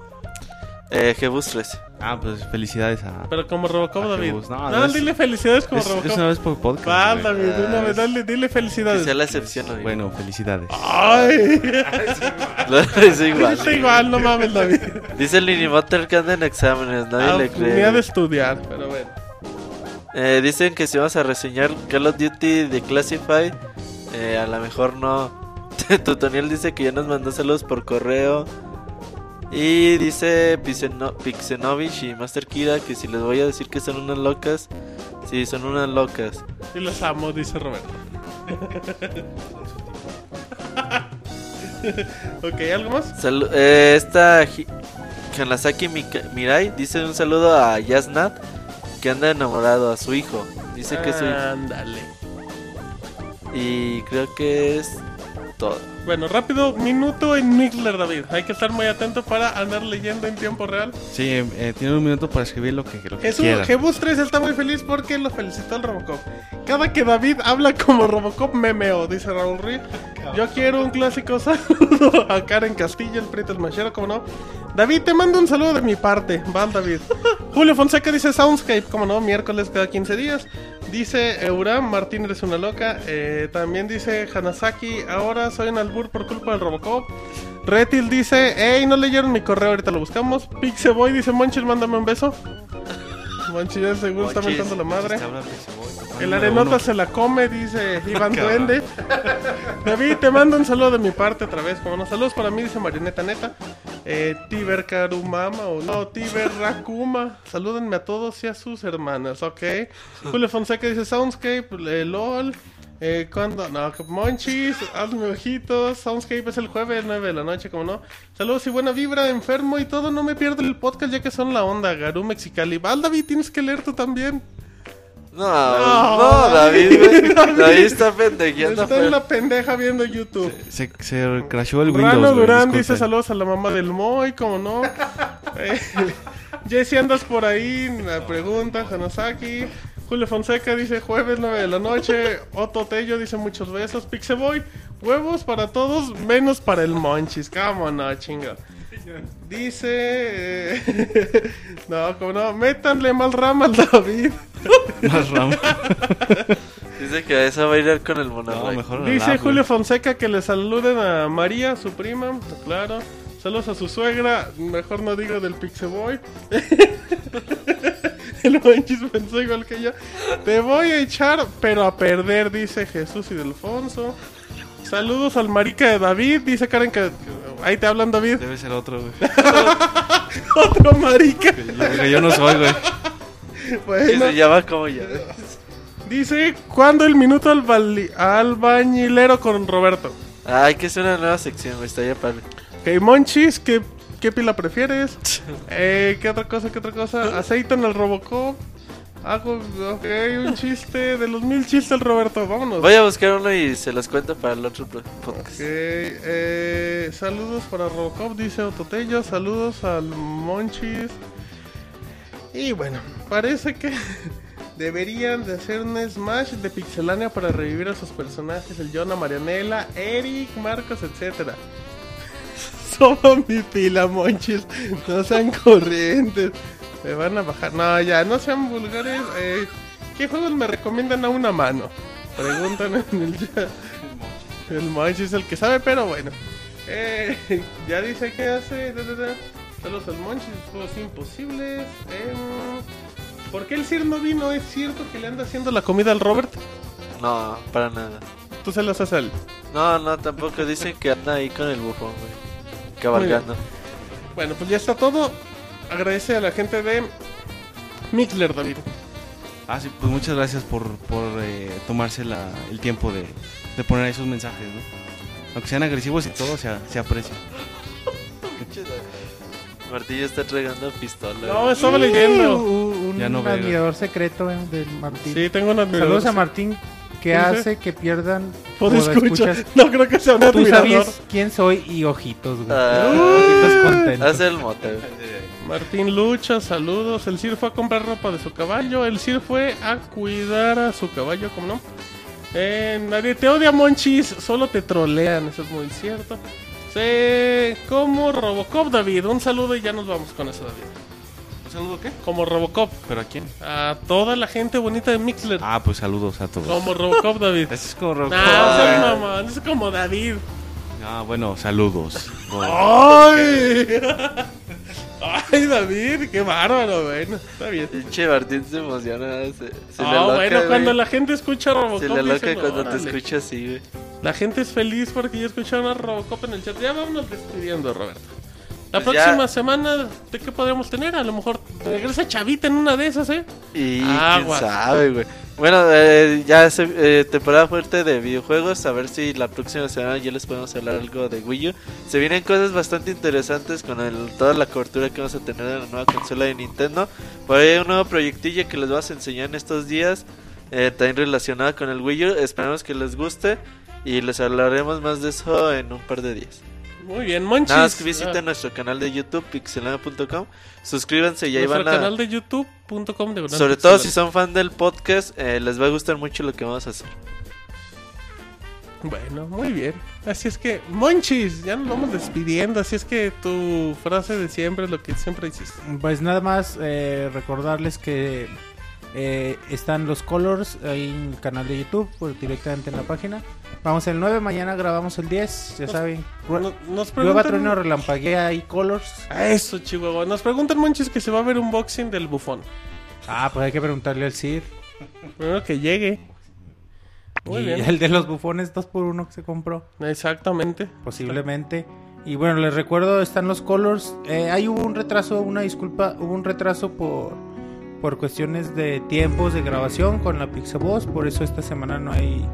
Eh, Jebus 13. Ah, pues felicidades a. Pero como Robocop, Ah, David. Jebus. No, No, es- dile felicidades como Es, Robocop. es una vez por podcast. Va. David, una Ah, vez, es- dale, dile Que felicidades. sea la excepción, amigo. Bueno, felicidades. Ay, <laughs> <laughs> dice igual. está igual, no mames, David. Dice el Ninimonter que anda en exámenes, nadie Ah, le Ni ha de cree. estudiar, pero bueno. Eh, dicen que si vamos a reseñar Call of Duty de Classified, eh, a lo mejor no. <laughs> Tutoniel dice que ya nos mandó saludos por correo. Y dice Pixeno- Pixenovich y Master Kira que si les voy a decir que son unas locas, sí, son unas locas. Y los amo, dice Roberto. <laughs> ok, ¿algo más? Salu- eh, esta Hanasaki Mika- Mirai dice un saludo a Yasnat que anda enamorado a su hijo. Dice que su Ándale. Y creo que es todo. Bueno, rápido, minuto en Mixler, David. Hay que estar muy atento para andar leyendo en tiempo real. Sí, eh, tiene un minuto para escribir lo que, lo que Jesús, quiera. Jebus 3 está muy feliz porque lo felicitó el Robocop. Cada que David habla como Robocop, me meo, dice Raúl Ruiz. Yo quiero un clásico saludo a Karen Castillo, el Prieto el Machero, como no. David, te mando un saludo de mi parte. Va, David. Julio Fonseca dice Soundscape, como no, miércoles cada 15 días. Dice Euram, Martín eres una loca. Eh, también dice Hanasaki, ahora soy un albur por culpa del Robocop. Retil dice, hey, no leyeron mi correo, ahorita lo buscamos. Pixeboy dice, Monchis, mándame un beso. Monchis ya seguro está mentando la madre. El arenota se la come, dice Iván <laughs> Duende. <laughs> David, te mando un saludo de mi parte otra vez. Como no, saludos para mí, dice Marioneta Neta. Eh, Tiber Karumama o no, Tiber Rakuma. Salúdenme a todos y a sus hermanas, ok. <laughs> Julio Fonseca dice Soundscape, eh, LOL. Eh, cuando, no, Monchis, hazme ojitos. Soundscape es el jueves 9 de la noche, como no. Saludos y buena vibra, enfermo y todo. No me pierdo el podcast ya que son la onda. Garú Mexicali. Val, David, tienes que leer tú también. No, No, no, David. <laughs> David. David está pendejeando. Está en la pendeja viendo YouTube. Se, se crashó el Windows. Rano Durán dice saludos a la mamá del Moy, como no. <laughs> Eh, <laughs> Jesse, andas por ahí, la pregunta, Hanasaki. Julio Fonseca dice jueves 9 de la noche. Otto Tello dice muchos besos. Pixeboy, huevos para todos, menos para el Monchis. Cómo no, chinga. Dice. eh, <laughs> no, como no. Métanle mal rama al David. <laughs> Más ramo. Dice que eso va a ir con el mejor no Dice Julio. Fonseca que le saluden a María, su prima, claro. Saludos a su suegra, mejor no digo del Pixeboy. <laughs> El manchis pensó igual que yo. Te voy a echar, pero a perder, dice Jesús y Delfonso. Saludos al marica de David, dice Karen que... Ahí te hablan, David. Debe ser otro, güey. <laughs> Otro marica. Yo, que yo no soy, güey. Que Bueno, se llama como ya. dice, ¿cuándo el minuto albali- albañilero con Roberto? Hay que hacer una nueva sección, güey. Estaría padre. Ok, Monchis, ¿qué, qué pila prefieres? Eh, ¿Qué otra cosa? ¿Qué otra cosa? Aceite en el Robocop. Hago, ok, un chiste de los mil chistes Roberto. Vámonos. Voy a buscar uno y se los cuento para el otro podcast. Ok, eh, saludos para Robocop, dice Ototello. Saludos al Monchis. Y bueno, parece que <laughs> deberían de hacer un Smash de Pixelania para revivir a sus personajes: el Jonah, Marianela, Eric, Marcos, etcétera. Solo mi pila, Monchis. No sean corrientes. Me van a bajar. No, ya, no sean vulgares. Eh, ¿Qué juegos me recomiendan a una mano? Preguntan en el chat. El Monchis es el que sabe, pero bueno. Eh, ya dice que hace. da, da, da. Saludos al Monchis, juegos imposibles. Em, ¿Por qué el Sir no vino? ¿Es cierto que le anda haciendo la comida al Robert? No, para nada. Tú se las haces a él. No, no, tampoco. Dicen que anda ahí con el bufón, güey. Cabalgando. Bueno, pues ya está todo. Agradece a la gente de Mixler, David. Ah, sí, pues muchas gracias por, por eh, tomarse la, el tiempo de, de poner esos mensajes, ¿no? Aunque sean agresivos y todo, se, se aprecia. Martillo está tragando pistola. No, estaba leyendo. Un, un Ya no veo. admirador secreto eh, del Martín. Sí, tengo una Saludos a Martín que hace que pierdan Pues escucha. podescuchas. <laughs> No creo que sea un Tú sabes quién soy y ojitos, güey. Ah. ojitos contentos. Hace el mote. Martín Lucha, saludos. El Sir fue a comprar ropa de su caballo. El Sir fue a cuidar a su caballo, ¿cómo no? Eh, nadie te odia, Monchis. Solo te trolean, eso es muy cierto. Sí, como Robocop, David. Un saludo y ya nos vamos con eso, David. ¿Un saludo qué? Como Robocop. ¿Pero a quién? A toda la gente bonita de Mixler. Ah, pues saludos a todos. Como Robocop, David. Ese es como Robocop. No, seas mamón, es como David. Ah, bueno, saludos. ¡Ay! <laughs> ¡Ay, David! ¡Qué bárbaro! Bueno, está bien. Pinche Martín se emociona. Se, se le Ah, loca, bueno, güey. cuando la gente escucha Robocop, Se le loca dicen, cuando te escucha así, güey. La gente es feliz porque ya escucharon a Robocop en el chat. Ya vámonos despidiendo, Roberto. La Pues próxima ya. semana, ¿de qué podríamos tener? A lo mejor regresa Chavita en una de esas, ¿eh? Y quién sabe, güey. Bueno, eh, ya es eh, temporada fuerte de videojuegos. A ver si la próxima semana ya les podemos hablar algo de Wii U. Se vienen cosas bastante interesantes con el- toda la cobertura que vamos a tener de la nueva consola de Nintendo. Por ahí hay un nuevo proyectillo que les vamos a enseñar en estos días. eh, también relacionado con el Wii U. Esperamos que les guste. Y les hablaremos más de eso en un par de días. Muy bien, Monchis. Nada más que visiten Ah, nuestro canal de YouTube, pixelana.com. Suscríbanse y ahí nuestro van a. canal de youtube.com de Sobre todo si son fan del podcast, eh, les va a gustar mucho lo que vamos a hacer. Bueno, muy bien. Así es que, Monchis, ya nos vamos despidiendo. Así es que tu frase de siempre es lo que siempre hiciste. Pues nada más eh, recordarles que eh, están los colors ahí en el canal de YouTube, pues directamente en la página. Vamos el 9, mañana grabamos el 10, ya saben. No- Nos preguntan... trueno, relampaguea y colors. Eso, Chihuahua. Nos preguntan, Monchis, que se va a ver un boxing del bufón. Ah, pues hay que preguntarle al Sir. Primero que llegue. Muy y bien. el de los bufones 2 por 1 que se compró. Exactamente. Posiblemente. Y bueno, les recuerdo, están los colors. Eh, ahí hubo un retraso, una disculpa, hubo un retraso por, por cuestiones de tiempos de grabación con la Pixaboss. Por eso esta semana no hay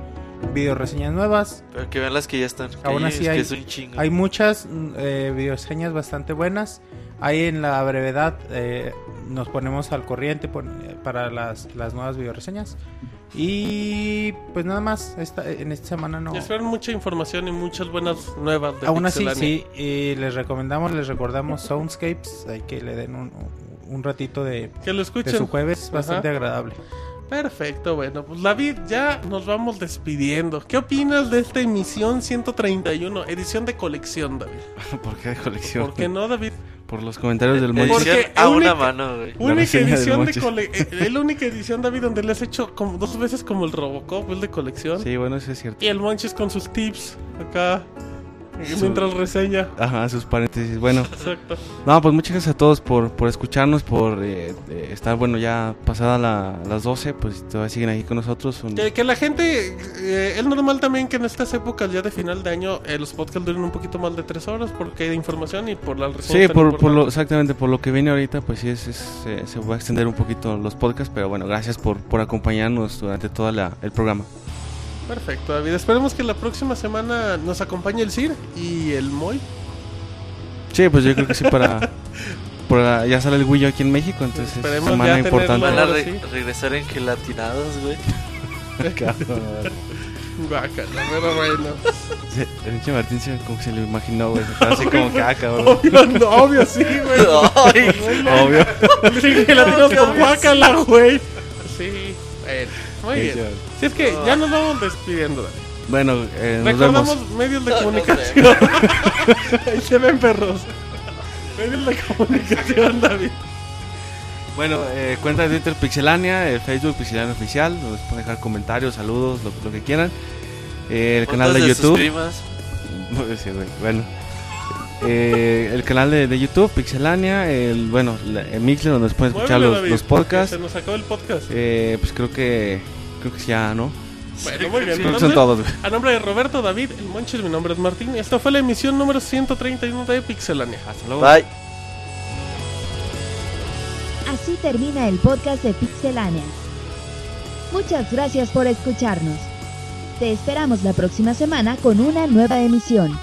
video reseñas nuevas. Pero que vean las que ya están. Aún así es hay- que es un chingo. Hay muchas eh, videoreseñas bastante buenas. Ahí en la brevedad eh, nos ponemos al corriente pon- eh, para las, las nuevas videoreseñas. Y pues nada más, esta, en esta semana no. Esperan mucha información y muchas buenas nuevas de Aún así, sí, y les recomendamos, les recordamos Soundscapes. Hay que le den un, un ratito de, Que lo de escuchen. su jueves, bastante Ajá. agradable. Perfecto, bueno, pues David, ya nos vamos despidiendo. ¿Qué opinas de esta emisión 131, edición de colección, David? <laughs> ¿Por qué de colección? ¿Por qué no, David? Por los comentarios del Edición Monchis. Porque a única- una mano, güey. Única edición de colección. <laughs> Es la única edición, David, donde le has hecho como dos veces como el Robocop, el de colección. Sí, bueno, eso es cierto. Y el Monchis con sus tips acá. <laughs> Mientras reseña. Ajá, sus paréntesis. Bueno, Exacto. no, pues muchas gracias a todos por, por escucharnos, por eh, eh, estar, bueno, ya pasada la- las 12, pues todavía siguen aquí con nosotros. Un- Que, que la gente, eh, es normal también que en estas épocas ya de final de año eh, los podcasts duren un poquito más de tres horas porque hay información y por la reseña Sí, por, por lo, exactamente, por lo que viene ahorita, pues sí, es, es, eh, se va a extender un poquito los podcasts, pero bueno, gracias por, por acompañarnos durante todo el programa. Perfecto, David. Esperemos que la próxima semana nos acompañe el CIR y el Moy. Sí, pues yo creo que sí para... para- ya sale el Wii U aquí en México, entonces es Esperemos semana ya importante. Van a re- regresar en gelatinados, güey. <laughs> Guácala, pero bueno. El pinche Martín se, como que se lo imaginó, güey. Así como que, ah, cabrón. Obvio, no, obvio, sí, güey. <laughs> Ay, Obvio. Sí, que la por guácala, güey. Sí, bueno, muy bien. Si es que ya nos vamos despidiendo. Bueno, eh, nos Recordamos vemos. medios de comunicación. <laughs> Ahí se ven perros. Medios de comunicación, David. Bueno, eh, cuenta de Twitter Pixelania, el Facebook Pixelania Oficial. Nos pueden dejar comentarios, saludos, lo, lo que quieran. Eh, el canal de YouTube. <laughs> Sí, bueno. Eh, el canal de, de YouTube, Pixelania, el, bueno, la- el Mixler donde pueden escuchar Muévele, los, David, los podcasts. Se nos acabó el podcast. Eh, pues creo que creo que ya, ¿no? Bueno, muy bien. Son todos. güey. a nombre de Roberto, David, el Monches, mi nombre es Martín. Y esta fue la emisión número 131 de Pixelania. Hasta luego. Bye. Así termina el podcast de Pixelania. Muchas gracias por escucharnos. Te esperamos la próxima semana con una nueva emisión.